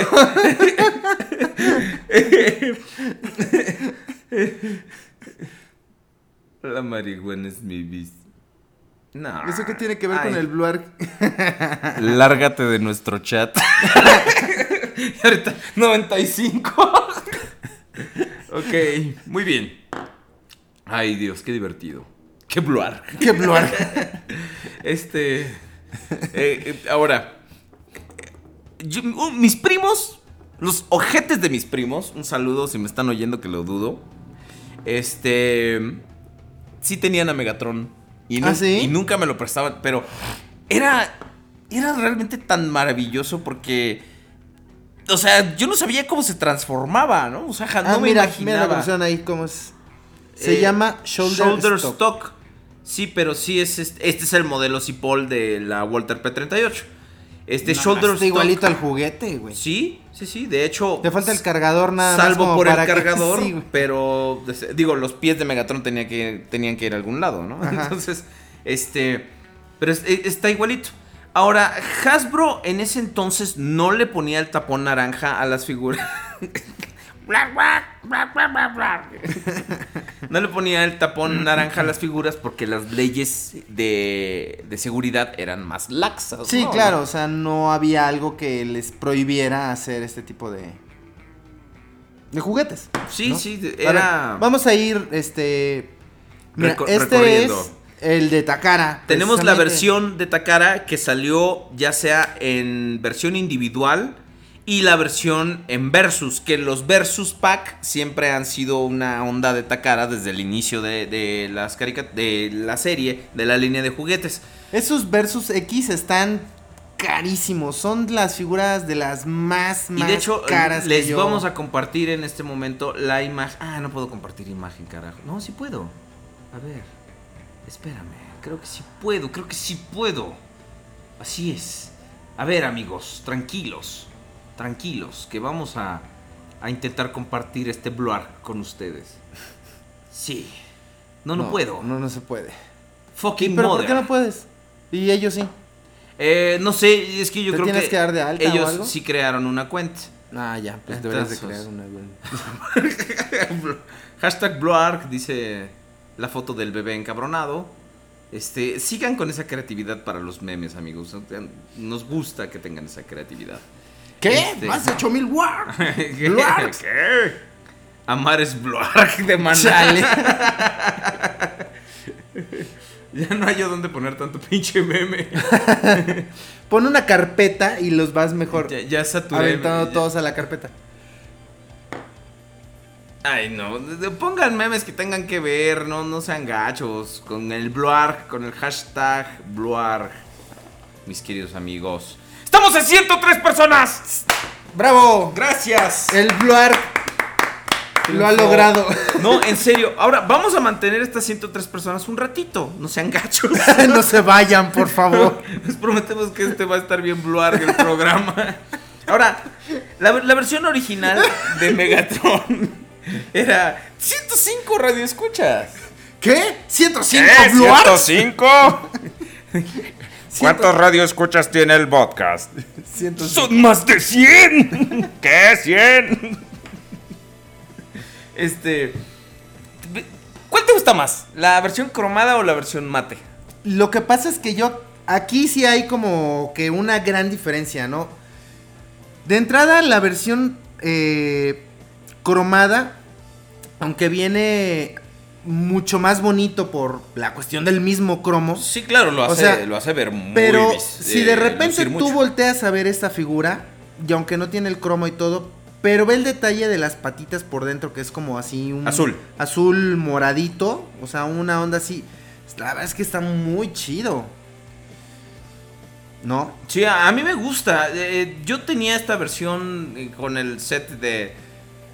la marihuana es mi bis. No.
¿Eso qué tiene que ver con el Blue?
Lárgate de nuestro chat. Ahorita, 95. ok, muy bien. Ay, Dios, qué divertido. Qué bluar.
¿Qué Blue?
Este. eh, eh, ahora. yo- uh, mis primos. Los ojetes de mis primos. Un saludo si me están oyendo, que lo dudo. Este. Sí tenían a Megatron. Y,
¿Ah, sí?
y nunca me lo prestaban. Pero era. Era realmente tan maravilloso porque. O sea, yo no sabía cómo se transformaba, ¿no? O sea, ja- no
Ah,
me
mira,
imaginaba.
mira la ahí, ¿cómo es? Se
Eh,
llama Shoulder, Stock.
Stock. Sí, pero sí es este, este es el modelo Cipoll de la Walter P38. Este
No,
Shoulder
igualito al juguete, güey.
Sí, sí, sí. De hecho.
Te falta el cargador nada más
Salvo por el cargador.
Sí,
pero digo, los pies de Megatron tenía que, tenían que ir a algún lado, ¿no?
Ajá.
Entonces, este. Pero es- e- está igualito. Ahora, Hasbro en ese entonces no le ponía el tapón naranja a las figuras. No le ponía el tapón naranja a las figuras porque las leyes de, de seguridad eran más laxas.
Sí,
¿no?
claro, o sea, no había algo que les prohibiera hacer este tipo de de juguetes.
Sí,
¿no?
sí, era...
vamos a ir este mira,
Reco-
este
recorriendo.
es el de Takara.
Tenemos la versión de Takara que salió ya sea en versión individual y la versión en Versus, que los Versus Pack siempre han sido una onda de Takara desde el inicio de, de las de la serie, de la línea de juguetes.
Esos versus X están carísimos, son las figuras de las más
Y
más
de hecho,
caras que
les
yo-
vamos a compartir en este momento la imagen. Ah, no puedo compartir imagen, carajo. No, sí puedo. A ver, espérame. Creo que sí puedo, creo que sí puedo. Así es. A ver, amigos, tranquilos. Tranquilos, que vamos a, a intentar compartir este blur con ustedes. Sí. No, no, puedo.
No, no se puede.
Fucking
¿Pero por
mother.
qué no puedes? Y ellos sí.
Eh, no sé, es que yo
¿Te
creo
tienes
que,
que dar de alta o
ellos
algo?
sí crearon una cuenta.
Ah, ya, pues deberías de crear una. güey.
Hashtag Bloark dice la foto del bebé encabronado. Este, sigan con esa creatividad para los memes, amigos. Nos gusta que tengan esa creatividad.
¿Qué?
Este-
Más de 8000 war.
¿Qué? Amar es Bloark de Maná.
Chale.
Ya no hay yo dónde poner tanto pinche meme.
Pon una carpeta y los vas mejor
Ya, ya saturé.
aventando
ya-
todos a la carpeta.
Ay, no. Pongan memes que tengan que ver, no, no sean gachos. Con el Bloark, con el hashtag Bloark. Mis queridos amigos. ¡Estamos en 103 personas!
¡Bravo!
¡Gracias!
El Bluark lo ha logrado.
No, en serio. Ahora, vamos a mantener estas 103 personas un ratito. No sean gachos.
no se vayan, por favor.
Les prometemos que este va a estar bien Bloark el programa. Ahora, la, la versión original de Megatron era 105 radioescuchas.
¿Qué? ¿105
¿Eh?
Bluarks?
105. ¿Cuántos radioescuchas tiene el podcast?
105.
Son más de 100. ¿Qué? 100.
Este. ¿Cuál te gusta más? ¿La versión cromada o la versión mate?
Lo que pasa es que yo. Aquí sí hay como que una gran diferencia, ¿no? De entrada, la versión eh, cromada, aunque viene mucho más bonito por la cuestión del mismo cromo.
Sí, claro, lo
O
hace,
sea,
lo hace ver muy
Pero si
eh,
de repente
lucir
tú
mucho.
volteas a ver esta figura, y aunque no tiene el cromo y todo, pero ve el detalle de las patitas por dentro, que es como así un
Azul.
azul moradito, o sea, una onda así. La verdad es que está muy chido. ¿No?
Sí, a, mí me gusta. Eh, yo tenía esta versión eh, con el set de.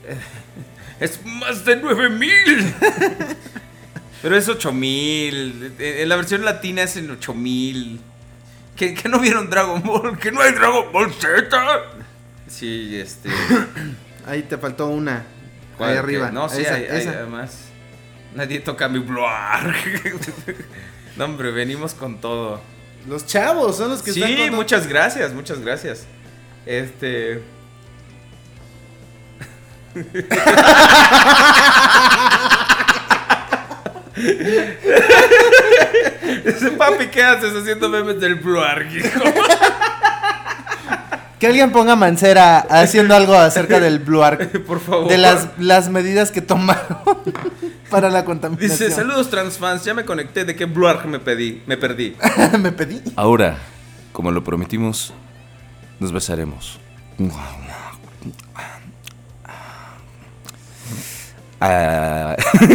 Es más de 9000.
Pero es 8000. eh, En la versión latina es en 8000. ¿Que, que no vieron Dragon Ball?
Que no hay Dragon Ball Z.
Sí, este.
Ahí te faltó una.
¿cuál?
Ahí arriba.
No, sí,
esa,
hay- además. Nadie toca mi blog. no, hombre, venimos con todo.
Los chavos son los que están
Sí,
con-
muchas gracias, muchas gracias. Este. Ese papi, ¿qué haces haciendo memes del Bluarg, hijo?
Que alguien ponga Mancera haciendo algo acerca del Blue Arc.
Por favor.
De las, las medidas que tomaron para la contaminación.
Dice, saludos transfans, ya me conecté, ¿de qué Bluarg me pedí? Me perdí.
Me pedí.
Ahora, como lo prometimos, nos besaremos. Ah.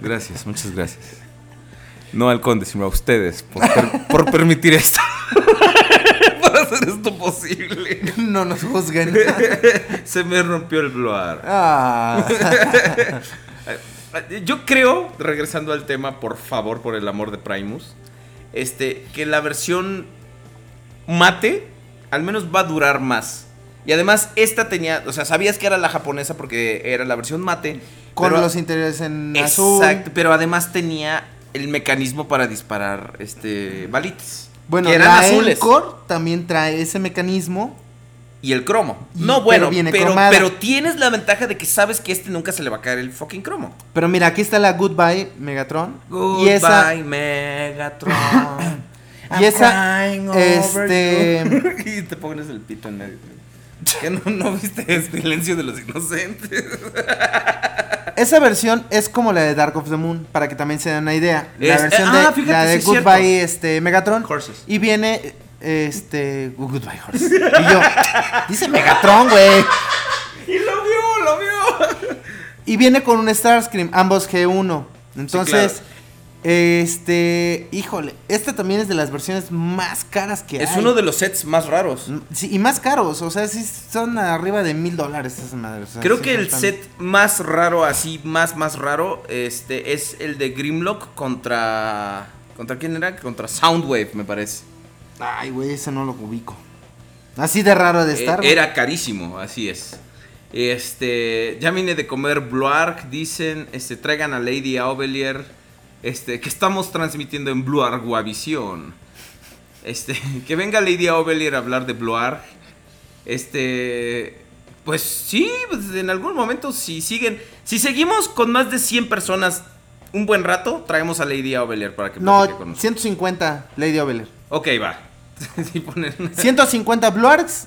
gracias, muchas gracias. No al conde, sino a ustedes por, per- por permitir esto.
Para hacer esto posible.
No nos juzguen.
Se me rompió el Bluarg.
Ah.
Yo creo, regresando al tema, por favor, por el amor de Primus, este, que la versión mate al menos va a durar más. Y además, esta tenía, o sea, sabías que era la japonesa porque era la versión mate.
Con
pero-
los interiores en azul.
Exacto, pero además tenía el mecanismo para disparar este balitas.
Bueno,
que eran
la
azules.
Encore también trae ese mecanismo,
y el cromo.
Y-
no,
pero
bueno,
viene
pero, pero tienes la ventaja de que sabes que este nunca se le va a caer el fucking cromo.
Pero mira, aquí está la Goodbye Megatron.
Goodbye,
y esa,
Megatron.
y esa, este,
y te pones el pito en medio. ¿Qué no, no viste silencio de los inocentes?
esa versión es como la de Dark of the Moon, para que también se den una idea. La
Es-
versión
ah,
de, la de
sí
Goodbye, este, Megatron.
Horses.
Y viene, este, Goodbye Horse. Y yo, dice Megatron, güey.
y lo vio, lo vio.
Y viene con un Starscream, ambos G1. Entonces, este, híjole, esta también es de las versiones más caras que
Es
hay.
uno de los sets más raros.
Sí, y más caros, o sea, sí son arriba de mil dólares esas madres. o sea,
Creo
sí
que el
tan-
set más raro, así, más, más raro, este, es el de Grimlock contra... ¿Contra quién era? Contra Soundwave, me parece.
Ay, güey, ese no lo ubico. Así de raro de
Eh,
estar. güey.
era carísimo, así es. Este, ya vine de comer Bluark, dicen, este, traigan a Lady Aubelier, este, que estamos transmitiendo en Bluark Guavisión. Este, que venga Lady Aubelier a hablar de Bluark. Este, pues sí, pues en algún momento si siguen, si seguimos con más de 100 personas un buen rato, traemos a Lady Aubelier para que platique con
No,
nosotros.
150 Lady Oveler.
Ok, va. Sí, ponen-
150 Bluarks,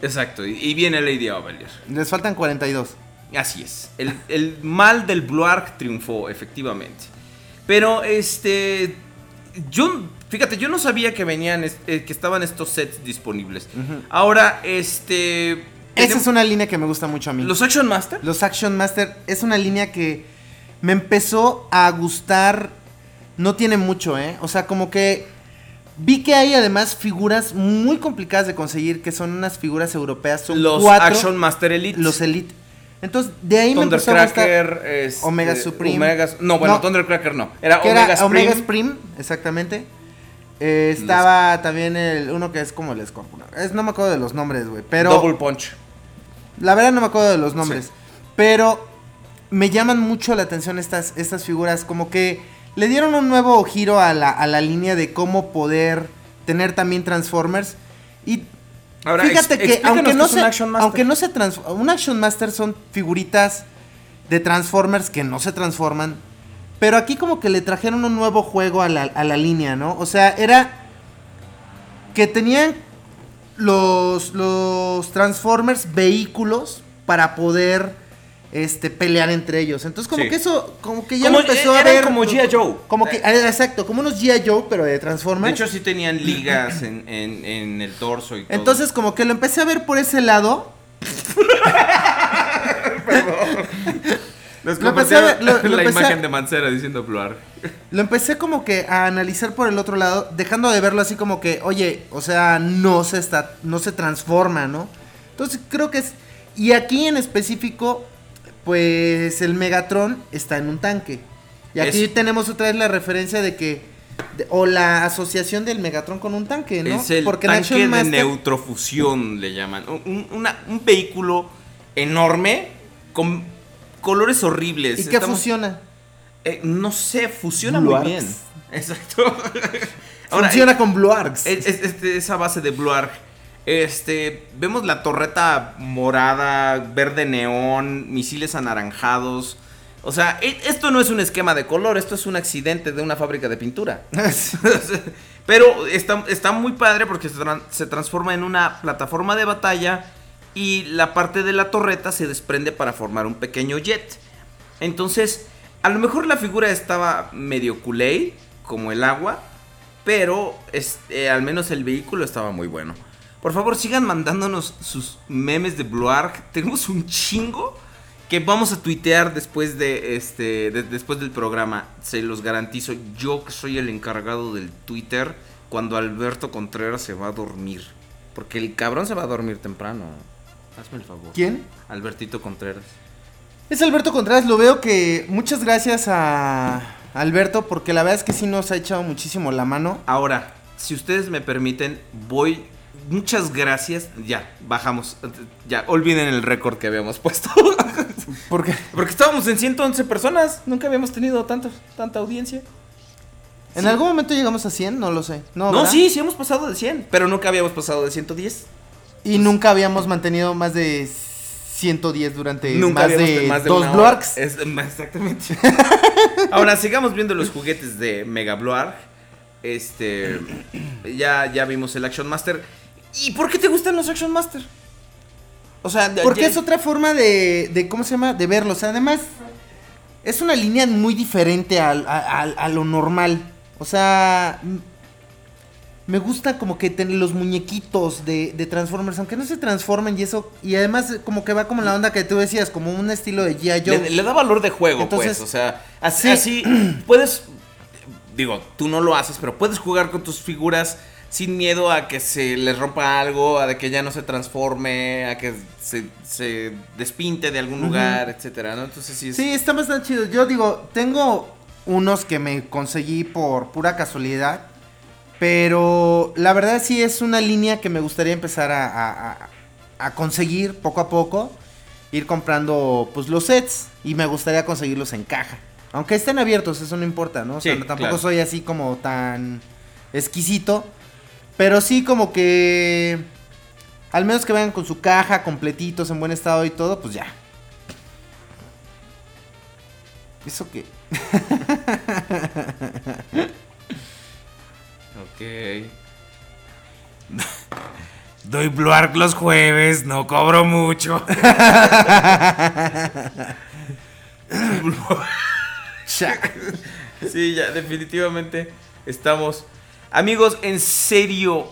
Exacto, y, y viene Lady Aubelier.
les faltan 42.
Así es. El, el mal del Bluark triunfó, efectivamente. Pero, este. Yo. Fíjate, yo no sabía que venían. eh, que estaban estos sets disponibles. Ahora, este.
Esa es una línea que me gusta mucho a mí.
Los Action Master.
Los Action Master es una línea que me empezó a gustar. No tiene mucho, ¿eh? O sea, como que vi que hay además figuras muy complicadas de conseguir, que son unas figuras europeas. Son
los
cuatro,
Action Master Elite.
Los Elite. Entonces, de ahí me empezó a gustar.
Thundercracker. este,
Omega Supreme.
Omega- no, bueno,
No.
Thundercracker no. Era Omega
era
Supreme.
Omega Supreme, exactamente. Eh, estaba también el uno que es como el Scorpion. Es, no me acuerdo de los nombres, güey. Pero
Double Punch.
la verdad no me acuerdo de los nombres. Pero me llaman mucho la atención estas, estas figuras. Como que le dieron un nuevo giro a la, a la línea de cómo poder tener también Transformers. Y
Ahora,
fíjate que aunque no, se, aunque no se un Action Master son figuritas de Transformers que no se transforman. Pero aquí como que le trajeron un nuevo juego a la, a la línea, ¿no? O sea, era que tenían los, los Transformers vehículos para poder este, pelear entre ellos. Entonces como
Sí.
que eso, como que ya
Como-
lo empezó a ver.
como G.I. Joe.
Como que, ah, exacto, como unos G.I. Joe, pero de
De
Transformers.
hecho, sí tenían ligas en, en- en el torso y todo.
Entonces como que lo empecé a ver por ese lado.
Les
lo empecé a ver- lo- lo
la
empecé a-
imagen de Mancera diciendo Bluark.
Lo empecé como que a analizar por el otro lado, dejando de verlo así como que, oye, o sea, no se está, no se transforma, ¿no? Entonces creo que es. Y aquí en específico, pues el Megatron está en un tanque. Y aquí
Es-
tenemos otra vez la referencia de que. de- o la asociación del Megatron con un tanque, ¿no?
Es el tanque de
Master-
neutrofusión, le llaman. Un, una- un vehículo enorme con colores horribles.
¿Y qué
Estamos-
funciona?
eh, no sé, funciona
Blue
muy
Arcs.
bien. Exacto. Ahora,
funciona con Blue Arcs.
Es, es- esa base de Blue Arc. Este, vemos la torreta morada, verde neón, misiles anaranjados. O sea, e- esto no es un esquema de color, esto es un accidente de una fábrica de pintura. Pero está, está muy padre porque se, tran- se transforma en una plataforma de batalla y la parte de la torreta se desprende para formar un pequeño jet. Entonces, a lo mejor la figura estaba medio culé, como el agua, pero este, al menos el vehículo estaba muy bueno. Por favor, sigan mandándonos sus memes de Bluark. Tenemos un chingo que vamos a tuitear después de este de- después del programa. Se los garantizo. Yo que soy el encargado del Twitter cuando Alberto Contreras se va a dormir. Porque el cabrón se va a dormir temprano. Hazme el favor.
¿Quién?
Albertito Contreras.
Es Alberto Contreras, lo veo que muchas gracias a Alberto porque la verdad es que sí nos ha echado muchísimo la mano.
Ahora, si ustedes me permiten, voy. Muchas gracias. Ya, bajamos. Ya, olviden el récord que habíamos puesto.
Porque
Porque estábamos en 111 personas. Nunca habíamos tenido tanto, tanta audiencia.
en algún momento llegamos a 100, no lo sé. No,
No,
¿verdad?
sí, sí hemos pasado de 100. Pero nunca habíamos pasado de 110.
Y nunca habíamos mantenido más de 110 durante
Nunca
más, de
más de
dos.
Es- exactamente. Ahora, sigamos viendo los juguetes de Mega Bluark. Este. Ya, ya vimos el Action Master. ¿Y por qué te gustan los Action Master? O sea,
Porque
ya-
es otra forma de, de, ¿cómo se llama? De verlos. Además, es una línea muy diferente a, a- a lo normal. O sea, me gusta como que tener los muñequitos de, de Transformers, aunque no se transformen y eso. Y además, como que va como la onda que tú decías, como un estilo de G.I. Joe.
Le, le da valor de juego,
Entonces,
pues. O sea, así,
sí.
así puedes. Digo, tú no lo haces, pero puedes jugar con tus figuras sin miedo a que se les rompa algo, a de que ya no se transforme, a que se, se despinte de algún lugar, etcétera, ¿no? Entonces sí es.
Sí, está bastante chido. Yo digo, tengo unos que me conseguí por pura casualidad. Pero la verdad sí es una línea que me gustaría empezar a, a- a- a conseguir poco a poco. Ir comprando pues los sets. Y me gustaría conseguirlos en caja. Aunque estén abiertos, eso no importa, ¿no? O sea,
Sí,
tampoco
claro.
soy así como tan exquisito. Pero sí como que... Al menos que vengan con su caja, completitos, en buen estado y todo, pues ya. ¿Eso qué?
Ok.
Doy Bluark los jueves, no cobro mucho.
Sí, ya, definitivamente estamos. Amigos, en serio,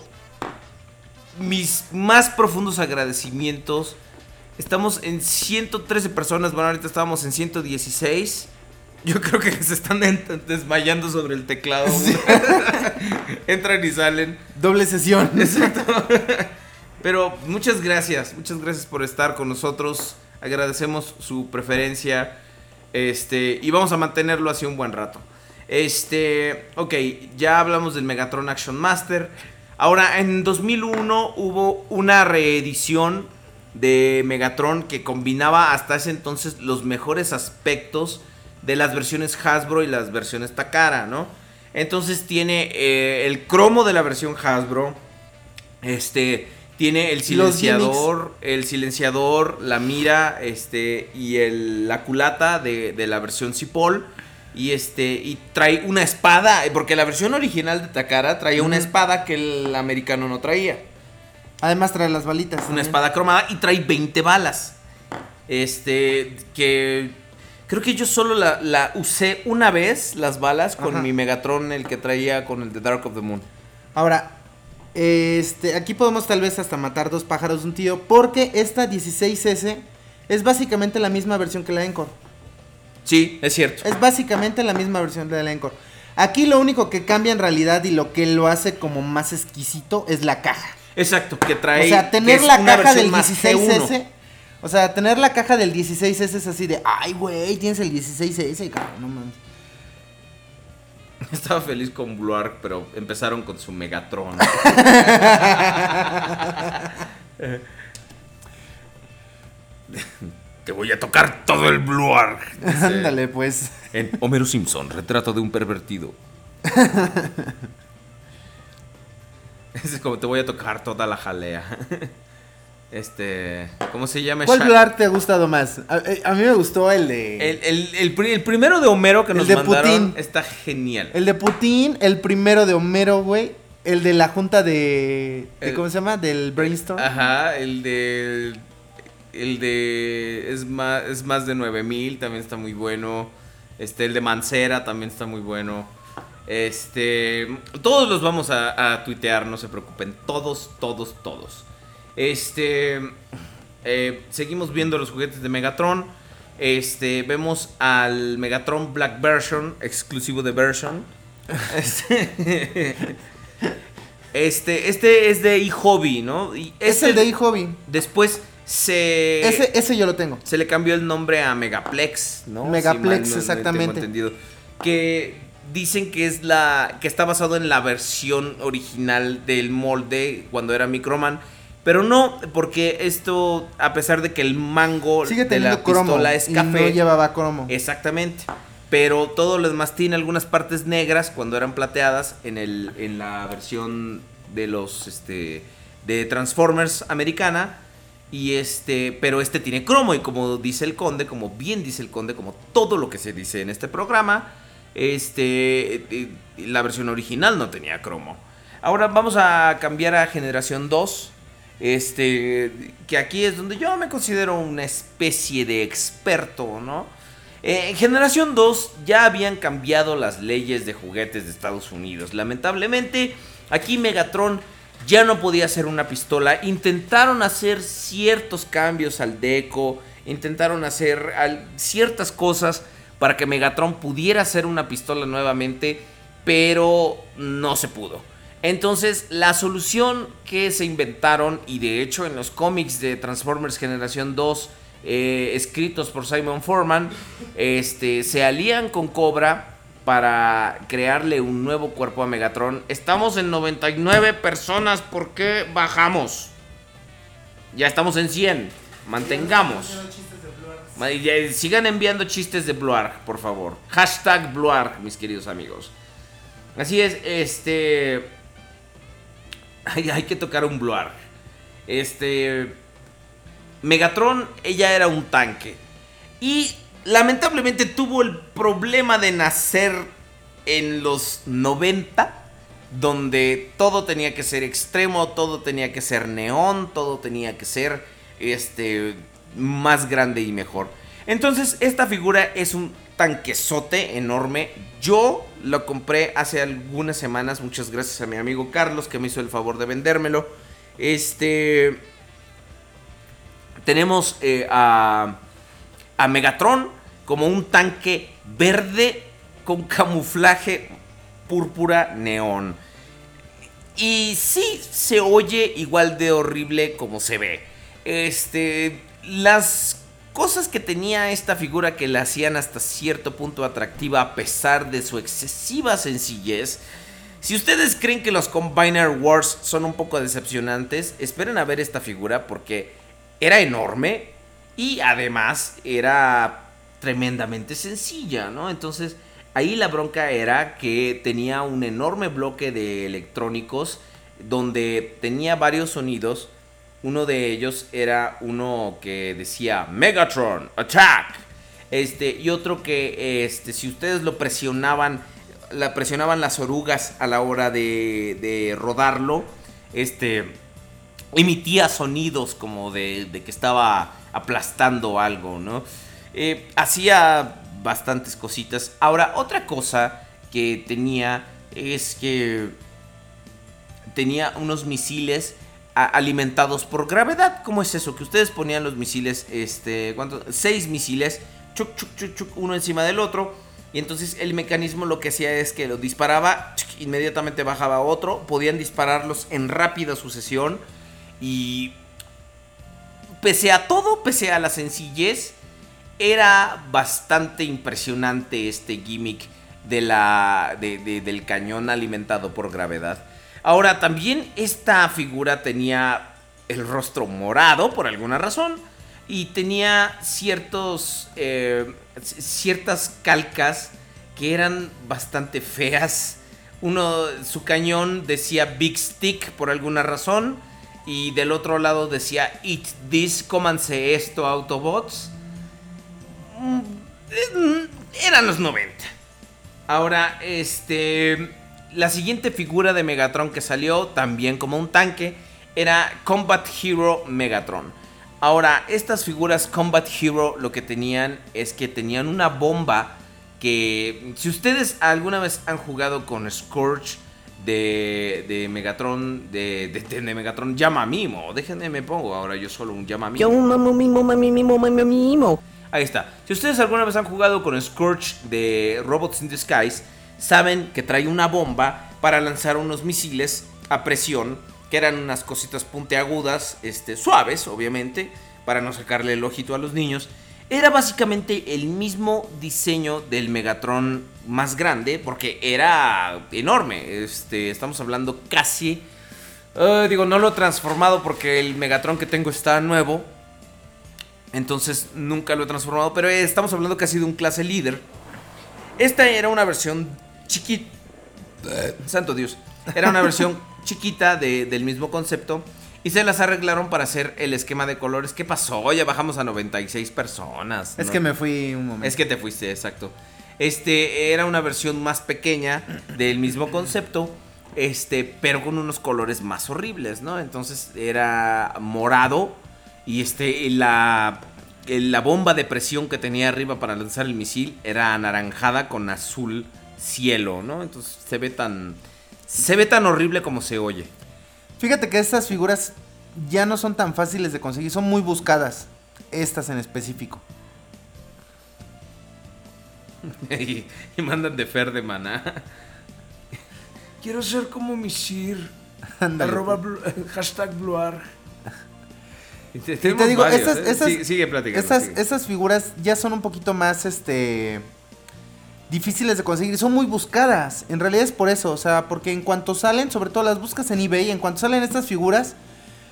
mis más profundos agradecimientos. Estamos en 113 personas, bueno, ahorita estábamos en 116. Yo creo que se están desmayando sobre el teclado. Entran y salen.
Doble sesión.
Pero muchas gracias, muchas gracias por estar con nosotros. Agradecemos su preferencia. Este, y vamos a mantenerlo así un buen rato. Este, ok, ya hablamos del Megatron Action Master. Ahora, en 2001 hubo una reedición de Megatron que combinaba hasta ese entonces los mejores aspectos de las versiones Hasbro y las versiones Takara, ¿no? Entonces tiene eh, el cromo de la versión Hasbro. Este tiene el silenciador, el silenciador, la mira, este y el, la culata de, de la versión Cipoll y este y trae una espada, porque la versión original de Takara traía una espada que el americano no traía,
Además trae las balitas.
una
también.
espada cromada y trae 20 balas. Este que creo que yo solo la, la usé una vez las balas con
Ajá.
mi Megatron el que traía con el de Dark of the Moon.
Ahora, este, aquí podemos tal vez hasta matar dos pájaros de un tío. Porque esta 16S es básicamente la misma versión que la Encore.
Sí, es cierto.
Es básicamente la misma versión de la Encore. Aquí lo único que cambia en realidad y lo que lo hace como más exquisito es la caja.
Exacto, que trae.
o sea, tener la caja del
más G1.
16S. O sea, tener la caja del 16S es así de, ay, güey, tienes el 16S, cabrón, no mames.
Estaba feliz con Bluark, pero empezaron con su Megatron.
Te voy a tocar todo el Bluark.
Ándale, pues.
En Homero Simpson, retrato de un pervertido. es como te voy a tocar toda la jalea. Este, ¿cómo se llama?
¿Cuál Bluark te ha gustado más? A, eh, a mí me gustó el de...
El, el- el el primero de Homero que
El
nos
de
mandaron
Putin.
está genial.
El de Putin, el primero de Homero, güey. El de la junta de... de
El-
¿Cómo se llama? Del brainstorm.
Ajá, el de. El de. Es más, es más de 9000, también está muy bueno. Este, el de Mancera también está muy bueno. Este. Todos los vamos a, a tuitear, no se preocupen. Todos, todos, todos. Este. eh, seguimos viendo los juguetes de Megatron. Este. Vemos al Megatron Black Version, exclusivo de Version. Este. Este, este es de eHobby, ¿no? Y
es
este
el de eHobby.
Después se.
Ese, ese yo lo tengo.
Se le cambió el nombre a Megaplex, ¿no?
Megaplex,
Si
exactamente.
tengo entendido. Que dicen que es la. que está basado en la versión original del molde cuando era Microman. Pero no, porque esto, a pesar de que el mango
Sigue
de
teniendo
la
cromo.
pistola es
y
café.
no llevaba cromo.
Exactamente. Pero todo lo demás tiene algunas partes negras cuando eran plateadas en el en la versión de los este de Transformers americana. Y este, pero este tiene cromo y como dice el conde, como bien dice el conde, como todo lo que se dice en este programa, este, eh, la versión original no tenía cromo. Ahora vamos a cambiar a generación 2. Este, que aquí es donde yo me considero una especie de experto, ¿no? Eh, en generación 2 ya habían cambiado las leyes de juguetes de Estados Unidos. Lamentablemente, aquí Megatron ya no podía ser una pistola. Intentaron hacer ciertos cambios al deco, intentaron hacer ciertas cosas para que Megatron pudiera ser una pistola nuevamente, pero no se pudo. Entonces, la solución que se inventaron, y de hecho en los cómics de Transformers Generación 2, eh, escritos por Simon Foreman, este, se alían con Cobra para crearle un nuevo cuerpo a Megatron. Estamos en 99 personas, ¿por qué bajamos? Ya estamos en 100, mantengamos. Eh, Sigan enviando chistes de Bluarg, por favor. Hashtag Bluarg, mis queridos amigos. Así es, este... Hay, que tocar un Bluarg. Este... Megatron, ella era un tanque. Y lamentablemente tuvo el problema de nacer en los 90, donde todo tenía que ser extremo, todo tenía que ser neón, todo tenía que ser este más grande y mejor. Entonces, esta figura es un tanquesote enorme. Yo lo compré hace algunas semanas, muchas gracias a mi amigo Carlos que me hizo el favor de vendérmelo. Este tenemos eh, a, a Megatron como un tanque verde con camuflaje púrpura neón. Y sí, se oye igual de horrible como se ve. Este, las cosas que tenía esta figura que la hacían hasta cierto punto atractiva a pesar de su excesiva sencillez. Si ustedes creen que los Combiner Wars son un poco decepcionantes, esperen a ver esta figura porque era enorme y además era tremendamente sencilla, ¿no? Entonces ahí la bronca era que tenía un enorme bloque de electrónicos donde tenía varios sonidos. Uno de ellos era uno que decía Megatron Attack. Este, y otro que este, si ustedes lo presionaban, la presionaban las orugas a la hora de, de rodarlo, este, emitía sonidos como de, de que estaba aplastando algo, ¿no? Eh, hacía bastantes cositas. Ahora, otra cosa que tenía es que tenía unos misiles alimentados por gravedad. ¿Cómo es eso? Que ustedes ponían los misiles, este, ¿cuántos? Seis misiles, chuc, chuc, chuc, chuc, uno encima del otro. Y entonces el mecanismo lo que hacía es que lo disparaba, inmediatamente bajaba otro. Podían dispararlos en rápida sucesión. Y pese a todo, pese a la sencillez, era bastante impresionante este gimmick de la, de- de- del cañón alimentado por gravedad. Ahora, también esta figura tenía el rostro morado por alguna razón y tenía ciertos, eh, ciertas calcas que eran bastante feas. Uno, su cañón decía Big Stick por alguna razón y del otro lado decía Eat this, cómanse esto, Autobots. Mm, eh, Eran los 90. Ahora, este. La siguiente figura de Megatron que salió, también como un tanque, era Combat Hero Megatron. Ahora, estas figuras Combat Hero lo que tenían es que tenían una bomba que. Si ustedes alguna vez han jugado con Scourge de, de Megatron, de, de, de Megatron, llama Mimo. Déjenme, me pongo ahora yo solo un llama a
Yo
Mimo.
mamo mimo mami mimo mami mimo.
Ahí está. Si ustedes alguna vez han jugado con Scourge de Robots in Disguise, saben que trae una bomba para lanzar unos misiles a presión, que eran unas cositas puntiagudas, este, suaves, obviamente, para no sacarle el ojito a los niños. Era básicamente el mismo diseño del Megatron más grande, porque era enorme. Este, estamos hablando casi. eh, digo, no lo he transformado porque el Megatron que tengo está nuevo. Entonces nunca lo he transformado. Pero eh, estamos hablando casi de un clase líder. Esta era una versión chiquita. Santo Dios. Era una versión chiquita de- del mismo concepto. Y se las arreglaron para hacer el esquema de colores. ¿Qué pasó? Ya bajamos a 96 personas.
Es
¿no?
que me fui un momento.
Es que te fuiste, exacto. Este era una versión más pequeña del mismo concepto, este, pero con unos colores más horribles, ¿no? Entonces era morado y este la la bomba de presión que tenía arriba para lanzar el misil era anaranjada con azul cielo, ¿no? Entonces se ve tan se ve tan horrible como se oye.
Fíjate que estas figuras ya no son tan fáciles de conseguir, son muy buscadas. Estas en específico.
y, y mandan de Fer de maná.
Quiero ser como mi Sir.
Ándale.
Arroba blu- hashtag Bluar.
Y te,
digo,
varios,
estas,
¿eh? Sigue- sigue platicando, sigue.
estas figuras ya son un poquito más, este, difíciles de conseguir. Son muy buscadas. En realidad es por eso, o sea, porque en cuanto salen, sobre todo las buscas en eBay, en cuanto salen estas figuras,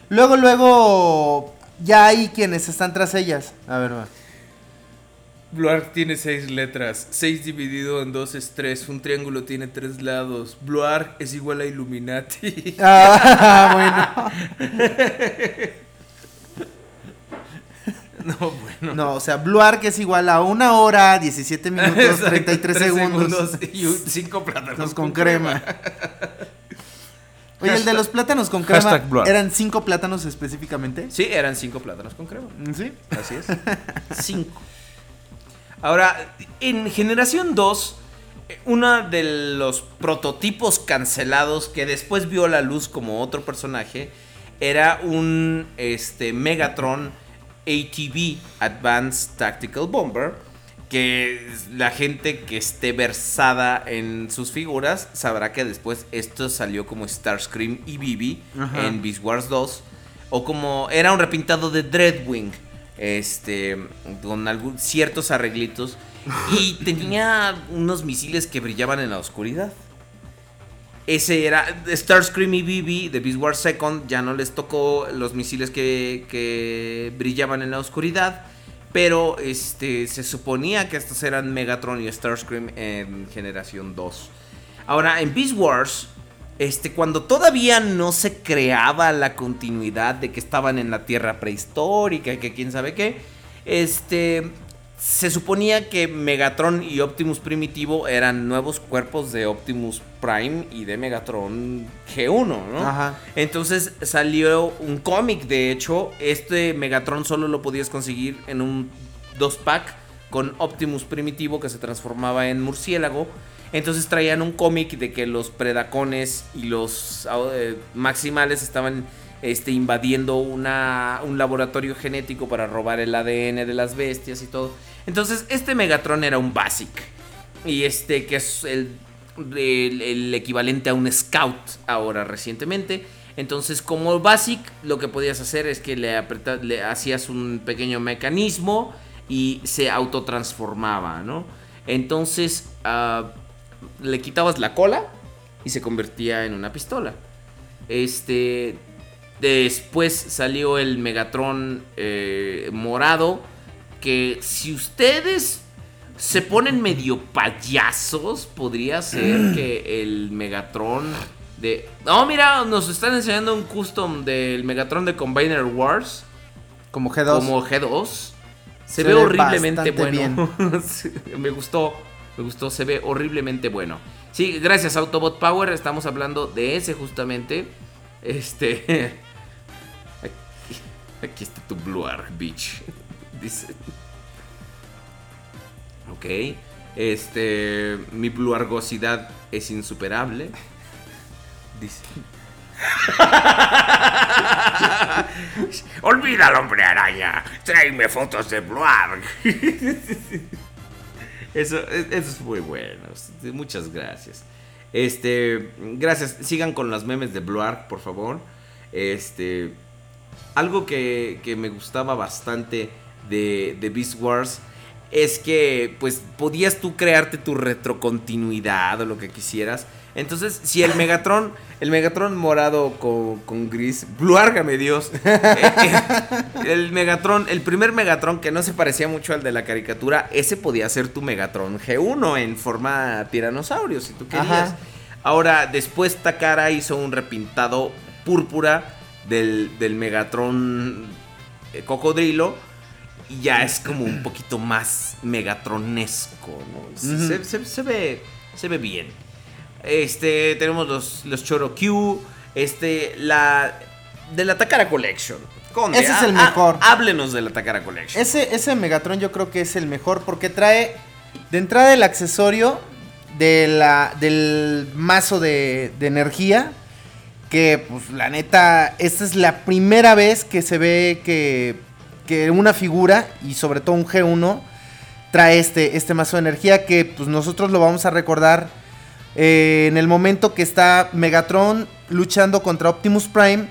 luego, luego, ya hay quienes están tras ellas. A ver, va.
Bluark tiene seis letras. Seis dividido en dos es tres. Un triángulo tiene tres lados. Bluark es igual a Illuminati.
Ah, bueno.
no, bueno.
No, o sea, Blue Arc es igual a una hora, 17 minutos,
Exacto,
33
tres
segundos.
y un- cinco plátanos
con crema. Oye, el de los plátanos con crema. ¿eran cinco plátanos específicamente?
Sí, eran cinco plátanos con crema.
Sí.
Así es. Cinco. Ahora, en generación 2, eh, uno de los prototipos cancelados que después vio la luz como otro personaje era un este, Megatron ATV, Advanced Tactical Bomber, que la gente que esté versada en sus figuras sabrá que después esto salió como Starscream y Bibi
Ajá.
en Beast Wars 2 o como era un repintado de Dreadwing este con algún, ciertos arreglitos y tenía unos misiles que brillaban en la oscuridad. Ese era Starscream y BB de Beast Wars Second. Ya no les tocó los misiles que, que brillaban en la oscuridad. Pero este, se suponía que estos eran Megatron y Starscream en generación 2. Ahora, en Beast Wars, este, cuando todavía no se creaba la continuidad de que estaban en la Tierra prehistórica y que quién sabe qué, este, se suponía que Megatron y Optimus Primitivo eran nuevos cuerpos de Optimus Prime y de Megatron G1, ¿no?
Ajá.
Entonces salió un cómic, de hecho, este Megatron solo lo podías conseguir en un 2-pack con Optimus Primitivo que se transformaba en murciélago. Entonces traían un cómic de que los predacones y los eh, maximales estaban este, invadiendo un laboratorio genético para robar el ADN de las bestias y todo. Entonces este Megatron era un Basic. Y este que es el, equivalente a un Scout ahora recientemente. Entonces como Basic lo que podías hacer es que le, apreta- le hacías un pequeño mecanismo y se autotransformaba, ¿no? Entonces ah, le quitabas la cola y se convertía en una pistola. Este. Después salió el Megatron eh, morado. Que si ustedes se ponen medio payasos, podría ser que el Megatron de. No, mira, nos están enseñando un custom del Megatron de Combiner Wars.
Como G2.
Como G2. Se,
Se
ve,
ve
horriblemente bueno. Me gustó. Me gustó. Se ve horriblemente bueno. Sí, gracias Autobot Power. Estamos hablando de ese justamente. Este. Aquí, está tu Blue Arc Beach. Dice. Ok. Este. Mi Blue Argosidad es insuperable. Dice.
Olvida al hombre araña. Tráeme fotos de Bluarg.
Eso, e- eso es muy bueno. Muchas gracias. Este, gracias. Sigan con los memes de Bluark, por favor. Este, algo que, que me gustaba bastante de, de Beast Wars es que, pues, podías tú crearte tu retrocontinuidad o lo que quisieras. Entonces, si el Megatron, el Megatron morado con, con gris, Bluárgame Dios. El Megatron, el primer Megatron que no se parecía mucho al de la caricatura, ese podía ser tu Megatron G1 en forma tiranosaurio, si tú querías.
Ajá.
Ahora, después Takara hizo un repintado púrpura del, del Megatron eh, cocodrilo. Y ya es como un poquito más megatronesco, ¿no? Se ve, se ve bien. Este, tenemos los, los Choro Q. Este, la. De la Takara Collection. Conde,
Ese es el mejor.
háblenos de la Takara Collection.
Ese, ese Megatron yo creo que es el mejor porque trae de entrada el accesorio de la, del mazo de, de energía. Que pues la neta, esta es la primera vez que se ve que, que una figura y sobre todo un G1 trae este, este mazo de energía que pues nosotros lo vamos a recordar eh, en el momento que está Megatron luchando contra Optimus Prime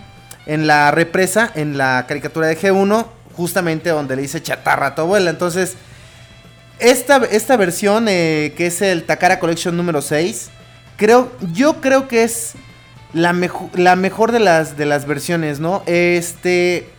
en la represa, en la caricatura de G1, justamente donde le dice chatarra a tu abuela. Entonces, esta, esta versión, eh, que es el Takara Collection número 6, creo, yo creo que es la, la mejor de las, de las versiones, ¿no? Este...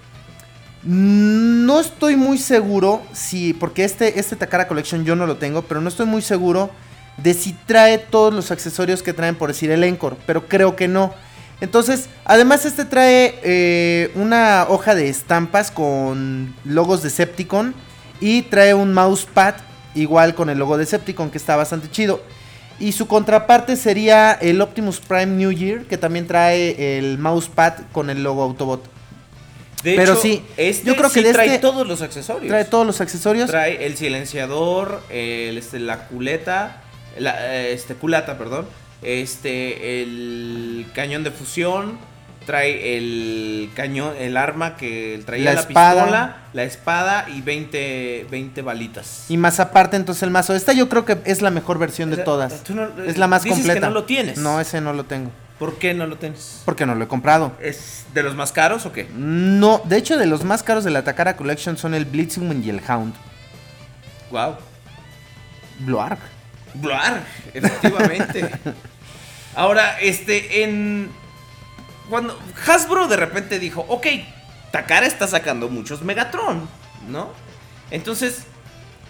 No estoy muy seguro si, porque este, este Takara Collection yo no lo tengo, pero no estoy muy seguro de si trae todos los accesorios que traen, por decir el Encore, pero creo que no. Entonces, además este trae eh, una hoja de estampas con logos de Decepticon y trae un mousepad igual con el logo de Decepticon que está bastante chido. Y su contraparte sería el Optimus Prime New Year que también trae el mousepad con el logo Autobot.
De
pero
hecho,
sí,
este
yo creo que
sí trae
este-
todos los accesorios.
Trae todos los accesorios.
Trae el silenciador, el, este, la culeta, la, eh, este, culata, perdón, este, el cañón de fusión, trae el cañón, el arma que traía
La
la,
espada.
pistola, la espada y 20, 20 balitas.
Y más aparte, entonces el mazo. Esta yo creo que es la mejor versión de todas.
no-
es la más
dices que
completa.
no lo tienes.
No, ese no lo tengo.
¿Por qué no lo tienes?
Porque no lo he comprado.
¿Es de los más caros o qué?
No, de hecho, de los más caros de la Takara Collection son el Blitzwing y el Hound.
Wow.
Bloark.
Blar, efectivamente. Ahora, este, en. Cuando Hasbro de repente dijo, ok, Takara está sacando muchos Megatron, ¿no? Entonces,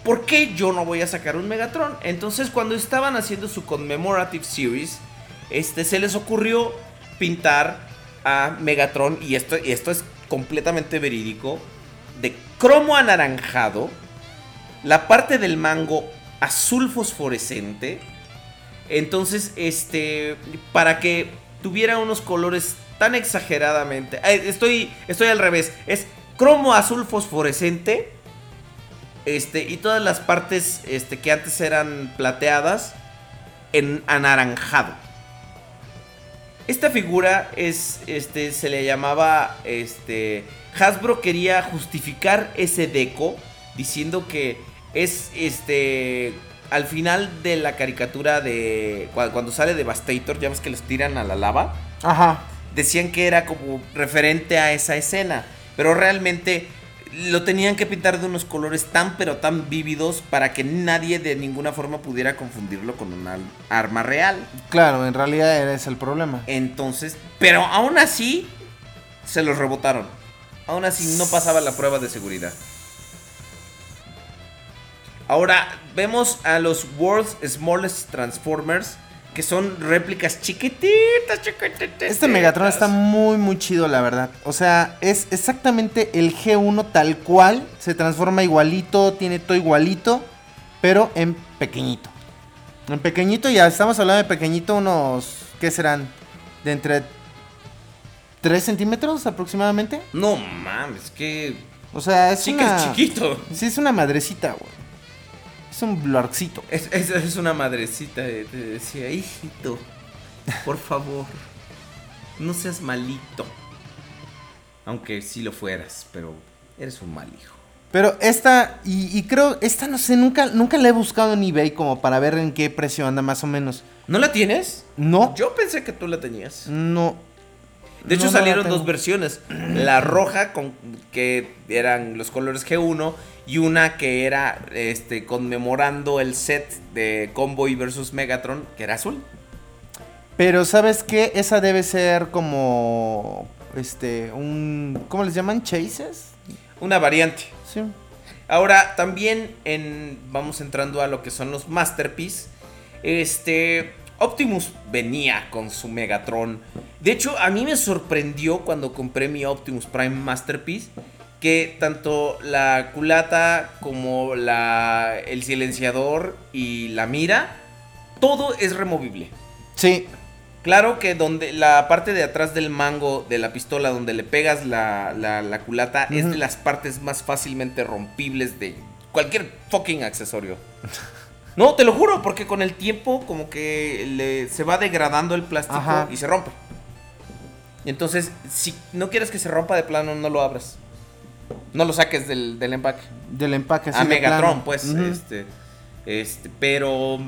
¿por qué yo no voy a sacar un Megatron? Entonces, cuando estaban haciendo su Commemorative Series, este, se les ocurrió pintar a Megatron, y esto, y esto es completamente verídico, de cromo anaranjado, la parte del mango azul fosforescente. Entonces, este, para que tuviera unos colores tan exageradamente, eh, estoy, estoy al revés, es cromo azul fosforescente, este, y todas las partes, este, que antes eran plateadas, en anaranjado. Esta figura es, este, se le llamaba, este, Hasbro quería justificar ese deco diciendo que es, este, al final de la caricatura de, cua- cuando sale Devastator, ya ves que les tiran a la lava,
Ajá.
decían que era como referente a esa escena, pero realmente lo tenían que pintar de unos colores tan pero tan vívidos para que nadie de ninguna forma pudiera confundirlo con un al- arma real.
Claro, en realidad ese es el problema.
Entonces, pero aún así se los rebotaron. Aún así no pasaba la prueba de seguridad. Ahora vemos a los World's Smallest Transformers, que son réplicas chiquititas, chiquititas.
Este Megatron está muy, muy chido, la verdad. O sea, es exactamente el G1 tal cual. Se transforma igualito, tiene todo igualito, pero en pequeñito. En pequeñito, ya estamos hablando de pequeñito, unos, ¿qué serán? De entre 3 centímetros aproximadamente.
No mames, que
O sea, es
chica
una...
es chiquito.
Sí, es una madrecita, güey. Es un blorcito.
Es, es- es una madrecita, eh, te decía, hijito, por favor, no seas malito. Aunque sí lo fueras, pero eres un mal hijo.
Pero esta, y, y creo, esta no sé, nunca, nunca la he buscado en eBay como para ver en qué precio anda más o menos.
¿No la tienes?
No,
Yo pensé que tú la tenías.
no.
De hecho
No,
salieron dos versiones. La roja con que eran los colores G1 y una que era este conmemorando el set de Convoy versus Megatron, que era azul.
Pero ¿sabes qué? Esa debe ser como, este, un, ¿cómo les llaman? ¿Chases?
Una variante.
Sí.
Ahora, también en, vamos entrando a lo que son los Masterpiece. Este, Optimus venía con su Megatron De hecho, a mí me sorprendió cuando compré mi Optimus Prime Masterpiece que tanto la culata como la, el silenciador y la mira, todo es removible.
Sí,
Claro que donde la parte de atrás del mango de la pistola donde le pegas la, la- la culata es de las partes más fácilmente rompibles de cualquier fucking accesorio. No, te lo juro, porque con el tiempo como que le- se va degradando el plástico
Ajá.
y se rompe. Entonces, si no quieres que se rompa de plano, no lo abras. No lo saques del, del empaque.
del empaque así
a Megatron,
plano.
pues, este, este, pero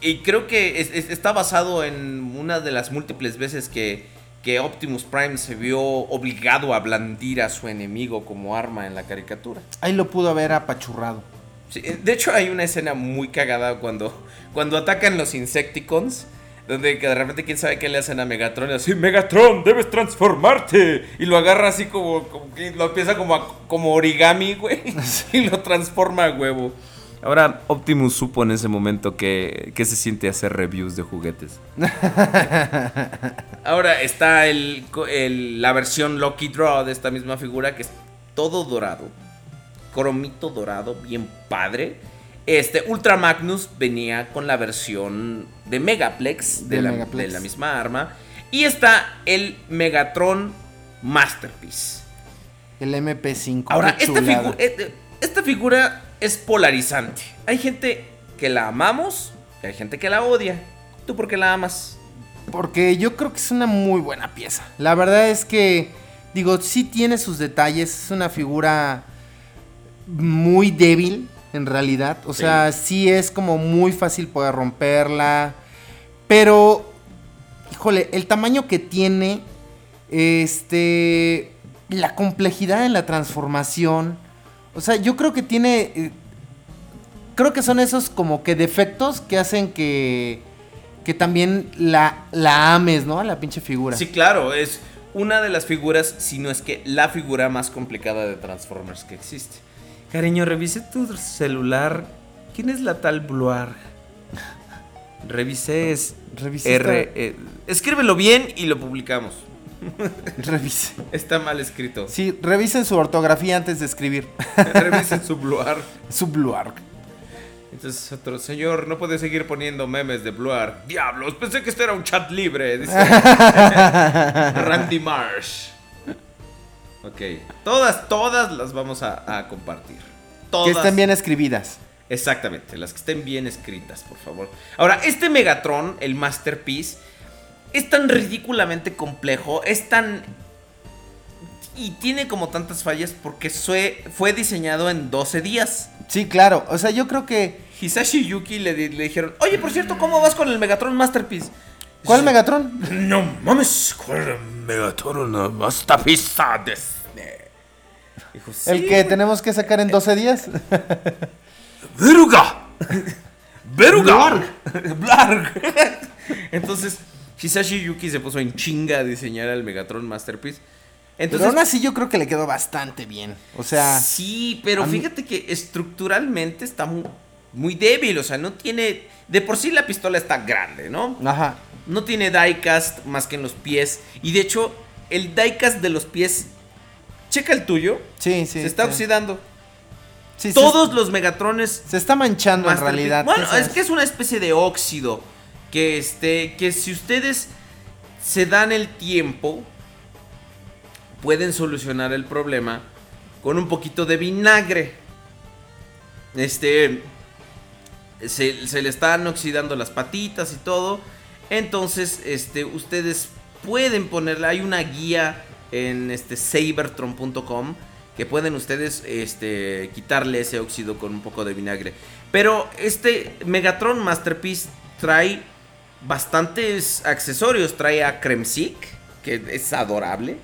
y creo que es- es- está basado en una de las múltiples veces que, que Optimus Prime se vio obligado a blandir a su enemigo como arma en la caricatura.
Ahí lo pudo haber apachurrado.
Sí, de hecho, hay una escena muy cagada cuando, cuando atacan los Insecticons. Donde que de repente quién sabe qué le hacen a Megatron y así, Megatron, debes transformarte. Y lo agarra así como, como que lo empieza como, a- como origami, güey. Y lo transforma a huevo. Ahora Optimus supo en ese momento que, que se siente hacer reviews de juguetes. Ahora está el, co- el- la versión Lucky Draw de esta misma figura que es todo dorado. Cromito dorado, bien padre. Este Ultra Magnus venía con la versión de Megaplex de,
De
la,
Megaplex.
de la misma arma. Y está el Megatron Masterpiece.
El MP5.
Ahora, esta, figu- eh, esta figura es polarizante. Hay gente que la amamos y hay gente que la odia. ¿Tú por qué la amas?
Porque yo creo que es una muy buena pieza. La verdad es que, digo, sí tiene sus detalles. Es una figura muy débil, en realidad. O sea, sí es como muy fácil poder romperla. Pero, híjole, el tamaño que tiene, este, la complejidad en la transformación. O sea, yo creo que tiene... eh, creo que son esos como que defectos que hacen que que también la, la ames, ¿no? A la pinche figura.
Sí, claro, es una de las figuras, si no es que la figura más complicada de Transformers que existe. Cariño, revisé tu celular. ¿Quién es la tal Bluar? Revisé es
Revisé
R.
esta-
eh, escríbelo bien y lo publicamos.
Revise.
Está mal escrito.
Sí, revisen su ortografía antes de escribir.
Revisen su Bluar.
su Bluark.
Entonces otro señor no puede seguir poniendo memes de Bluar. Diablos, pensé que esto era un chat libre. Dice Randy Marsh. Ok. Todas, todas las vamos a, a compartir. Todas.
Que estén bien escribidas.
Exactamente, las que estén bien escritas, por favor. Ahora, este Megatron, el Masterpiece, es tan ridículamente complejo, es tan... Y tiene como tantas fallas porque fue, fue diseñado en 12 días.
Sí, claro. O sea, yo creo que.
Hisashi Yuki le dijeron, oye, por cierto, ¿cómo vas con el Megatron Masterpiece?
¿Cuál Megatron?
No mames, ¿cuál Megatron Masterpiece
El
"Sí,
que tenemos que sacar en 12 días.
¡Veruga! ¡Veruga!
Blarg. Entonces, Hisashi Yuki se puso en chinga a diseñar el Megatron Masterpiece.
Pero
Entonces,
aún así yo creo que le quedó bastante bien. O sea,
Sí, pero
mí-
fíjate que estructuralmente está muy, muy débil. O sea, no tiene. De por sí la pistola está grande, ¿no?
ajá.
No tiene diecast más que en los pies. Y de hecho, el diecast de los pies. Checa el tuyo.
Sí, sí.
se está
sí.
oxidando.
Sí,
Todos los Megatrones.
Se está manchando en realidad.
Bueno,
¿qué
es que es una especie de óxido. Que este. Que si ustedes se dan el tiempo. Pueden solucionar el problema. Con un poquito de vinagre. Este. Se, se le están oxidando las patitas y todo. Entonces, este. Ustedes pueden ponerle. Hay una guía en este sabertron.com. Que pueden ustedes este, quitarle ese óxido con un poco de vinagre. Pero este Megatron Masterpiece trae bastantes accesorios. Trae a Kremsik, que es adorable.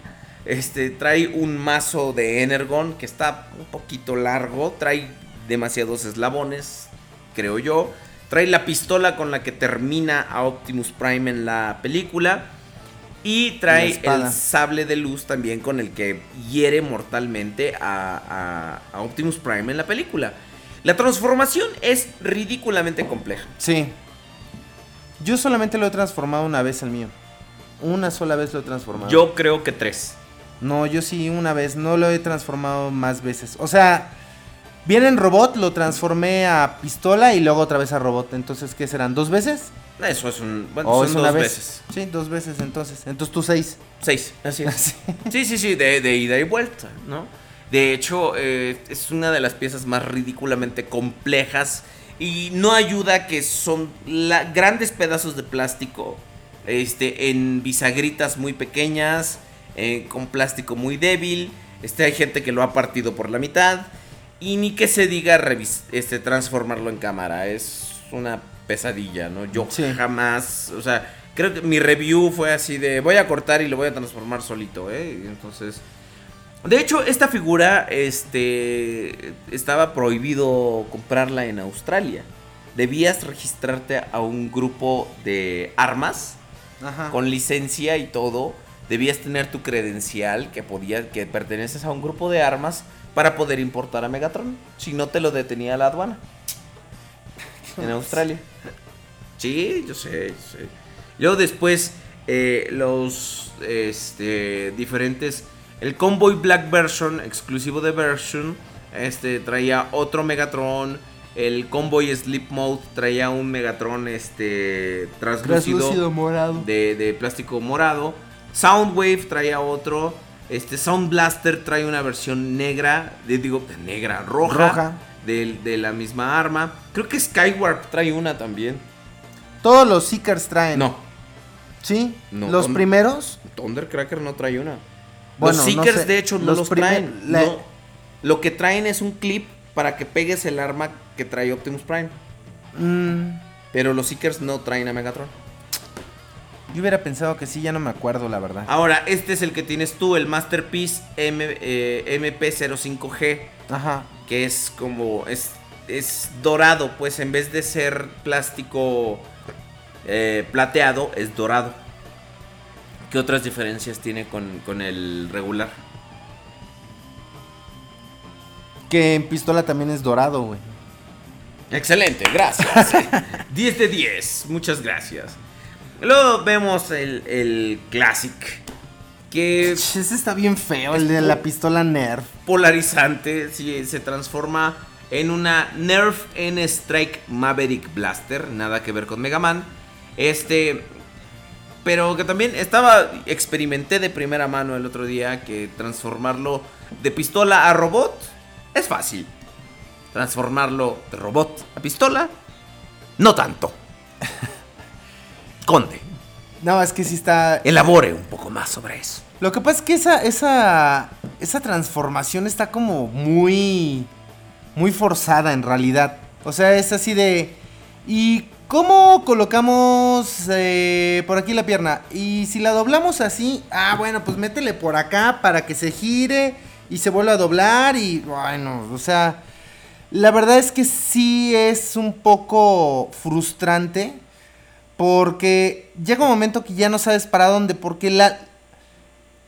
Este, trae un mazo de Energon que está un poquito largo. Trae demasiados eslabones, creo yo. Trae la pistola con la que termina a Optimus Prime en la película. Y trae el sable de luz también con el que hiere mortalmente a, a- a Optimus Prime en la película. La transformación es ridículamente compleja.
Sí. Yo solamente lo he transformado una vez el mío. Una sola vez lo he transformado.
Yo creo que tres.
No, yo sí una vez, no lo he transformado más veces. O sea, viene en robot, lo transformé a pistola y luego otra vez a robot. Entonces, ¿qué serán? ¿Dos veces?
Eso es un. Bueno,
¿O
son
Oh, es una
dos
vez?
veces.
Sí, dos veces entonces. Entonces tú seis.
Seis, así es. Sí, sí, sí, de, de ida y vuelta, ¿no? De hecho, eh, es una de las piezas más ridículamente complejas y no ayuda que son la- grandes pedazos de plástico este, en bisagritas muy pequeñas, eh, con plástico muy débil. Este, hay gente que lo ha partido por la mitad y ni que se diga este, transformarlo en cámara. Es una pesadilla, ¿no? Yo
Sí.
jamás, o sea, creo que mi review fue así de voy a cortar y lo voy a transformar solito, ¿eh? Entonces, de hecho, esta figura, este, estaba prohibido comprarla en Australia. Debías registrarte a un grupo de armas
Ajá.
con licencia y todo. Debías tener tu credencial que podía, que perteneces a un grupo de armas para poder importar a Megatron. Si no te lo detenía la aduana. En Australia. Sí, yo sé, yo sé. Luego después eh, los este, diferentes... El Convoy Black Version, exclusivo de Version, este, traía otro Megatron. El Convoy Sleep Mode traía un Megatron este, translúcido,
Translúcido morado.
De, de plástico morado. Soundwave traía otro. Este Sound Blaster trae una versión negra, de, digo, de negra, roja,
Roja.
De, de la misma arma. Creo que Skywarp trae una también.
Todos los Seekers traen.
No,
¿Sí?
No,
los primeros.
Thundercracker no trae una.
Bueno,
los
no
Seekers
sé.
de hecho no
Los
traen.
la-
no. Lo que traen es un clip para que pegues el arma que trae Optimus Prime.
Mm,
Pero los Seekers no traen a Megatron.
Yo hubiera pensado que sí, ya no me acuerdo, la verdad.
Ahora, este es el que tienes tú, el Masterpiece M- eh, MP05G.
Ajá.
que es como es, es dorado, pues en vez de ser plástico eh, plateado, es dorado. ¿Qué otras diferencias tiene con, con el regular?
Que en pistola también es dorado, güey.
Excelente, gracias. 10 de 10, muchas gracias. Luego vemos el, el Classic, que
Ese está bien feo, el de la pistola Nerf.
polarizante, sí, se transforma en una Nerf N Strike Maverick Blaster, nada que ver con Mega Man. Este, pero que también estaba, experimenté de primera mano el otro día que transformarlo de pistola a robot es fácil. Transformarlo de robot a pistola, no tanto. Conde,
No, es que sí está.
elabore un poco más sobre eso.
Lo que pasa es que esa, esa, esa transformación está como muy, muy forzada en realidad. O sea, es así de... ¿Y cómo colocamos eh, por aquí la pierna? Y si la doblamos así, ah, bueno, pues métele por acá para que se gire y se vuelva a doblar y bueno, o sea, la verdad es que sí es un poco frustrante porque llega un momento que ya no sabes para dónde, porque la,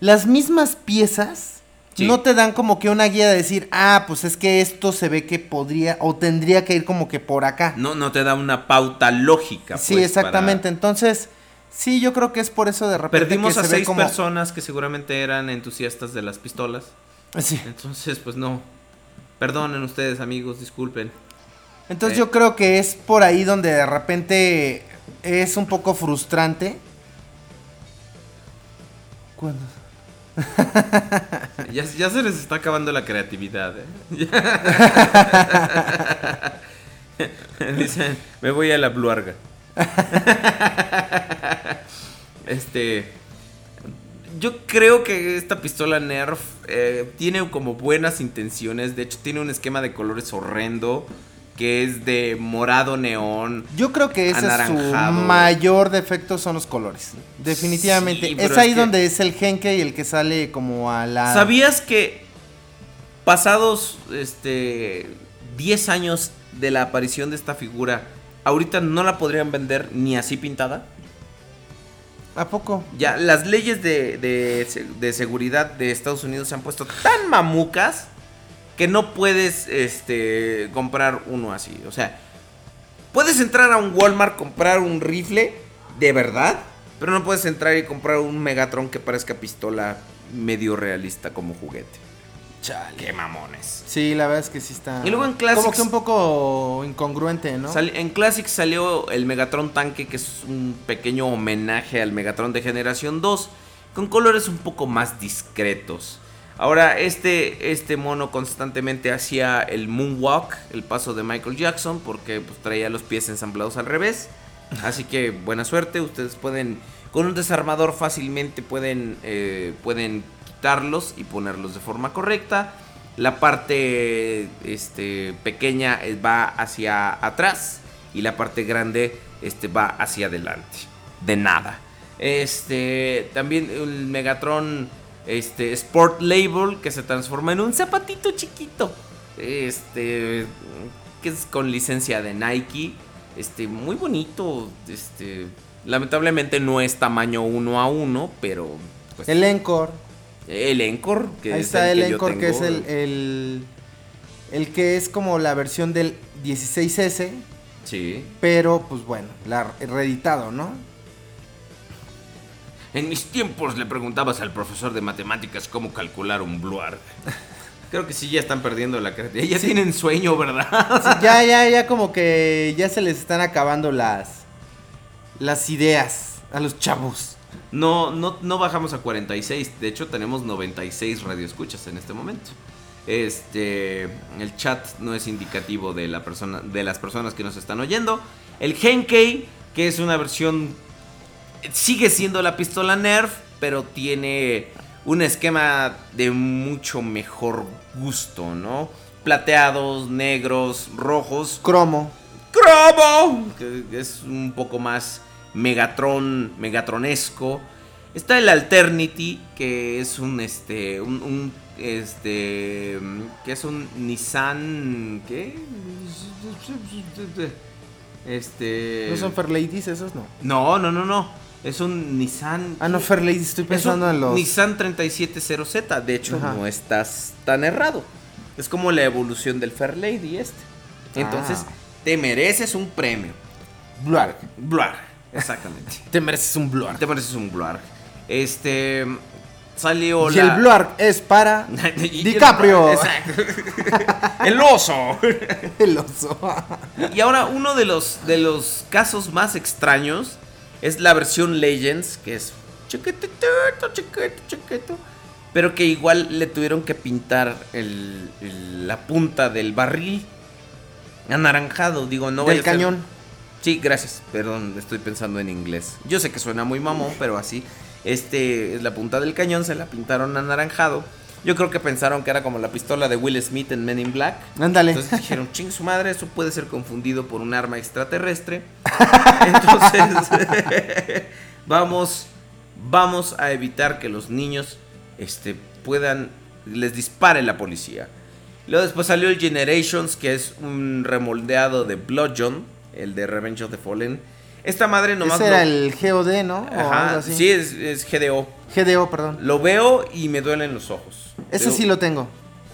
las mismas piezas
Sí.
no te dan como que una guía de decir, ah, pues es que esto se ve que podría o tendría que ir como que por acá.
No, no te da una pauta lógica.
sí,
pues,
exactamente.
para-
Entonces, sí, yo creo que es por eso de repente
Perdimos
que
a
se ve
seis
como...
personas que seguramente eran entusiastas de las pistolas.
Sí.
Entonces, pues no. Perdonen ustedes, amigos, disculpen.
Entonces
Eh.
yo creo que es por ahí donde de repente es un poco frustrante. ¿Cuándo?
Ya, ya se les está acabando la creatividad. ¿eh? Dicen, me voy a la bluarga. este. Yo creo que esta pistola Nerf eh, tiene como buenas intenciones. De hecho, tiene un esquema de colores horrendo. Que es de morado neón.
Yo creo que ese es su mayor defecto son los colores. Definitivamente.
Sí,
es ahí
es que-
donde es el Genke y el que sale como a la...
¿Sabías que pasados este 10 años de la aparición de esta figura, ahorita no la podrían vender ni así pintada?
¿A poco?
Ya, las leyes de, de seguridad de Estados Unidos se han puesto tan mamucas que no puedes este, comprar uno así. O sea, puedes entrar a un Walmart, comprar un rifle de verdad, Pero no puedes entrar y comprar un Megatron que parezca pistola medio realista como juguete.
Chale.
Qué mamones.
Sí, la verdad es que sí está.
Y luego en Classics-
Como que un poco incongruente, ¿no?
Sal- en Classic salió el Megatron Tanque, que es un pequeño homenaje al Megatron de generación 2, con colores un poco más discretos. Ahora, este, este mono constantemente hacía el moonwalk, el paso de Michael Jackson, porque pues, traía los pies ensamblados al revés. Así que buena suerte, ustedes pueden, con un desarmador fácilmente pueden, eh, pueden quitarlos y ponerlos de forma correcta. La parte este, pequeña eh, va hacia atrás y la parte grande este, va hacia adelante. De nada. Este, también el Megatron este, Sport Label que se transforma en un zapatito chiquito. Este, que es con licencia de Nike. Este, muy bonito. Este, lamentablemente no es tamaño uno a uno, pero pues,
El Encore.
el Encore, que
Ahí
es
está el,
que yo
Encore, que es el, el, el que es como la versión del 16S,
Sí.
pero pues bueno, la reeditado, ¿no?
En mis tiempos le preguntabas al profesor de matemáticas cómo calcular un bluar.
Creo que sí ya están perdiendo la creatividad. Ya tienen sueño, ¿verdad?
Sí, ya, ya, ya como que ya se les están acabando las, las ideas a los chavos.
No, no, no bajamos a 46. De hecho, tenemos 96 radioescuchas en este momento. Este, el chat no es indicativo de la persona, de las personas que nos están oyendo. El Genkei, que es una versión, sigue siendo la pistola Nerf, pero tiene un esquema de mucho mejor gusto, ¿no? Plateados, negros, rojos.
Cromo.
Cromo, que es un poco más Megatron, Megatronesco. Está el Alternity, que es un este un, un, este que es un Nissan ¿qué? Este
¿No son Fairladies esos? No.
No, no, no, no. Es un Nissan
Ah, no, Fairladies, estoy
es
pensando en los...
Nissan 370Z, de hecho
Ajá.
no estás tan errado. Es como la evolución del Fairlady este. Entonces,
Ah.
te mereces un premio.
Bluarg.
Bluar, exactamente.
Te mereces un Bluarg.
te mereces un Bluar. Este salió
Y
la
el Bluarg es para
el
DiCaprio.
Exacto. el oso.
El oso.
Y ahora uno de los de los casos más extraños es la versión Legends, que es chiquitito, chiquito, chiquito, pero que igual le tuvieron que pintar el- el- la punta del barril anaranjado, digo, no
Del
ser-
cañón.
Sí, gracias. Perdón, estoy pensando en inglés. Yo sé que suena muy mamón, pero así. Este es la punta del cañón, se la pintaron anaranjado. Yo creo que pensaron que era como la pistola de Will Smith en Men in Black.
Ándale.
Entonces dijeron, ching su madre, eso puede ser confundido por un arma extraterrestre. Entonces, vamos, vamos a evitar que los niños este, puedan, les dispare la policía. Luego después salió el Generations, que es un remoldeado de Bludgeon, el de Revenge of the Fallen. Esta madre nomás
Ese era el GOD, ¿no? O
Ajá,
algo así.
sí, es, es GDO.
GDO, perdón.
Lo veo y me duelen los ojos.
Ese
Pero-
sí lo tengo.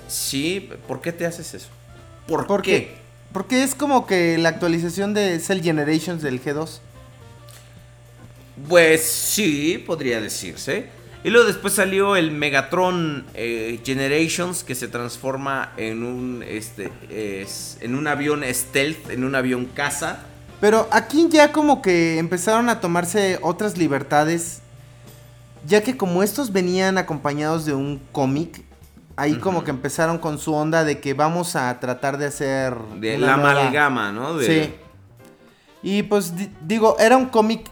Sí, ¿por qué te haces eso? ¿Por,
¿Por
qué?
qué? Porque es como que la actualización de Cell Generations del G2.
Pues sí, podría decirse. Y luego después salió el Megatron eh, Generations que se transforma en un este es- en un avión stealth, en un avión caza.
Pero aquí ya como que empezaron a tomarse otras libertades. Ya que como estos venían acompañados de un cómic, ahí como que empezaron con su onda de que vamos a tratar de hacer...
De la
nueva-
amalgama, ¿no? De-
Sí. Y pues di- digo, era un cómic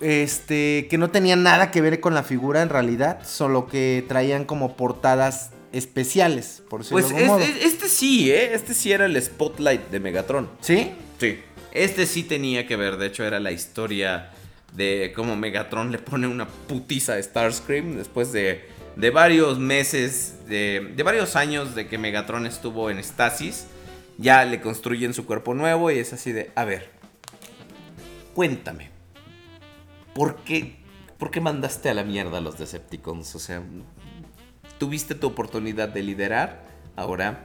este que no tenía nada que ver con la figura en realidad, solo que traían como portadas especiales, por decirlo
Pues
de algún
es-
modo.
es- este sí, ¿eh? Este sí era el spotlight de Megatron.
¿Sí?
Sí. Este sí tenía que ver, de hecho era la historia de cómo Megatron le pone una putiza a Starscream después de, de varios meses, de, de varios años de que Megatron estuvo en estasis. Ya le construyen su cuerpo nuevo y es así de, a ver, cuéntame, ¿por qué, ¿por qué mandaste a la mierda a los Decepticons? O sea, tuviste tu oportunidad de liderar, ahora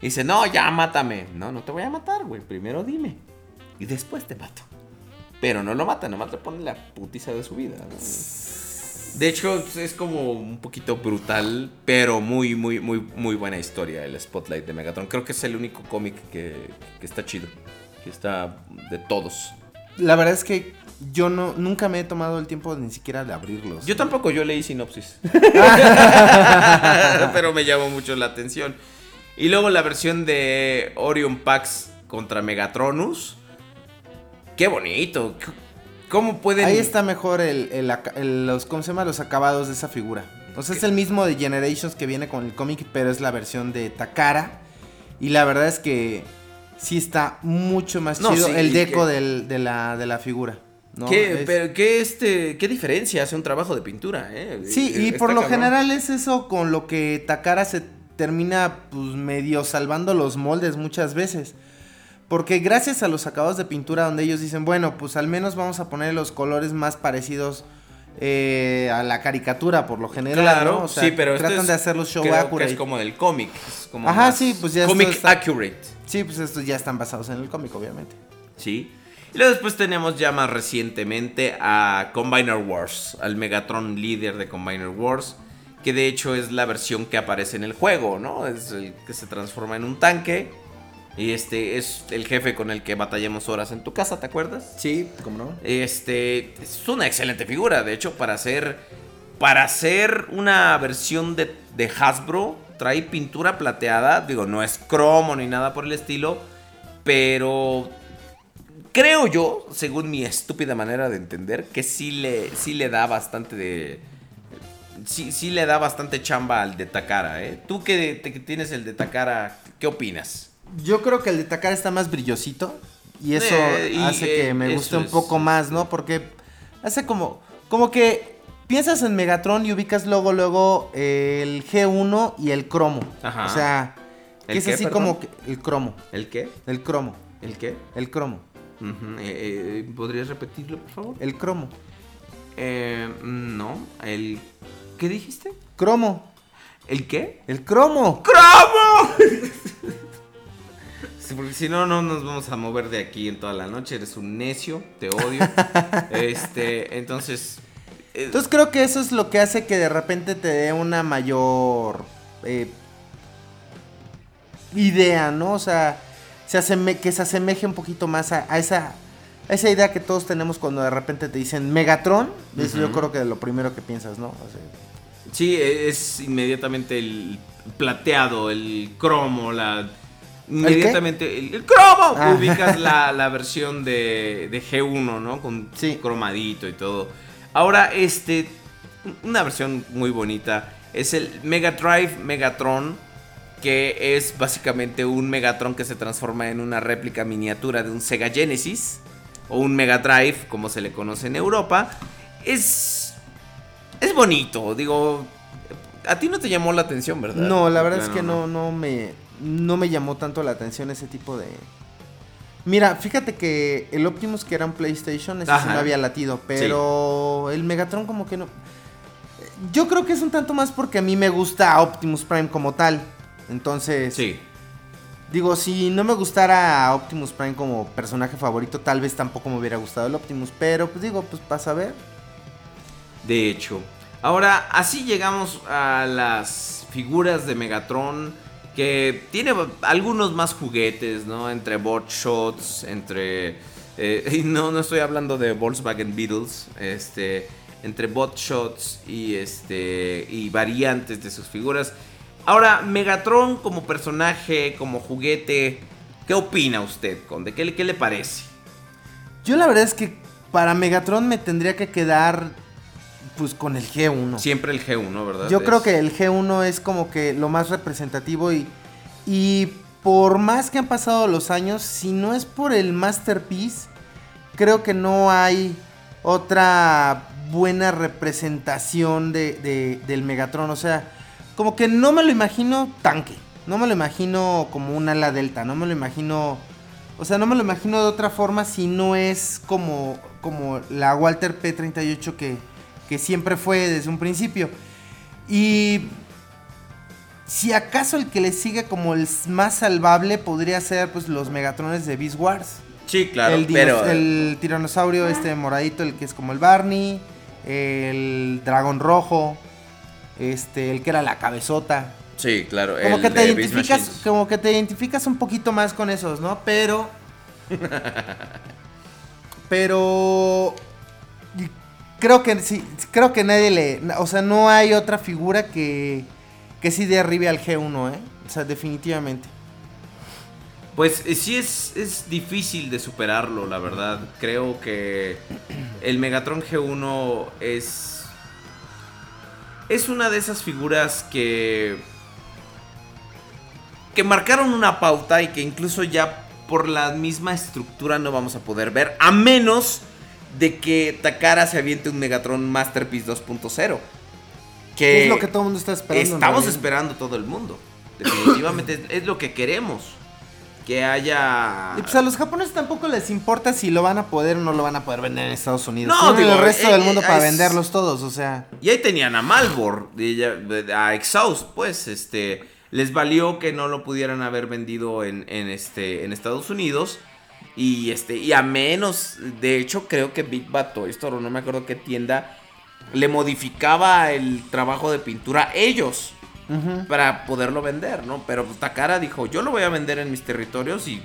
dice, no, ya mátame. No, no te voy a matar, güey, primero dime. Y después te mato. Pero no lo mata, nomás le pone la putiza de su vida. ¿no? De hecho, es como un poquito brutal, pero muy, muy, muy, muy buena historia el Spotlight de Megatron. Creo que es el único cómic que, que está chido. Que está de todos.
La verdad es que yo no, nunca me he tomado el tiempo ni siquiera de abrirlos.
Yo tampoco, yo leí sinopsis. Pero me llamó mucho la atención. Y luego la versión de Orion Pax contra Megatronus. Qué bonito. ¿Cómo pueden...?
Ahí está mejor el, el aca- el- los, ¿cómo se llama? Los acabados de esa figura. O sea, es el mismo de Generations que viene con el cómic, pero es la versión de Takara. Y la verdad es que sí está mucho más
No,
chido
sí,
el deco
que-
del- de, la, de la figura. ¿no?
¿Qué,
Es-
pero qué, este, ¿Qué diferencia hace un trabajo de pintura? eh?
Sí, y
Está
por lo
cabrón.
general es eso con lo que Takara se termina pues medio salvando los moldes muchas veces. Porque gracias a los acabados de pintura donde ellos dicen, bueno, pues al menos vamos a poner los colores más parecidos eh, a la caricatura por lo general.
Claro,
¿no? O sea,
sí, pero
tratan
es-
de hacerlo show
creo que
accurate.
es como del cómic. es como
Ajá, sí, pues ya
Comic
está-
accurate.
Sí, pues estos ya están basados en el cómic, obviamente.
Sí. Y luego después tenemos ya más recientemente a Combiner Wars, al Megatron líder de Combiner Wars, que de hecho es la versión que aparece en el juego, ¿no? Es el que se transforma en un tanque. Y este es el jefe con el que batallamos horas en tu casa, ¿te acuerdas?
Sí, ¿cómo no?
Este es una excelente figura, de hecho, para hacer para hacer una versión de, de Hasbro trae pintura plateada, digo, no es cromo ni nada por el estilo, pero creo yo, según mi estúpida manera de entender, que sí le sí le da bastante de sí, sí le da bastante chamba al de Takara, ¿eh? Tú que, te- que tienes el de Takara, ¿qué opinas?
Yo creo que el de Takara está más brillosito. Y eso
Eh, y,
hace que
eh,
me guste un
es-
poco más, ¿no? Porque hace como. Como que piensas en Megatron y ubicas luego, luego eh, el G1 y el cromo.
Ajá.
O sea, que
¿El
es
qué,
así
perdón?
como que- el cromo.
¿El qué?
El cromo.
¿El qué?
El cromo.
Eh, ¿Podrías repetirlo, por favor?
El cromo.
Eh, no, el... ¿Qué dijiste?
Cromo.
¿El qué?
El cromo.
¡Cromo! Porque si no, no nos vamos a mover de aquí en toda la noche. Eres un necio, te odio. este, entonces... eh,
Entonces creo que eso es lo que hace que de repente te dé una mayor eh, idea, ¿no? O sea, se aseme- que se asemeje un poquito más a, a esa, a esa idea que todos tenemos cuando de repente te dicen Megatron. Eso yo creo que es lo primero que piensas, ¿no? O sea,
Sí, e- es inmediatamente el plateado, el cromo, la... Inmediatamente el, el cromo.
Ah.
Ubicas la, la versión de, de G1, ¿no? Con
Sí.
cromadito y todo. Ahora, este, una versión muy bonita es el Mega Drive Megatron, que es básicamente un Megatron que se transforma en una réplica miniatura de un Sega Genesis o un Mega Drive, como se le conoce en Europa. Es es bonito, digo, a ti no te llamó la atención, ¿verdad?
no, la verdad es que no, no me, no me llamó tanto la atención ese tipo de... Mira, fíjate que el Optimus que era un PlayStation, ese sí me había latido, pero el Megatron como que no... Yo creo que es un tanto más porque a mí me gusta Optimus Prime como tal. Entonces,
Sí.
digo, si no me gustara Optimus Prime como personaje favorito, tal vez tampoco me hubiera gustado el Optimus. Pero pues digo, pues pasa a ver.
De hecho. Ahora, así llegamos a las figuras de Megatron. Que tiene algunos más juguetes, ¿no? Entre bot shots, entre. eh, y no, no estoy hablando de Volkswagen Beatles. Este. Entre bot shots y este. Y variantes de sus figuras. Ahora, Megatron como personaje, como juguete. ¿Qué opina usted, Conde? ¿Qué, qué le parece?
Yo la verdad es que para Megatron me tendría que quedar pues con el G1.
Siempre el G1, ¿verdad?
Yo creo que el G1 es como que lo más representativo y, y por más que han pasado los años, si no es por el Masterpiece, creo que no hay otra buena representación de, de- del Megatron. O sea, como que no me lo imagino tanque, no me lo imagino como un ala delta, no me lo imagino... O sea, no me lo imagino de otra forma si no es como, como la Walter P38 que, que siempre fue desde un principio. Y si acaso el que le sigue como el más salvable podría ser pues los Megatrones de Beast Wars.
Sí, claro,
el,
pero
el tiranosaurio este moradito, el que es como el Barney, el dragón rojo, este, el que era la cabezota.
sí, claro,
Como
el
que te identificas, como que te identificas un poquito más con esos, ¿no? Pero. pero. Creo que sí, creo que nadie le. O sea, no hay otra figura que. Que sí derribe al G1, ¿eh? O sea, definitivamente.
Pues eh, sí es, es difícil de superarlo, la verdad. Creo que el Megatron G1 es. Es una de esas figuras que. que marcaron una pauta y que incluso ya por la misma estructura no vamos a poder ver. A menos de que Takara se aviente un Megatron Masterpiece 2.0. Que
es lo que todo el mundo está esperando.
Estamos esperando todo el mundo. Definitivamente es, es lo que queremos. Que haya.
Y pues a los japoneses tampoco les importa si lo van a poder o no lo van a poder vender en Estados Unidos.
No, digo,
el resto
eh,
del mundo
eh,
para
es-
venderlos todos, o sea.
Y ahí tenían a Malbor, a Exhaust, pues, este. Les valió que no lo pudieran haber vendido en, en este, en Estados Unidos. Y este, y a menos, de hecho, creo que Big Bad Toy Store, no me acuerdo qué tienda, le modificaba el trabajo de pintura ellos para poderlo vender, ¿no? Pero pues, Takara dijo, yo lo voy a vender en mis territorios y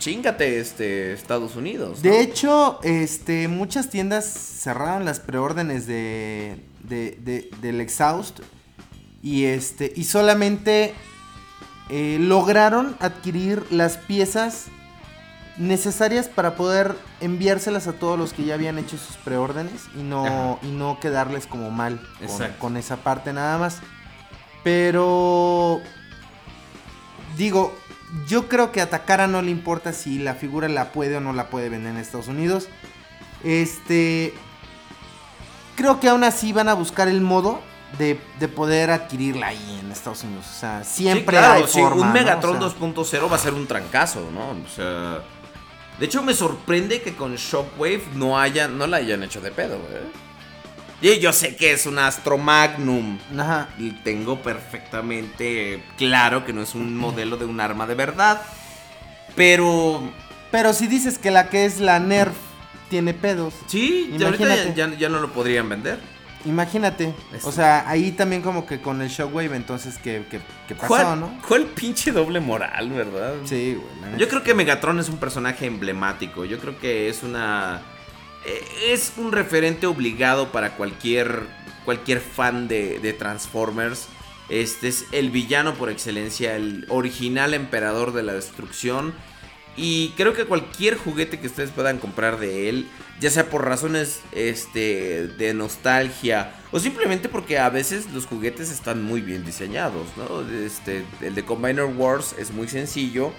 chingate este Estados Unidos. ¿no?
De hecho, este, muchas tiendas cerraron las preórdenes de, de- de- del Exhaust y este y solamente eh, lograron adquirir las piezas necesarias para poder enviárselas a todos los que ya habían hecho sus preórdenes y no
Ajá.
y no quedarles como mal con, esa parte nada más. Pero digo, yo creo que a Takara no le importa si la figura la puede o no la puede vender en Estados Unidos. Este. Creo que aún así van a buscar el modo de, de poder adquirirla ahí en Estados Unidos. O sea, siempre
Sí, claro,
hay
sí,
forma,
un
¿no?
Megatron
O sea,
2.0 va a ser un trancazo, ¿no? O sea, de hecho me sorprende que con Shockwave no hayan, no la hayan hecho de pedo, güey. Y yo sé que es un Astro Magnum.
Ajá.
Y tengo perfectamente claro que no es un modelo de un arma de verdad. Pero
Pero si dices que la que es la Nerf tiene pedos.
sí, ahorita ya,
Imagínate.
ya- ya no lo podrían vender.
Imagínate. O sea, ahí también como que con el Shockwave, entonces, ¿qué, qué, qué pasó,
¿Cuál,
no?
cuál pinche doble moral, verdad?
Sí, güey.
Yo creo que Megatron es un personaje emblemático. Yo creo que es una. eh, Es un referente obligado para cualquier. cualquier fan de, de Transformers. Este es el villano por excelencia, el original emperador de la destrucción. Y creo que cualquier juguete que ustedes puedan comprar de él, ya sea por razones este, de nostalgia o simplemente porque a veces los juguetes están muy bien diseñados, ¿no? Este, el de Combiner Wars es muy sencillo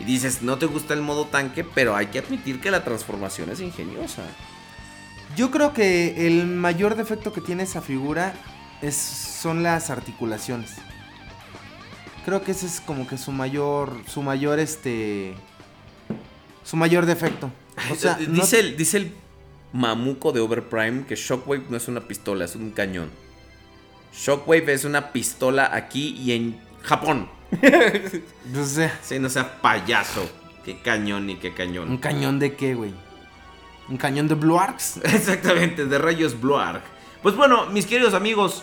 y dices, no te gusta el modo tanque, pero hay que admitir que la transformación es ingeniosa.
Yo creo que el mayor defecto que tiene esa figura es, son las articulaciones. Creo que ese es como que su mayor, su mayor, este, su mayor defecto. O sea, no-
dice, el, dice el mamuco de Overprime que Shockwave no es una pistola, es un cañón. Shockwave es una pistola aquí y en Japón.
o sea,
Sí, no sea payaso. Qué cañón y qué cañón.
¿Un cañón de qué, güey? ¿Un cañón de Blue Arcs?
Exactamente, de rayos Blue Arc. Pues bueno, mis queridos amigos,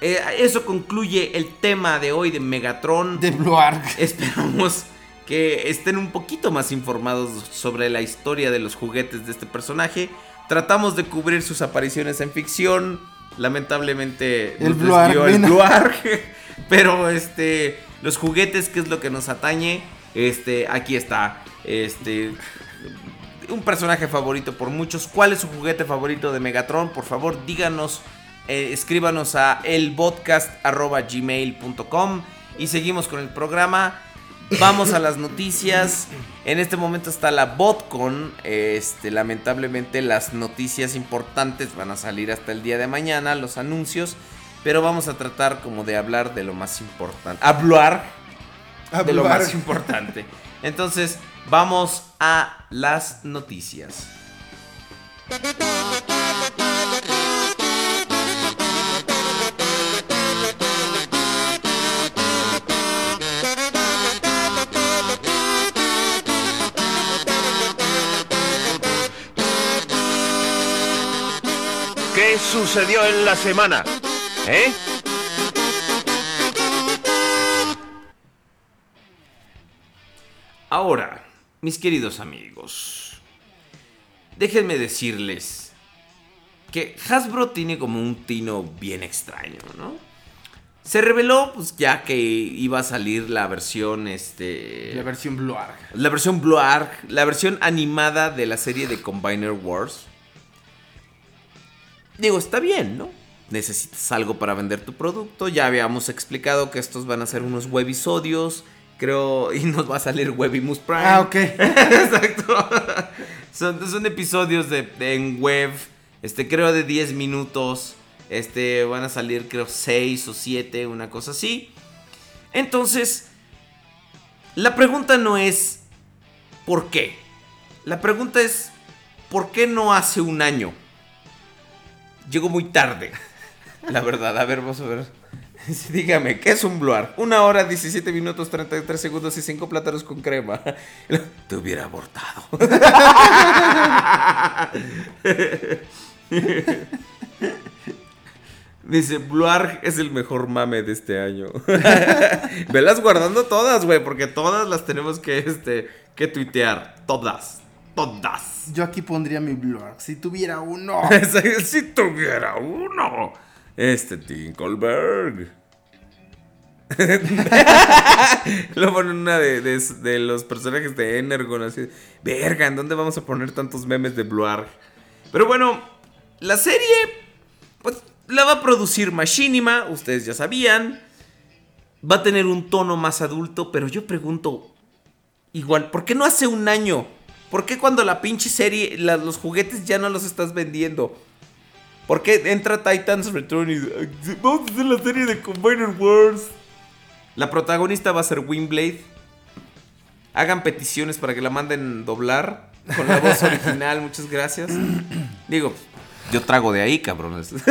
eh, eso concluye el tema de hoy de Megatron.
De Blue Arc.
Esperamos que estén un poquito más informados sobre la historia de los juguetes de este personaje. Tratamos de cubrir sus apariciones en ficción. Lamentablemente
El
nos desvió el. Pero este, los juguetes, que es lo que nos atañe, este, aquí está. Este, un personaje favorito por muchos. ¿Cuál es su juguete favorito de Megatron? Por favor, díganos, eh, escríbanos a elpodcast.gmail.com y seguimos con el programa. Vamos a las noticias. En este momento está la BotCon. Este, lamentablemente las noticias importantes van a salir hasta el día de mañana, los anuncios. Pero vamos a tratar como de hablar de lo más importante. Hablar de lo
Hablar.
más importante. Entonces, vamos a las noticias.
Sucedió en la semana? ¿Eh?
Ahora, mis queridos amigos, déjenme decirles que Hasbro tiene como un tino bien extraño, ¿no? Se reveló, pues ya que iba a salir la versión, este...
La versión Blue Arc.
La versión Blue Arc, la versión animada de la serie de Combiner Wars. Digo, está bien, ¿no? Necesitas algo para vender tu producto. Ya habíamos explicado que estos van a ser unos webisodios. Creo, y nos va a salir Webimus Prime.
Ah, ok.
Exacto. Son, son episodios de, de- en web. Este, creo de 10 minutos. Este, van a salir, creo, 6 o 7, una cosa así. Entonces, la pregunta no es ¿por qué? La pregunta es ¿por qué no hace un año? Llegó muy tarde. La verdad, a ver, vamos a ver. Dígame, ¿qué es un Bluar? Una hora, 17 minutos, 33 segundos y 5 plátanos con crema. Te hubiera abortado. Dice, Bluarg es el mejor mame de este año. Velas guardando todas, güey, porque todas las tenemos que, este, que tuitear. Todas. Todas.
Yo aquí pondría mi Arc. Si tuviera uno.
si tuviera uno. Este Tinkelberg. Lo ponen una de, de- de los personajes de Energon. Así, verga, ¿en dónde vamos a poner tantos memes de Bluarg? Pero bueno, la serie, pues la va a producir Machinima, ustedes ya sabían. Va a tener un tono más adulto, pero yo pregunto, igual, ¿por qué no hace un año? ¿Por qué cuando la pinche serie, los juguetes ya no los estás vendiendo? ¿Por qué entra Titans Return y vamos a hacer la serie de Combiner Wars? La protagonista va a ser Windblade. Hagan peticiones para que la manden doblar con la voz original, muchas gracias. Digo, yo trago de ahí, cabrones.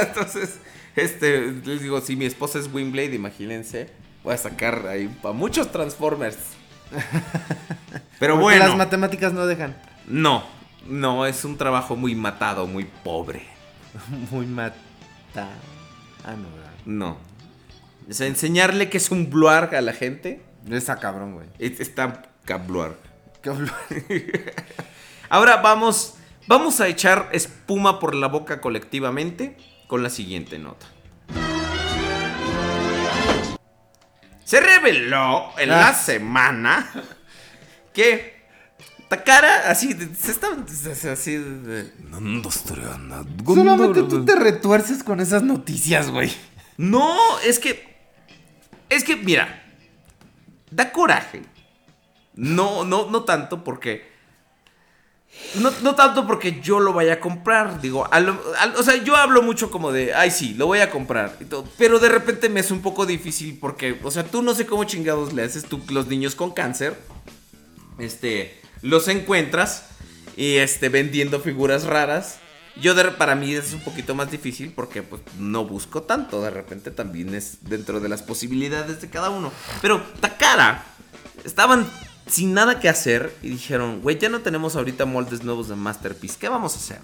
Entonces, este, les digo, si mi esposa es Windblade, imagínense, voy a sacar ahí para muchos Transformers. Pero
Porque
bueno.
las matemáticas no dejan.
No, no, es un trabajo muy matado, muy pobre.
Muy mata. Ah, no, ¿verdad?
No. O sea, enseñarle que es un bluarg a la gente.
Está cabrón, güey.
es- Está cabluarg.
¿Qué Blue Arc?
Ahora vamos, vamos a echar espuma por la boca colectivamente con la siguiente nota. Se reveló en la
Ah.
semana que Takara así se está así de-
Solamente tú te retuerces con esas noticias, güey.
No, es que. Es que, mira. Da coraje. No, no, no tanto porque. No, no tanto porque yo lo vaya a comprar. Digo, o sea, yo hablo mucho como de, ay, sí, lo voy a comprar. pero de repente me es un poco difícil porque, o sea, tú no sé cómo chingados le haces. Tú, los niños con cáncer, este, los encuentras y, este, vendiendo figuras raras. Yo, para mí es un poquito más difícil porque, pues, no busco tanto. De repente también es dentro de las posibilidades de cada uno. Pero Takara, estaban sin nada que hacer y dijeron, güey, ya no tenemos ahorita moldes nuevos de Masterpiece. ¿Qué vamos a hacer?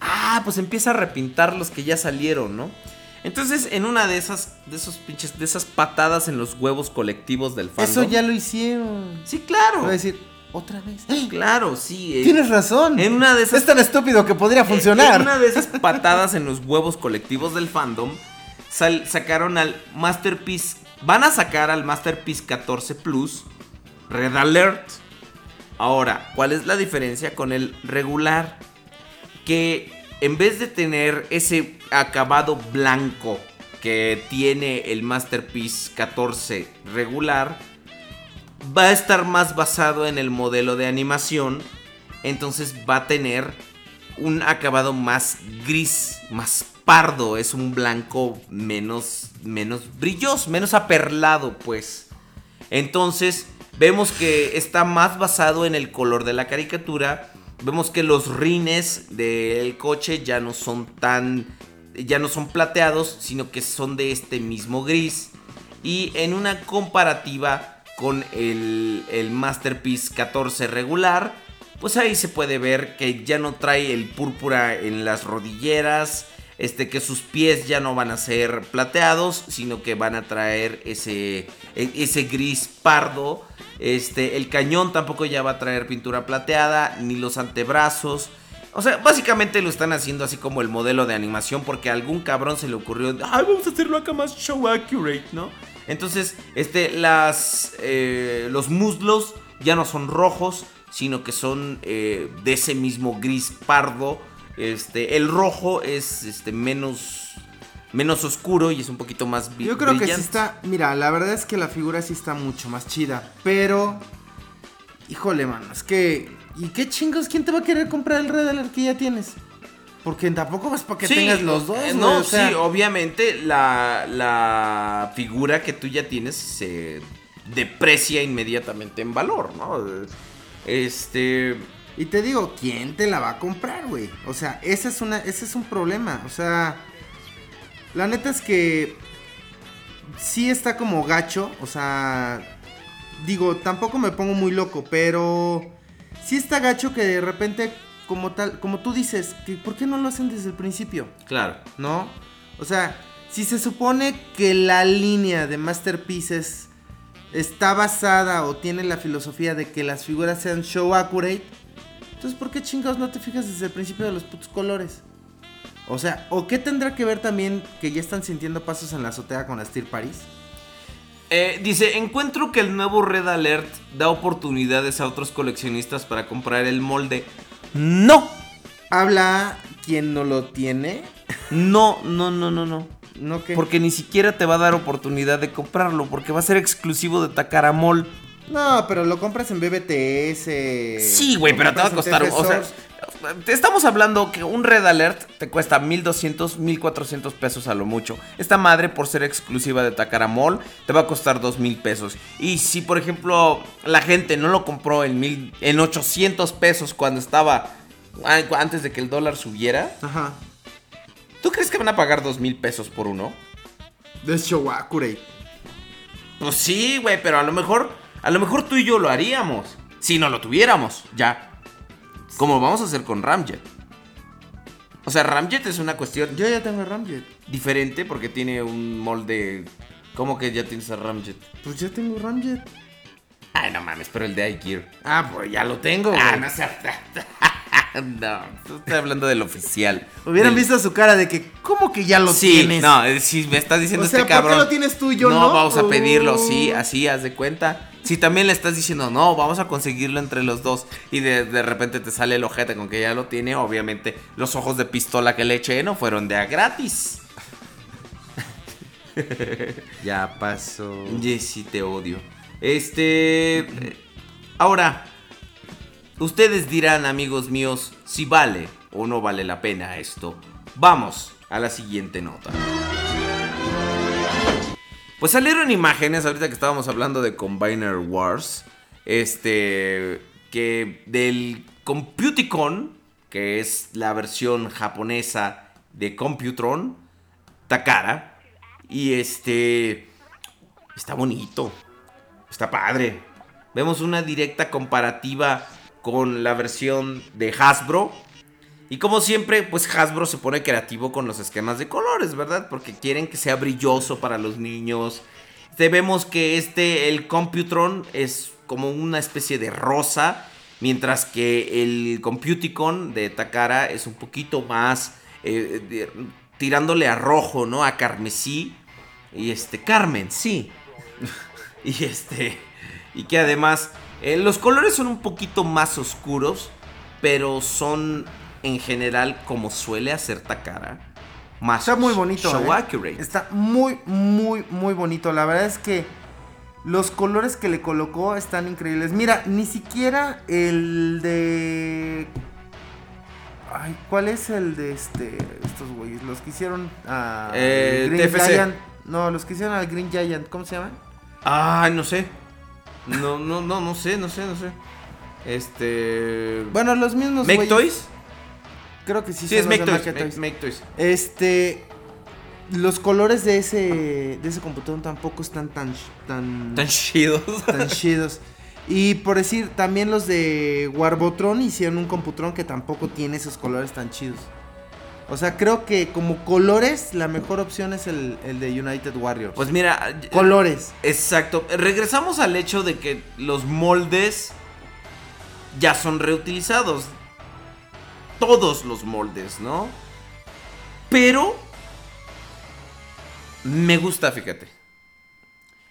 Ah, pues empieza a repintar los que ya salieron, ¿no? Entonces, en una de esas, de esos pinches, de esas patadas en los huevos colectivos del fandom.
Eso ya lo hicieron.
Sí, claro.
Voy a decir, otra vez.
Claro, sí. eh,
Tienes razón.
En una de esas.
Es tan estúpido que podría funcionar.
En una de esas patadas en los huevos colectivos del fandom, sal- sacaron al Masterpiece. Van a sacar al Masterpiece 14 Plus, Red Alert. Ahora, ¿cuál es la diferencia con el regular? Que en vez de tener ese acabado blanco que tiene el Masterpiece 14 regular, va a estar más basado en el modelo de animación. Entonces va a tener un acabado más gris, más pardo. Es un blanco menos, menos brilloso, menos aperlado, pues. Entonces vemos que está más basado en el color de la caricatura. Vemos que los rines del coche ya no son tan, ya no son plateados, sino que son de este mismo gris. Y en una comparativa con el, el Masterpiece 14 regular, pues ahí se puede ver que ya no trae el púrpura en las rodilleras, este que sus pies ya no van a ser plateados, sino que van a traer ese e- ese gris pardo. Este, el cañón tampoco ya va a traer pintura plateada, ni los antebrazos. O sea, básicamente lo están haciendo así como el modelo de animación porque a algún cabrón se le ocurrió, ay, vamos a hacerlo acá más show accurate, ¿no? Entonces, este, las, eh, los muslos ya no son rojos, sino que son eh, de ese mismo gris pardo. Este, el rojo es este, menos, menos oscuro y es un poquito más vi-
Yo creo que sí
brillante.
está. Mira, la verdad es que la figura sí está mucho más chida. Pero. Híjole, mano. Es que. ¿Y qué chingos? ¿Quién te va a querer comprar el Red Alert que ya tienes? Porque tampoco es para que
Sí,
tengas los dos.
eh, no,
o sea,
sí, obviamente la, la figura que tú ya tienes se deprecia inmediatamente en valor, ¿no? Este.
Y te digo, ¿quién te la va a comprar, güey? O sea, ese es, una, ese es un problema. O sea, la neta es que sí está como gacho. O sea, digo, tampoco me pongo muy loco, pero sí está gacho que de repente, como tal, como tú dices, que ¿por qué no lo hacen desde el principio?
Claro.
¿No? O sea, si se supone que la línea de Masterpieces está basada o tiene la filosofía de que las figuras sean show accurate, entonces ¿por qué chingados no te fijas desde el principio de los putos colores? O sea, ¿o qué tendrá que ver también que ya están sintiendo pasos en la azotea con la Steel Paris?
Eh, dice, encuentro que el nuevo Red Alert da oportunidades a otros coleccionistas para comprar el molde. No,
Habla quien no lo tiene,
no, no, no, no, no.
¿no? que
Porque ni siquiera te va a dar oportunidad de comprarlo, porque va a ser exclusivo de Takara Mall.
No, pero lo compras en BBTS.
Sí, güey, pero te va a costar. O sea, te estamos hablando que un Red Alert te cuesta 1200, 1400 pesos a lo mucho. Esta madre, por ser exclusiva de Takara Mall, te va a costar 2000 pesos. Y si, por ejemplo, la gente no lo compró en, mil, en 800 pesos cuando estaba. Antes de que el dólar subiera,
Ajá.
¿tú crees que van a pagar 2000 pesos por uno?
De show accurate.
Pues sí, güey, pero a lo mejor. A lo mejor tú y yo lo haríamos. Si no lo tuviéramos, ya. Como vamos a hacer con Ramjet. O sea, Ramjet es una cuestión
Yo ya tengo Ramjet.
diferente porque tiene un molde. ¿Cómo que ya tienes a Ramjet?
Pues ya tengo Ramjet.
Ay, no mames, pero el de iGear.
Ah, pues ya lo tengo, güey.
Ah, no sé. no, estoy hablando del oficial.
Hubieran
Del-
visto su cara de que, ¿cómo que ya lo
sí,
tienes?
no, eh, si me está diciendo
O sea,
este
¿por qué
cabrón.
lo tienes tú y yo no?
No, vamos a pedirlo,
Oh.
sí, así, haz de cuenta. Si también le estás diciendo, no, vamos a conseguirlo entre los dos. Y de, de repente te sale el ojete con que ya lo tiene. Obviamente, los ojos de pistola que le eché no fueron de a gratis.
Ya pasó.
Jessy, te odio. Este. Ahora, ustedes dirán, amigos míos, si vale o no vale la pena esto. Vamos a la siguiente nota. Pues salieron imágenes, ahorita que estábamos hablando de Combiner Wars, este, que del Computicon, que es la versión japonesa de Computron, Takara, y este, está bonito, está padre. Vemos una directa comparativa con la versión de Hasbro. Y como siempre, pues Hasbro se pone creativo con los esquemas de colores, ¿verdad? Porque quieren que sea brilloso para los niños. Este, vemos que este, el Computron, es como una especie de rosa. Mientras que el Computicon de Takara es un poquito más eh, tirándole a rojo, ¿no? A carmesí. Y este, Carmen, sí. y este, y que además eh, los colores son un poquito más oscuros, pero son en general como suele hacer Takara. Más
Está muy bonito.
show
¿eh?
accurate.
Está muy, muy, muy bonito. La verdad es que los colores que le colocó están increíbles. Mira, ni siquiera el de. Ay, ¿cuál es el de este? Estos güeyes. Los que hicieron a.
Eh,
Green
TFC.
Giant. No, los que hicieron al Green Giant. ¿Cómo se llaman?
Ay, no sé. No, no, no, no sé, no sé, no sé. Este.
Bueno, los mismos.
¿Make
güeyes.
Toys?
Creo que sí,
Sí, es
son los
Make
de
Toys.
Make Toys.
Make Toys.
Este. Los colores de ese. De ese computador tampoco están tan. Tan.
Tan chidos.
tan chidos. Y por decir, también los de Warbotron hicieron un Computron que tampoco tiene esos colores tan chidos. O sea, creo que como colores, la mejor opción es el, el de United Warriors.
Pues mira,
colores.
Exacto. Regresamos al hecho de que los moldes ya son reutilizados. Todos los moldes, ¿no? Pero me gusta, fíjate.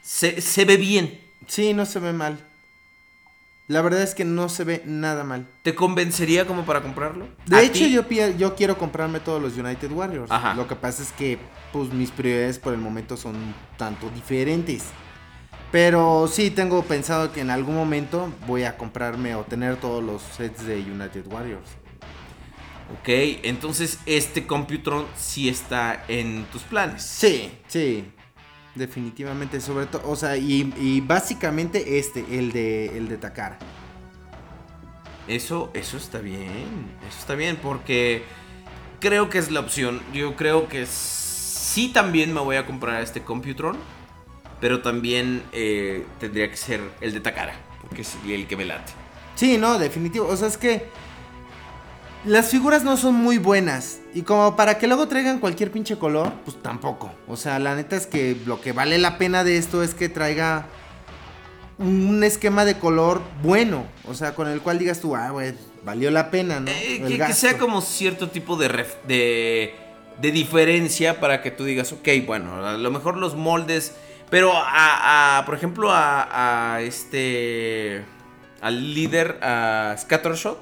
Se, se ve bien.
Sí, no se ve mal. La verdad es que no se ve nada mal.
¿Te convencería como para comprarlo?
De
¿A
hecho, yo, quiero comprarme todos los United Warriors.
Ajá.
Lo que pasa es que pues mis prioridades por el momento son un tanto diferentes. Pero sí tengo pensado que en algún momento voy a comprarme o tener todos los sets de United Warriors.
Ok, entonces este Computron sí está en tus planes.
Sí, sí. Definitivamente, sobre todo, o sea, y, y básicamente este, el de el de Takara.
Eso, eso está bien. Eso está bien porque creo que es la opción. Yo creo que sí también me voy a comprar este Computron. Pero también eh, tendría que ser el de Takara. Porque es el que me late.
Sí, no, definitivo. O sea, es que las figuras no son muy buenas. Y como para que luego traigan cualquier pinche color, pues tampoco. O sea, la neta es que lo que vale la pena de esto es que traiga un esquema de color bueno. O sea, con el cual digas tú, ah, güey, valió la pena, ¿no?
Eh, que, que sea como cierto tipo de, ref- de, de diferencia para que tú digas, ok, bueno, a lo mejor los moldes, pero a, a, por ejemplo, a, a este, al líder, a Scattershot,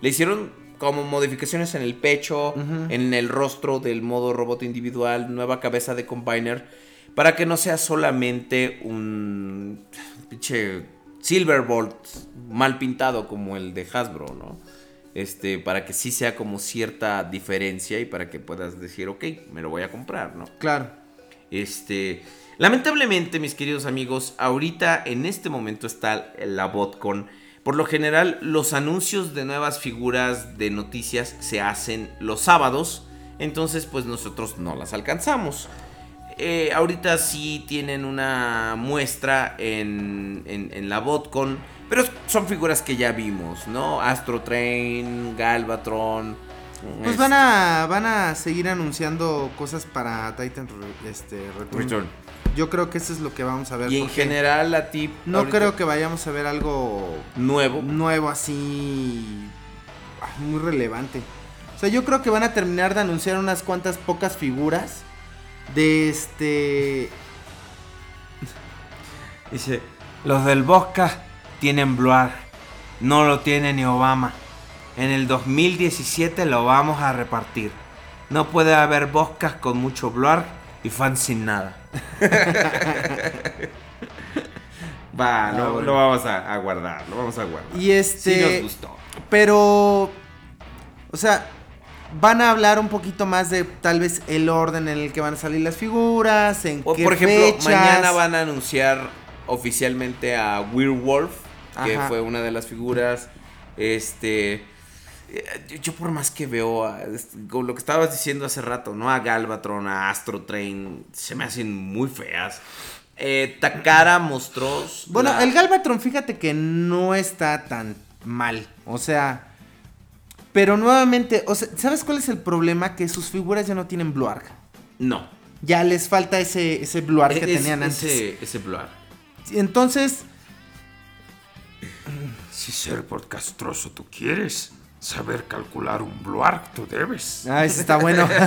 le hicieron como modificaciones en el pecho, en el rostro del modo robot individual, nueva cabeza de combiner, para que no sea solamente un pinche Silverbolt mal pintado como el de Hasbro, ¿no? Este, para que sí sea como cierta diferencia y para que puedas decir, ok, me lo voy a comprar, ¿no?
Claro.
Este, lamentablemente, mis queridos amigos, ahorita en este momento está la BotCon. Por lo general, los anuncios de nuevas figuras de noticias se hacen los sábados, entonces pues nosotros no las alcanzamos. Eh, ahorita sí tienen una muestra en, en, en la BotCon, pero son figuras que ya vimos, ¿no? Astro Train, Galvatron.
Pues
este,
van a, van a seguir anunciando cosas para Titan este, Return.
Return.
Yo creo que eso es lo que vamos a ver.
Y en general a ti...
No
ahorita-
creo que vayamos a ver algo
Nuevo.
nuevo así muy relevante. O sea, yo creo que van a terminar de anunciar unas cuantas pocas figuras de este
Dice, los del Bosca tienen Bluar, no lo tiene ni Obama. En el 2017 lo vamos a repartir. No puede haber Boscas con mucho Bluar y fans sin nada.
Va,
Ah,
lo,
bueno.
lo vamos a, a guardar, lo vamos a guardar.
y este
Sí nos gustó.
pero o sea, van a hablar un poquito más de tal vez el orden en el que van a salir las figuras, en
O,
qué
por ejemplo,
fechas.
mañana van a anunciar oficialmente a Werewolf, que
Ajá.
fue una de las figuras. Este. Eh, Yo, por más que veo, a- con lo que estabas diciendo hace rato, ¿no? A Galvatron, a Astro Train, se me hacen muy feas. Eh, Takara mostró.
Bueno,
la-
el Galvatron, fíjate que no está tan mal. O sea. Pero nuevamente, o sea, ¿sabes cuál es el problema? Que sus figuras ya no tienen Blue Arc.
No.
Ya les falta ese, ese Blue Arc que
Es-
tenían antes.
ese, ese Blood.
Entonces,
Si ser podcastroso tú quieres, saber calcular un Bluark tú debes.
ah, ese está bueno.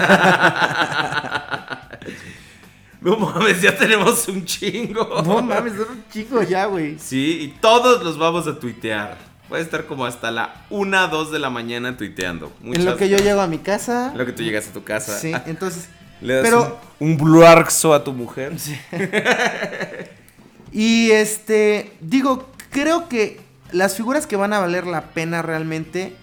No mames, ya tenemos un chingo.
no mames, son un chico ya, güey.
Sí, y todos los vamos a tuitear. Puede estar como hasta la 1, 2 de la mañana tuiteando.
En lo que yo llego a mi casa.
En lo que tú llegas a tu casa.
Sí, entonces.
Le das
pero-
un, un bluarxo a tu mujer.
Y este, digo, creo que las figuras que van a valer la pena realmente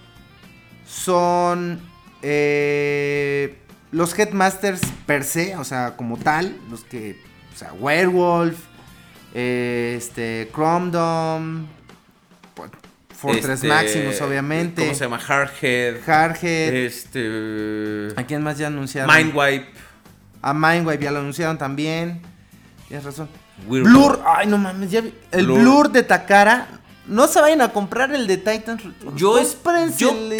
son eh, los Headmasters per se, o sea, como tal, los que, o sea, Werewolf, eh, este, Chromdom, po- Fortress
Este,
Maximus, obviamente.
¿Cómo se llama? Hardhead.
Hardhead.
Este.
¿A quién más ya anunciaron?
Mindwipe.
A Mindwipe ya lo anunciaron también. Tienes razón.
Weird
Blur, ay no mames, ya vi- el
Blur.
Blur. de Takara no se vayan a comprar el de Titans Returns.
Yo, es,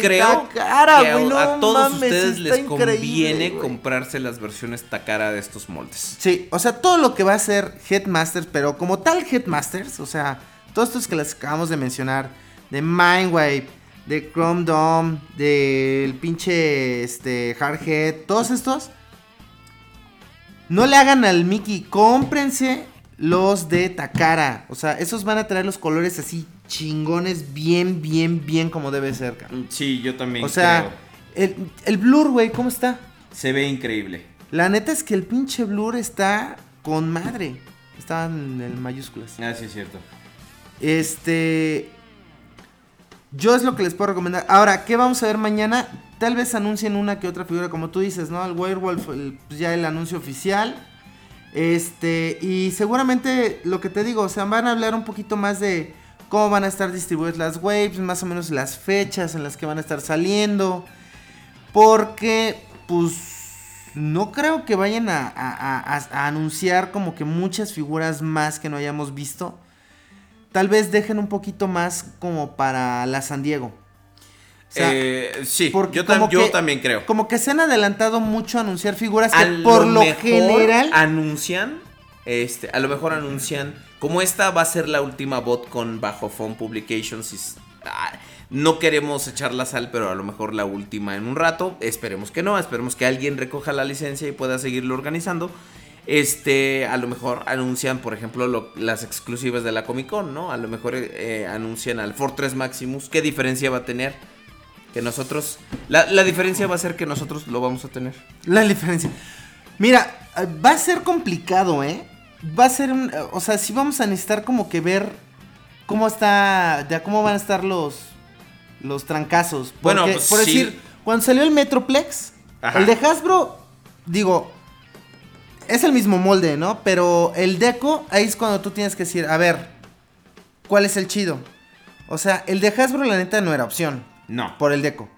creo
Takara,
que a,
güey, no
a todos
mames,
ustedes les conviene comprarse las versiones Takara de estos moldes.
Sí, o sea, todo lo que va a ser Headmasters, pero como tal Headmasters, o sea, todos estos que les acabamos de mencionar, de Mindwave, de Chrome Dome, del pinche este, Hardhead, todos estos, no le hagan al Mickey, cómprense los de Takara, o sea, esos van a traer los colores así chingones, bien, bien, bien como debe ser, cara.
Sí, yo también
O sea, el, el blur, güey, ¿cómo está?
Se ve increíble.
La neta es que el pinche blur está con madre. Está en el mayúsculas.
Ah, sí, es cierto.
Este. Yo es lo que les puedo recomendar. Ahora, ¿qué vamos a ver mañana? Tal vez anuncien una que otra figura, como tú dices, ¿no? El Werewolf, el- pues ya el anuncio oficial. Este, y seguramente lo que te digo, o sea, van a hablar un poquito más de cómo van a estar distribuidas las waves, más o menos las fechas en las que van a estar saliendo. Porque, pues, no creo que vayan a, a- a- a- a anunciar como que muchas figuras más que no hayamos visto. Tal vez dejen un poquito más como para la San Diego. O sea,
Eh, sí,
porque
yo, tam-
como
yo
que-
también creo.
Como que se han adelantado mucho a anunciar figuras que
A
por lo, general.
anuncian, este, a lo mejor anuncian, como esta va a ser la última bot con Bajo Phone Publications, y ah, no queremos echar la sal, pero a lo mejor la última en un rato, esperemos que no, esperemos que alguien recoja la licencia y pueda seguirlo organizando. Este, a lo mejor anuncian, por ejemplo, lo- las exclusivas de la Comic Con, ¿no? A lo mejor eh, anuncian al Fortress Maximus. ¿Qué diferencia va a tener? Que nosotros. La, la diferencia va a ser que nosotros lo vamos a tener.
La diferencia. Mira, eh, va a ser complicado, ¿eh? Va a ser un. O sea, sí vamos a necesitar como que ver cómo está. Ya cómo van a estar los. Los trancazos.
Bueno, pues,
por
sí.
decir, cuando salió el Metroplex,
Ajá.
el de Hasbro, digo. Es el mismo molde, ¿no? Pero el Deco, ahí es cuando tú tienes que decir, a ver, ¿cuál es el chido? O sea, el de Hasbro, la neta, no era opción.
No.
Por el Deco.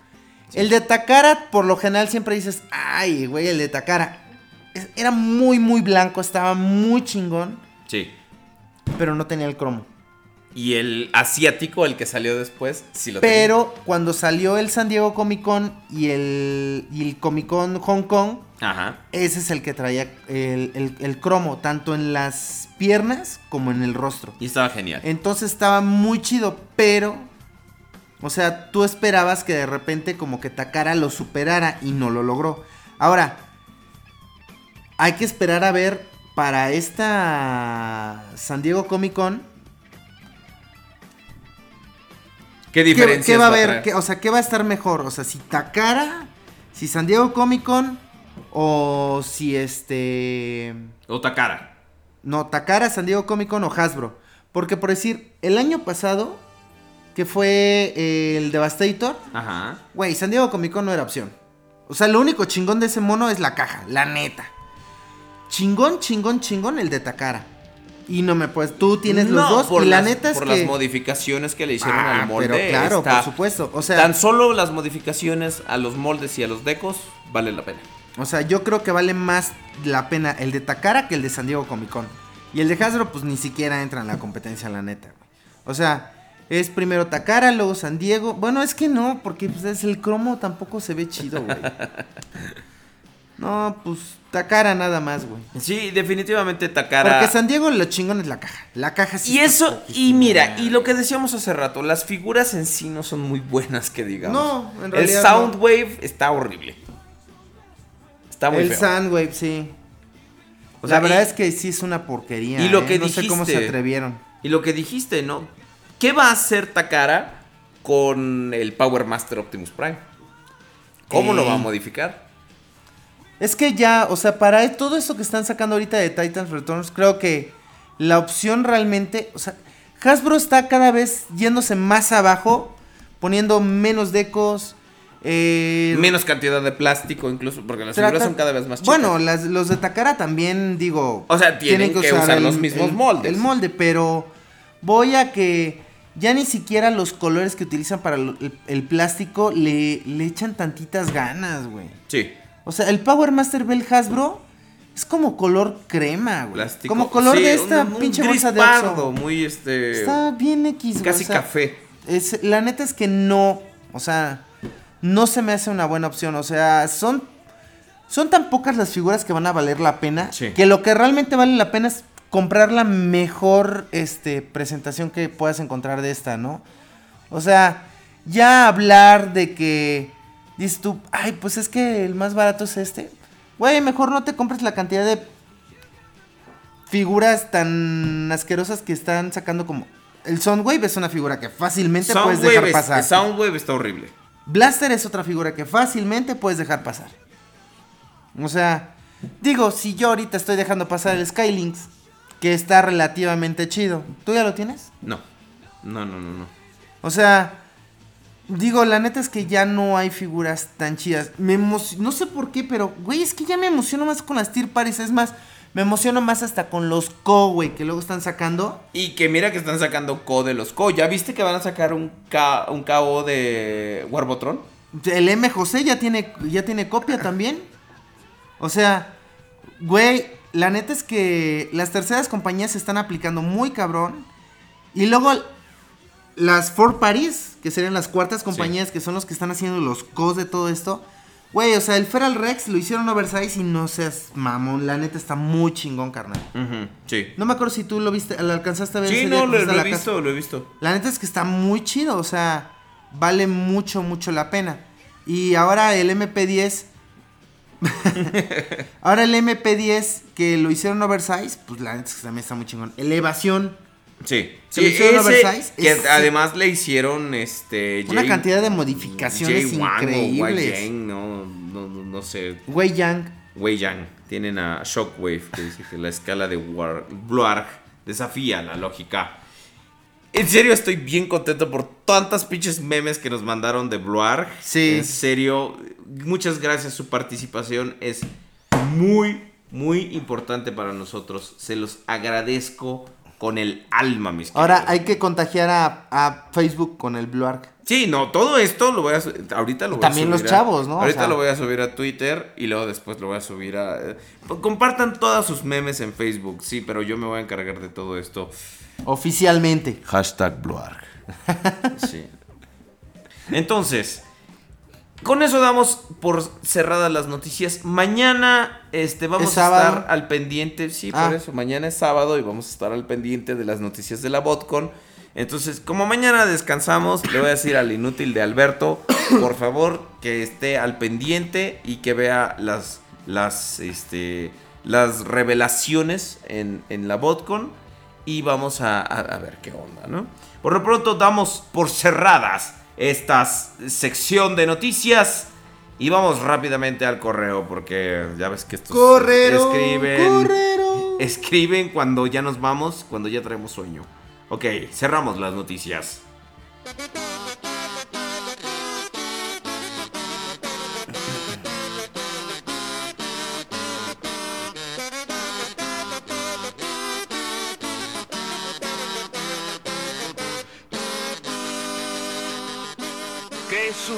El de Takara, por lo general, siempre dices, ay, güey, el de Takara. Era muy, muy blanco, estaba muy chingón,
Sí.
pero no tenía el cromo.
Y el asiático, el que salió después, sí lo tenía.
Pero cuando salió el San Diego Comic Con y el, y el Comic Con Hong Kong,
Ajá.
ese es el que traía el, el- el cromo, tanto en las piernas como en el rostro.
Y estaba genial.
Entonces estaba muy chido, pero... O sea, tú esperabas que de repente como que Takara lo superara y no lo logró. Ahora, hay que esperar a ver para esta San Diego Comic Con.
¿Qué
¿Qué,
diferencias
qué va a haber? ¿Qué- o sea, ¿qué va a estar mejor? O sea, si Takara, si San Diego Comic Con o si este...
O Takara.
No, Takara, San Diego Comic Con o Hasbro. Porque por decir, el año pasado, que fue eh, el Devastator,
Ajá.
güey, San Diego Comic Con no era opción. O sea, lo único chingón de ese mono es la caja, la neta. Chingón, chingón, chingón el de Takara. Y no me puedes, tú tienes los dos
por
y la
las-
neta es
por
que...
las modificaciones que le hicieron
Ah,
al molde.
pero claro,
está-
por supuesto. O sea,
tan solo las modificaciones a los moldes y a los decos vale la pena.
O sea, yo creo que vale más la pena el de Takara que el de San Diego Comic Con. Y el de Hasbro, pues ni siquiera entra en la competencia, la neta, güey. O sea, es primero Takara, luego San Diego. Bueno, es que no, porque pues, es el cromo tampoco se ve chido, güey. No, pues Takara nada más, güey.
Sí, definitivamente Takara.
Porque San Diego lo chingón es la caja. La caja sí
Y eso, y mira, y lo que decíamos hace rato, las figuras en sí no son muy buenas que digamos.
No, en
El
realidad
Soundwave está horrible. Está muy
El
feo.
Sandwave, sí.
O
la verdad
y-
es que sí es una porquería.
Y lo
¿eh?
que
no sé cómo se atrevieron.
Y lo que dijiste, ¿no? ¿Qué va a hacer Takara con el Power Master Optimus Prime? ¿Cómo lo va a
Eh.
modificar?
Es que ya, o sea, para todo esto que están sacando ahorita de Titans Returns, creo que la opción realmente, o sea, Hasbro está cada vez yéndose más abajo, poniendo menos decos. Eh,
Menos cantidad de plástico, incluso, porque las
trata-
figuras son cada vez más chicas.
Bueno, las- los de Takara también, digo.
O sea, tienen que usar los mismos moldes.
El molde, pero voy a que ya ni siquiera los colores que utilizan para el, el plástico le, le echan tantitas ganas, güey.
Sí.
O sea, el Power Master Bell Hasbro Es como color crema, güey.
Plástico.
Como color
Sí,
de esta
un- un
pinche
gris
bolsa de
pardo, muy este.
Está bien X, güey,
Casi
o sea,
café.
Es, la neta es que no, o sea, no se me hace una buena opción. O sea, son, son tan pocas las figuras que van a valer la pena
Sí.
que lo que realmente vale la pena es comprar la mejor este, presentación que puedas encontrar de esta, ¿no? O sea, ya hablar de que dices tú, ay, pues es que el más barato es este. Güey, mejor no te compres la cantidad de figuras tan asquerosas que están sacando como... El Soundwave es una figura que fácilmente puedes dejar
es-
pasar.
Soundwave está horrible.
Blaster es otra figura que fácilmente puedes dejar pasar. O sea, digo, si yo ahorita estoy dejando pasar el Skylinks, que está relativamente chido, ¿tú ya lo tienes?
No. No, no, no, no.
O sea, digo, la neta es que ya no hay figuras tan chidas. Me emo- no sé por qué, pero, güey, es que ya me emociono más con las Tier Paris. Es más, me emociono más hasta con los Co, güey, que luego están sacando.
Y que mira que están sacando Co de los Co. ¿Ya viste que van a sacar un, K, un KO de Warbotron?
El M. José ya tiene, ya tiene copia también. O sea, güey, la neta es que las terceras compañías se están aplicando muy cabrón. Y luego las Four Paris, que serían las cuartas compañías que son los que están haciendo los cos de todo esto. Güey, o sea, el Feral Rex lo hicieron oversize y no seas mamón. La neta está muy chingón, carnal.
Sí.
No me acuerdo si tú lo viste, lo alcanzaste a ver.
Sí, no, lo, he
casa.
visto, lo he visto.
La neta es que está muy chido, o sea, vale mucho, mucho la pena. Y ahora el MP10. ahora el MP10 que lo hicieron oversize, pues la neta es que también está muy chingón. Elevación,
Sí.
¿Se lo hicieron
ese
oversize?
que
Ese-
además le hicieron este
una
Jay-
cantidad de modificaciones increíbles.
Yang, no, no, no, no sé.
Wei Yang.
Wei Yang. Tienen a Shockwave que dice que la escala de War Bluarg desafía la lógica. En serio estoy bien contento por tantas pinches memes que nos mandaron de Bluarg.
Sí.
En serio, muchas gracias. Su participación es muy, muy importante para nosotros. Se los agradezco con el alma, mis
Ahora
queridos.
hay que contagiar a, a Facebook con el Blue Arc.
Sí, no, todo esto lo voy a ahorita lo voy
También
a
los
subir a-
chavos, ¿no? O
Ahorita
sea-
lo voy a subir a Twitter y luego después lo voy a subir a eh, compartan todas sus memes en Facebook, sí, pero yo me voy a encargar de todo esto.
Oficialmente.
Hashtag Bloarg.
Sí. Entonces, con eso damos por cerradas las noticias. Mañana este vamos
¿Es
a
sábado?
estar al pendiente, sí,
Ah.
por eso mañana es sábado y vamos a estar al pendiente de las noticias de la Botcon. Entonces, como mañana descansamos, le voy a decir al inútil de Alberto, por favor, que esté al pendiente y que vea las las este las revelaciones en, en la Botcon y vamos a, a- a ver qué onda, ¿no? Por lo pronto damos por cerradas esta sección de noticias y vamos rápidamente al correo porque ya ves que estos
Correro,
escriben
correro.
escriben cuando ya nos vamos, cuando ya traemos sueño. Ok, cerramos las noticias.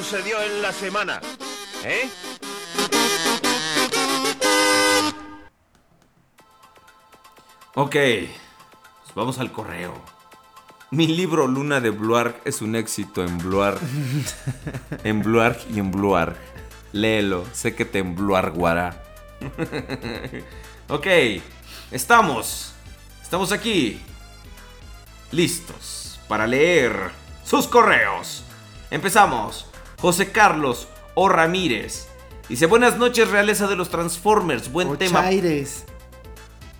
Sucedió en la semana? ¿Eh?
Ok, pues vamos al correo. Mi libro Luna de Bluarg es un éxito en Bluarg. en Bluarg y en Bluarg. Léelo, sé que te embluarguará. ok, estamos. Estamos aquí. Listos para leer sus correos. Empezamos. José Carlos O. Ramírez. Dice, buenas noches, realeza de los Transformers. Buen
O
tema.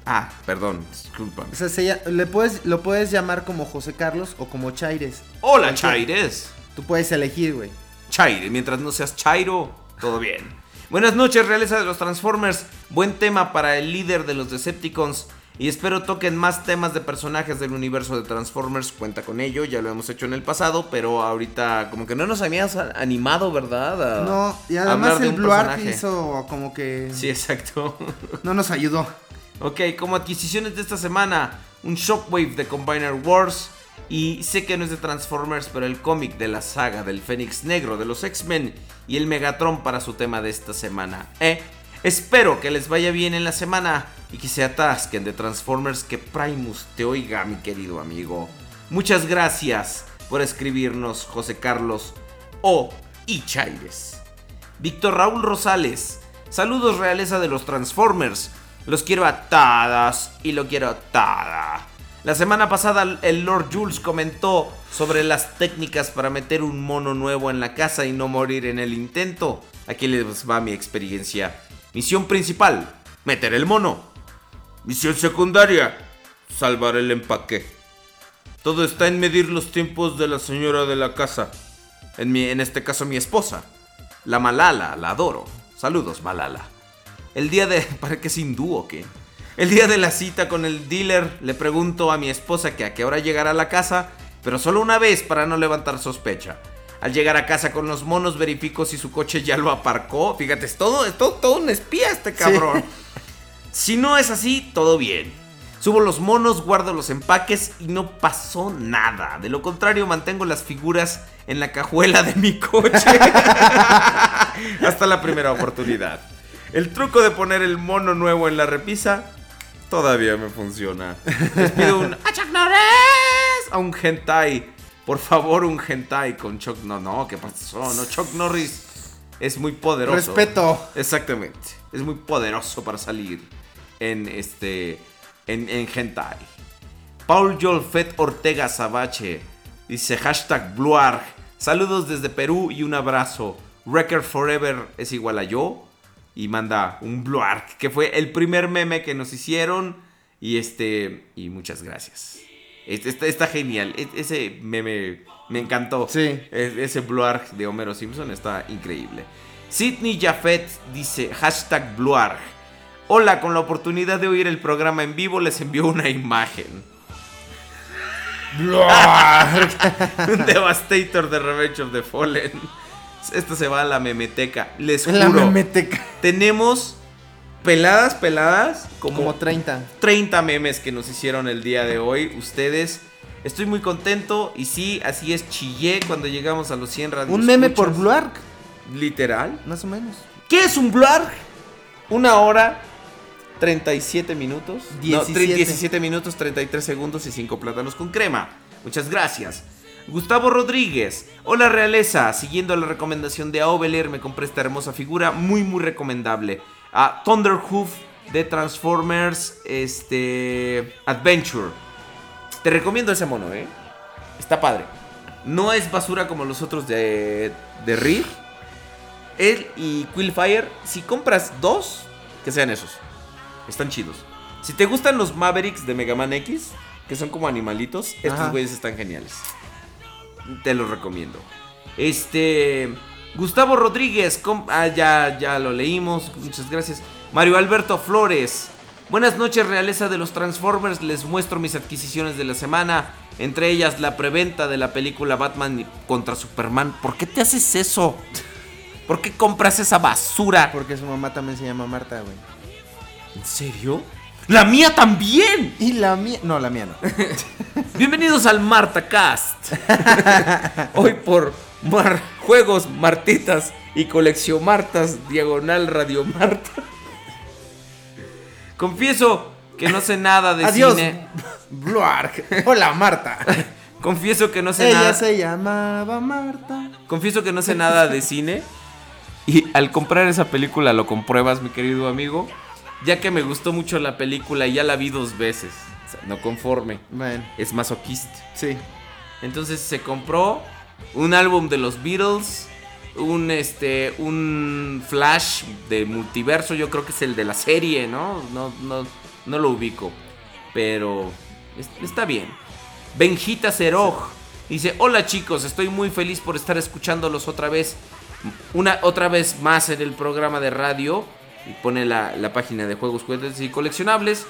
Ah, perdón, disculpa.
O sea, se le puedes, lo puedes llamar como José Carlos o como Chaires.
Hola, Chaires.
Tú puedes elegir, güey.
Chaire, mientras no seas Chairo, todo bien. Buenas noches, realeza de los Transformers. Buen tema para el líder de los Decepticons. Y espero toquen más temas de personajes del universo de Transformers. Cuenta con ello, ya lo hemos hecho en el pasado, pero ahorita como que no nos habías animado, ¿verdad? A
No, y además
de
el Blue
personaje.
hizo como que
Sí, exacto.
no nos ayudó.
Ok, como adquisiciones de esta semana, un Shockwave de Combiner Wars. Y sé que no es de Transformers, pero el cómic de la saga del Fénix Negro de los X-Men y el Megatron para su tema de esta semana. ¿Eh? Espero que les vaya bien en la semana y que se atasquen de Transformers que Primus te oiga, mi querido amigo. Muchas gracias por escribirnos, José Carlos O. y Chaires. Víctor Raúl Rosales. Saludos realeza de los Transformers. Los quiero atadas y lo quiero atada. La semana pasada el Lord Jules comentó sobre las técnicas para meter un mono nuevo en la casa y no morir en el intento. Aquí les va mi experiencia. Misión principal, meter el mono. Misión secundaria, salvar el empaque. Todo está en medir los tiempos de la señora de la casa. En, mi, en este caso mi esposa. La Malala, la adoro. Saludos, Malala. El día de... ¿Para qué es hindú o qué? El día de la cita con el dealer le pregunto a mi esposa que a qué hora llegará a la casa, pero solo una vez para no levantar sospecha. Al llegar a casa con los monos verifico si su coche ya lo aparcó. Fíjate, es todo, es todo, todo un espía este cabrón. Si no es así, todo bien. Subo los monos, guardo los empaques y no pasó nada. De lo contrario, mantengo las figuras en la cajuela de mi coche. Hasta la primera oportunidad. El truco de poner el mono nuevo en la repisa todavía me funciona. Les pido un ¡A Chuck Norris! A un hentai. Por favor, un hentai con Chuck... No, no, ¿qué pasó? No, Chuck Norris es muy poderoso.
Respeto.
Exactamente. Es muy poderoso para salir en este... En, en hentai. Paul Jolfet Ortega Sabache dice hashtag Bluarg. Saludos desde Perú y un abrazo. Record Forever es igual a yo. Y manda un Bluarg, que fue el primer meme que nos hicieron. Y este. Y muchas gracias. Está, está genial. E- Ese meme me encantó.
Sí.
Ese Bluarg de Homero Simpson está increíble. Sidney Jafet dice hashtag Bluarg. Hola, con la oportunidad de oír el programa en vivo les envío una imagen. Un Devastator de Revenge of the Fallen. Esto se va a la memeteca. Les juro.
La memeteca.
Tenemos peladas, peladas. Como,
Como 30.
30 memes que nos hicieron el día de hoy. Ustedes. Estoy muy contento. Y sí, así es. Chillé cuando llegamos a los 100 radios.
Un meme por Bluark,
Literal.
más o menos.
¿Qué es un Blarg? Una hora, 37 minutos. No,
17.
17 minutos, 33 segundos y 5 plátanos con crema. Muchas gracias. Gustavo Rodríguez. Hola realeza. Siguiendo la recomendación de Aobeler me compré esta hermosa figura. Muy, muy recomendable. A Thunderhoof de Transformers este, Adventure. Te recomiendo ese mono, ¿eh? Está padre. No es basura como los otros de, de Reef. Él y Quillfire, si compras dos, que sean esos. Están chidos. Si te gustan los Mavericks de Mega Man X, que son como animalitos, estos güeyes están geniales. Te los recomiendo. Este. Gustavo Rodríguez. ah, ya, ya lo leímos. Muchas gracias. Mario Alberto Flores. Buenas noches, realeza de los Transformers. Les muestro mis adquisiciones de la semana. Entre ellas la preventa de la película Batman contra Superman. ¿Por qué te haces eso? ¿Por qué compras esa basura?
Porque su mamá también se llama Marta, güey.
¿En serio? ¡La mía también!
Y la mía. No, la mía no.
Bienvenidos al Marta Cast. Hoy por Mar- Juegos Martitas y Colección Martas, diagonal Radio Marta. Confieso que no sé nada de
Adiós.
cine.
Bluark. Hola, Marta.
Confieso que no sé
Ella
nada.
se llamaba Marta.
Confieso que no sé nada de cine. Y al comprar esa película lo compruebas, mi querido amigo. Ya que me gustó mucho la película y ya la vi dos veces. O sea, no conforme.
Bueno,
Es masoquista.
sí.
Entonces se compró un álbum de los Beatles, un este un flash de multiverso, yo creo que es el de la serie, ¿no? No no no lo ubico, pero es- está bien. Benjita Ceroj dice, "Hola chicos, estoy muy feliz por estar escuchándolos otra vez una otra vez más en el programa de radio y pone la, la página de juegos, juguetes y coleccionables.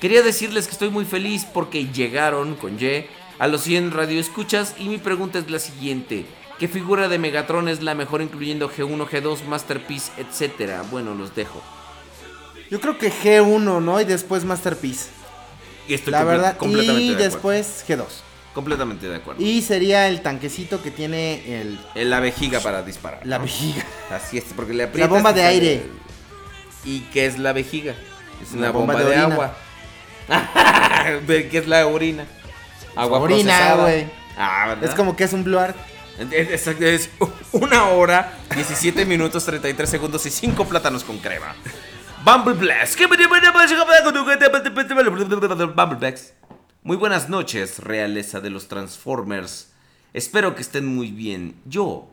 Quería decirles que estoy muy feliz porque llegaron con Y a los 100 radioescuchas y mi pregunta es la siguiente. ¿Qué figura de Megatron es la mejor incluyendo G1, G2, Masterpiece, etcétera? Bueno, los dejo.
Yo creo que G1, ¿no? Y después Masterpiece.
Y estoy
la
comple-
verdad.
completamente
Y
de acuerdo.
después G2.
Completamente de acuerdo.
Y sería el tanquecito que tiene el,
la vejiga para disparar.
la
¿no?
vejiga.
Así es, porque le
La
aprietas
bomba
y
de aire.
el- ¿Y qué es la vejiga? Es una,
Una
bomba,
bomba
de,
de
agua. ¿De ¿Qué es la orina? Agua
Orina,
procesada.
güey.
Ah, ¿verdad?
Es como que es un.
Es, exacto, es una hora, 17 minutos, 33 segundos y 5 plátanos con crema. Bumble Blast. Bumble Blast. Muy buenas noches, realeza de los Transformers. Espero que estén muy bien. Yo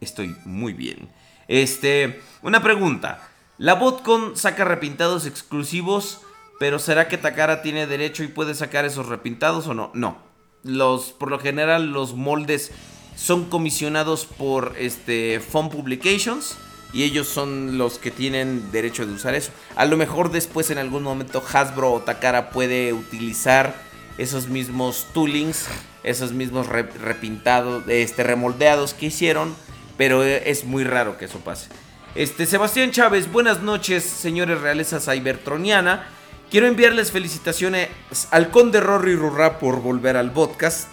estoy muy bien. Este, una pregunta. La Botcon saca repintados exclusivos, pero ¿será que Takara tiene derecho y puede sacar esos repintados o no? No. Los, por lo general, los moldes son comisionados por este Fun Publications y ellos son los que tienen derecho de usar eso. A lo mejor después en algún momento Hasbro o Takara puede utilizar esos mismos toolings, esos mismos re- repintados, este remoldeados que hicieron, pero eh, es muy raro que eso pase. Este Sebastián Chávez, buenas noches, señores realeza cybertroniana. Quiero enviarles felicitaciones al conde Rory Rurra por volver al podcast,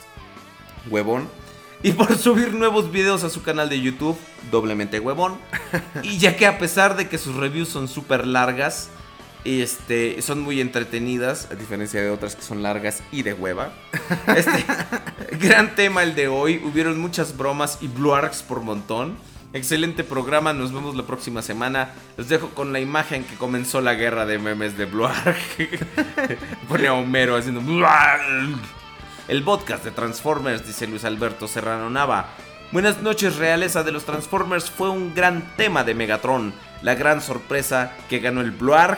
huevón, y por subir nuevos videos a su canal de YouTube, doblemente huevón. y ya que a pesar de que sus reviews son súper largas, este, son muy entretenidas, a diferencia de otras que son largas y de hueva. Este, gran tema el de hoy, hubieron muchas bromas y bluarks por montón. Excelente programa, nos vemos la próxima semana. Los dejo con la imagen que comenzó la guerra de memes de Bluark. Pone a Homero haciendo... El podcast de Transformers, dice Luis Alberto Serrano Nava. Buenas noches, realeza de los Transformers. Fue un gran tema de Megatron. La gran sorpresa que ganó el Bluarg.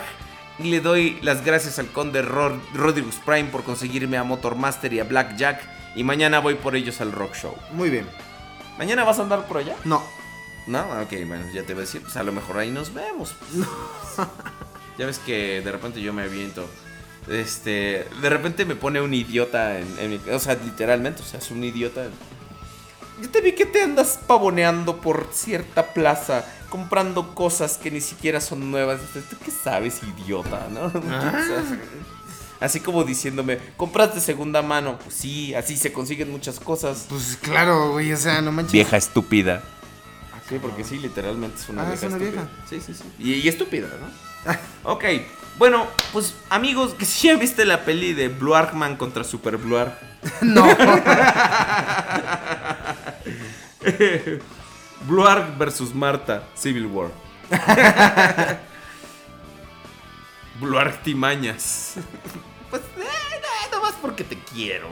Y le doy las gracias al conde Rod Rodriguez Prime por conseguirme a Motormaster y a Blackjack. Y mañana voy por ellos al Rock Show.
Muy bien.
¿Mañana vas a andar por allá?
No.
No, ok, bueno, ya te voy a decir, pues a lo mejor ahí nos vemos. ya ves que de repente yo me aviento. Este, de repente me pone un idiota en, en mi, o sea, literalmente, o sea, es un idiota. Yo te vi que te andas pavoneando por cierta plaza, comprando cosas que ni siquiera son nuevas. ¿Tú qué sabes, idiota, no? Sea, Así como diciéndome, compras de segunda mano. Pues sí, así se consiguen muchas cosas.
Pues claro, güey, o sea, no manches.
Vieja estúpida. Sí, porque sí, literalmente es una
Ah,
vieja
es una
estúpida.
vieja.
Sí, sí, sí. Y, y estúpida, ¿no? ok, bueno, pues amigos, que si ya viste la peli de Blue Arkman contra Super Blue Ark.
No.
Blue Ark versus Marta, Civil War. Blue Ark Timañas. pues, eh, no, nomás porque te quiero.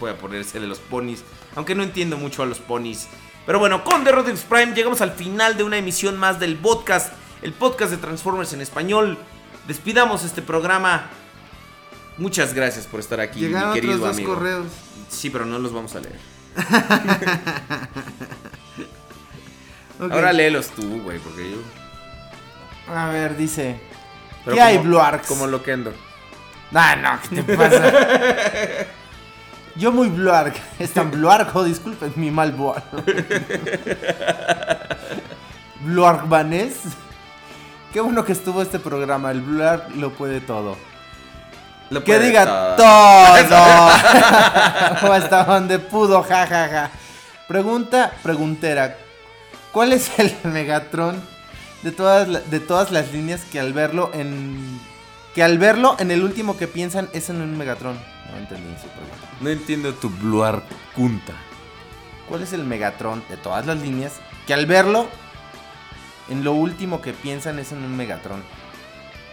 Voy a ponerse de los ponis. Aunque no entiendo mucho a los ponis. Pero bueno, con The Rodriguez Prime llegamos al final de una emisión más del podcast. El podcast de Transformers en español. Despidamos este programa. Muchas gracias por estar aquí,
Llegaron
mi querido
otros dos
amigo.
correos.
Sí, pero no los vamos a leer. Ahora léelos tú, güey, porque yo.
A ver, dice.
Pero
¿Qué hay,
como-
Bluarks?
Como Loquendo.
Ah, no, ¿qué te pasa? Yo muy Bluark. Es tan Bluark, oh, disculpen mi mal. Bluark Vanés. Qué bueno que estuvo este programa. El Bluark lo puede todo.
Lo
que
puede
diga
todo.
todo. o hasta donde pudo, jajaja. Ja, ja. Pregunta, preguntera. ¿Cuál es el Megatron de todas, la- de todas las líneas que al verlo en. que al verlo en el último que piensan es en un Megatron? No entendí su pregunta.
No entiendo tu Bluar Kunta.
¿Cuál es el Megatron de todas las líneas que al verlo en lo último que piensan es en un Megatron?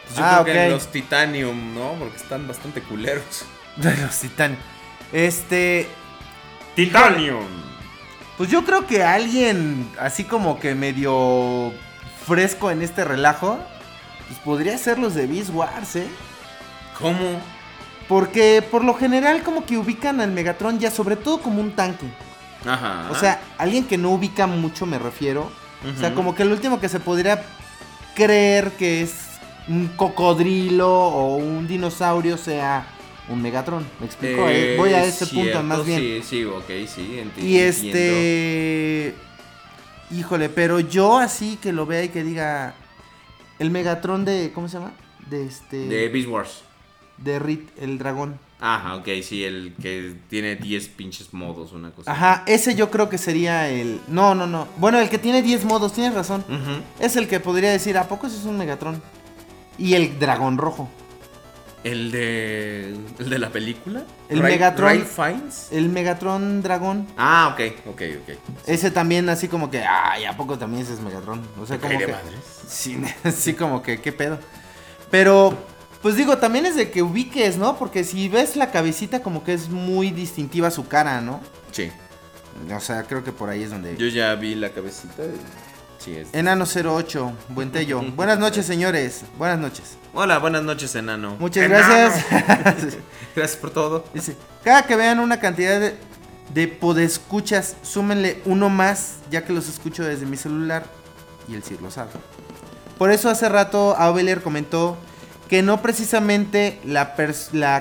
Pues yo
Ah,
creo que
ok.
los Titanium, ¿no? Porque están bastante culeros.
De los Titan. Este.
Titanium.
Pues yo creo que alguien así como que medio fresco en este relajo, pues podría ser los de Beast Wars, ¿eh?
¿Cómo?
Porque por lo general como que ubican al Megatron ya sobre todo como un tanque.
Ajá.
O sea, alguien que no ubica mucho me refiero. O sea, como que el último que se podría creer que es un cocodrilo o un dinosaurio sea un Megatron. ¿Me explico? Eh, Voy a ese punto más bien.
Sí, sí, ok, sí. enti-
Y
entiendo.
este. Híjole, pero yo así que lo vea y que diga. El Megatron de. ¿Cómo se llama? De este.
De Beast Wars.
De Rit, el dragón.
Ajá, ok, sí, el que tiene 10 pinches modos, una cosa.
Ajá, ese yo creo que sería el. No, no, no. Bueno, el que tiene 10 modos, tienes razón. Es el que podría decir, ¿a poco ese es un Megatron? y el dragón rojo.
¿El de. ¿El de la película?
El
Ray-
Megatron.
Ray Fiennes.
El Megatron dragón.
Ah, ok, ok, ok.
Ese también así como que, ay, ¿a poco también ese es Megatron? O sea, como
cae de
que...
madres.
Sí, sí, como que, ¿qué pedo? Pero, pues digo, también es de que ubiques, ¿no? Porque si ves la cabecita como que es muy distintiva su cara, ¿no?
Sí.
O sea, creo que por ahí es donde...
Yo ya vi la cabecita. y- Sí, es.
Enano 08, buen tello. Buenas noches, señores. Buenas noches.
Hola, buenas noches, enano.
Muchas
Enano.
gracias.
Gracias por todo.
Dice, cada que vean una cantidad de, de podescuchas, súmenle uno más, ya que los escucho desde mi celular y el Sir lo sabe. Por eso hace rato Aubelier comentó que no precisamente la,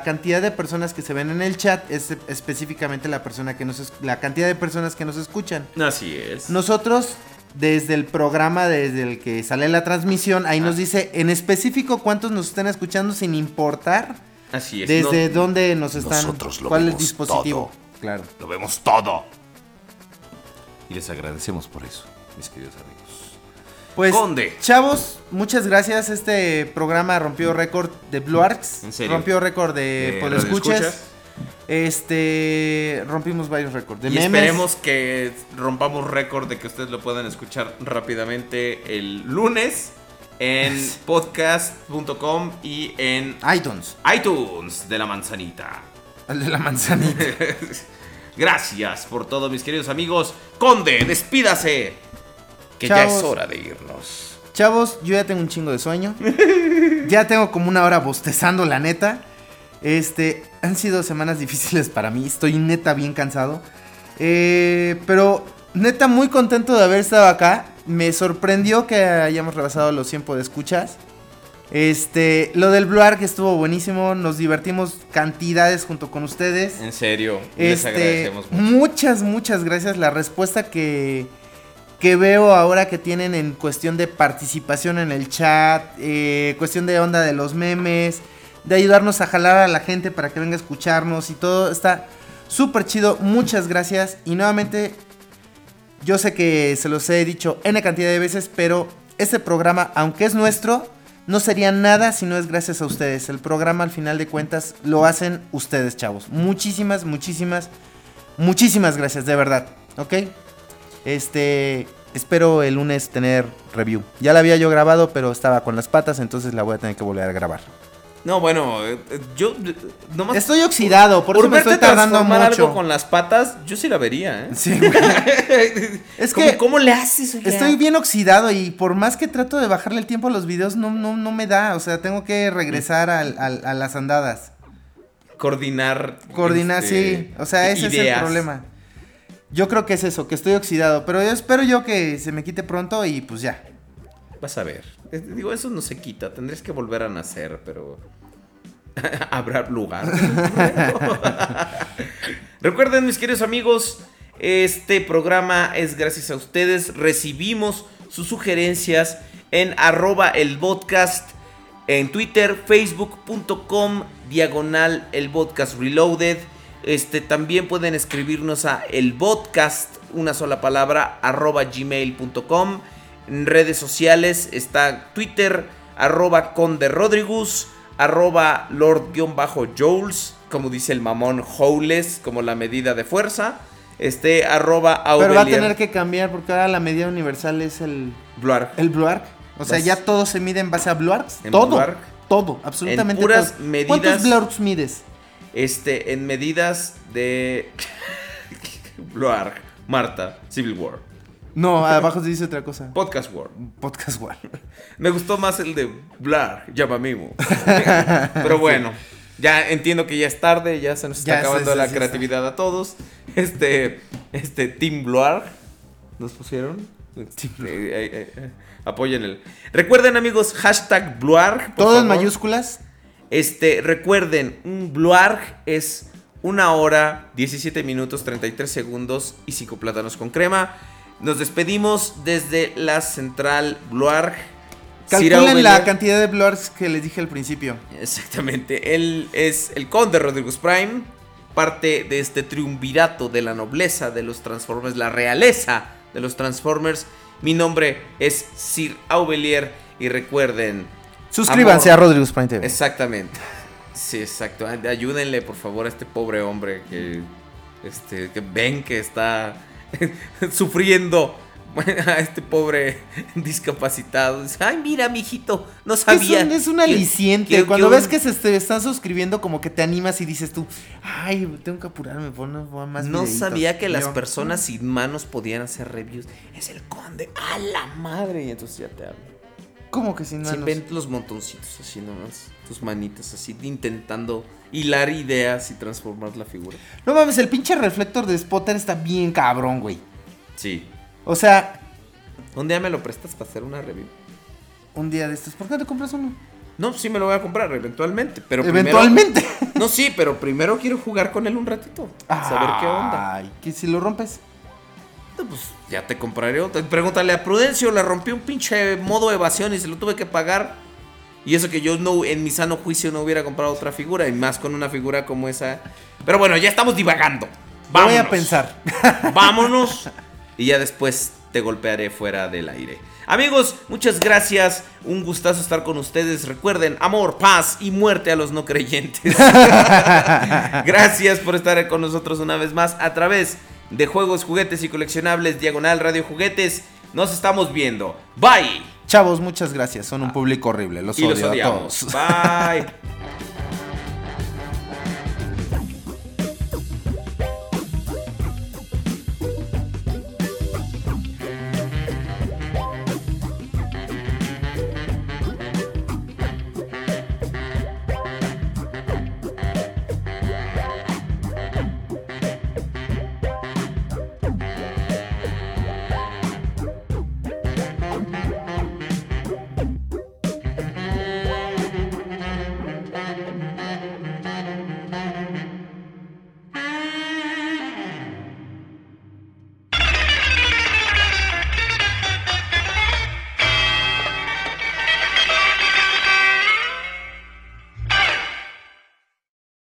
cantidad de personas que se ven en el chat es específicamente la persona que nos la cantidad de personas que nos escuchan.
Así es.
Nosotros desde el programa, desde el que sale la transmisión, ahí nos dice en específico cuántos nos están escuchando sin importar
Así es.
desde
no-
dónde nos están,
Nosotros lo
cuál es el
vemos
dispositivo.
todo.
Claro.
Lo vemos todo. Y les agradecemos por eso, mis queridos amigos.
Pues,
Conde.
chavos, muchas gracias. Este programa rompió récord de Blue Arts.
¿En serio?
Rompió récord de
Eh, radioescuchas.
Este, rompimos varios récords. De
y
memes.
esperemos que rompamos récord de que ustedes lo puedan escuchar rápidamente el lunes en podcast.com y en
iTunes.
iTunes de la manzanita.
El de la manzanita.
Gracias por todo, mis queridos amigos. Conde, despídase. Que ya es hora de irnos.
Chavos, yo ya tengo un chingo de sueño. ya tengo como una hora bostezando, la neta. Este, han sido semanas difíciles para mí. Estoy neta bien cansado. Eh, pero neta muy contento de haber estado acá. Me sorprendió que hayamos rebasado los 100 de escuchas. Este, lo del Blue Arc estuvo buenísimo. Nos divertimos cantidades junto con ustedes.
En serio, les
Este,
agradecemos mucho.
muchas, muchas gracias. La respuesta que, que veo ahora que tienen en cuestión de participación en el chat, eh, cuestión de onda de los memes, de ayudarnos a jalar a la gente para que venga a escucharnos y todo está súper chido. Muchas gracias. Y nuevamente, yo sé que se los he dicho N cantidad de veces, pero este programa, aunque es nuestro, no sería nada si no es gracias a ustedes. El programa, al final de cuentas, lo hacen ustedes, chavos. Muchísimas, muchísimas, muchísimas gracias, de verdad. ¿Ok? Este. Espero el lunes tener review. Ya la había yo grabado, pero estaba con las patas, entonces la voy a tener que volver a grabar.
No, bueno, eh, yo nomás
Estoy oxidado, por, eso me estoy tardando mucho.
algo con las patas, yo sí la vería, ¿eh?
Sí, güey. Es
¿Cómo-
que
¿Cómo le haces? oye?
Estoy bien oxidado y por más que trato de bajarle el tiempo a los videos, no, no, no me da. O sea, tengo que regresar al- al- a las andadas.
Coordinar.
Coordinar,
este,
sí. O sea, ese es el problema. Yo creo que es eso, que estoy oxidado. Pero espero yo que se me quite pronto y pues ya.
Vas a ver. Digo, eso no se quita. Tendrías que volver a nacer, pero. Habrá lugar. Recuerden, mis queridos amigos, este programa es gracias a ustedes. Recibimos sus sugerencias en arroba el podcast en Twitter, facebook.com, diagonal el podcast reloaded. Este, también pueden escribirnos a el podcast, una sola palabra, arroba gmail.com. En redes sociales está Twitter, arroba conde rodrigus, arroba lord-jules, como dice el mamón Howles, como la medida de fuerza. Este, arroba
Pero va a tener que cambiar porque ahora la medida universal es el,
Bluark.
el Blue Arc. O sea,
Vas-
ya todo se mide en base a.
En
Todo. Todo, absolutamente
En puras
todo.
medidas-
¿Cuántos mides?
Este, en medidas de. Bluark. Marta, Civil War.
No, abajo se dice otra cosa.
Podcast War.
Podcast War.
Me gustó más el de llama Mimo. Pero bueno, ya entiendo que ya es tarde, ya se nos está
Ya,
acabando
sí,
la
sí,
creatividad a todos. Este, este Team Blark, ¿nos pusieron? Eh, eh, eh, apoyen el. Recuerden, amigos, hashtag por
Todo en mayúsculas.
Este, recuerden, un Bluarg es una hora, 17 minutos, 33 segundos y 5 plátanos con crema. Nos despedimos desde la central Bluarg.
Calculen la cantidad de Blue Arcs que les dije al principio.
Exactamente, él es el conde Rodriguez Prime, parte de este triunvirato de la nobleza de los Transformers, la realeza de los Transformers. Mi nombre es Sir Aubelier y recuerden,
Suscríbanse
Amor.
a Rodrigo Prime TV.
Exactamente. Sí, exacto. Ay- Ayúdenle, por favor, a este pobre hombre que, este, que ven que está sufriendo. A este pobre discapacitado. Dice, Ay, mira, mijito, no
Es
sabía.
un, es un
que-
aliciente. Cuando ves que se te están suscribiendo, como que te animas y dices tú, ay, tengo que apurarme, más
No
videitos".
sabía que las personas sin manos podían hacer reviews. Es el conde. ¡A la madre! Y entonces ya te hablo.
¿Cómo que sin manos?
ven los montoncitos así nomás. Tus manitas así intentando hilar ideas y transformar la figura.
No mames, el pinche reflector de Spotter está bien cabrón, güey.
Sí.
O sea,
Un día me lo prestas para hacer una review.
un día de estos, ¿por qué no te compras uno?
No, sí me lo voy a comprar eventualmente. Pero
Eventualmente.
primero- no, sí, pero primero quiero jugar con él un ratito. Saber qué onda.
Ay, que si lo rompes.
Pues ya te compraré otro. Pregúntale a Prudencio, le rompí un pinche modo evasión y se lo tuve que pagar. Y eso que yo no, en mi sano juicio no hubiera comprado otra figura. Y más con una figura como esa. Pero bueno, ya estamos divagando.
Voy
Vámonos.
a pensar.
Vámonos. Y ya después te golpearé fuera del aire. Amigos, muchas gracias. Un gustazo estar con ustedes. Recuerden, amor, paz y muerte a los no creyentes. gracias por estar con nosotros una vez más a través de Juegos, Juguetes y Coleccionables Diagonal Radio Juguetes. Nos estamos viendo. Bye.
Chavos, muchas gracias. Son un público horrible. Los
y
odio
los
a todos.
Bye.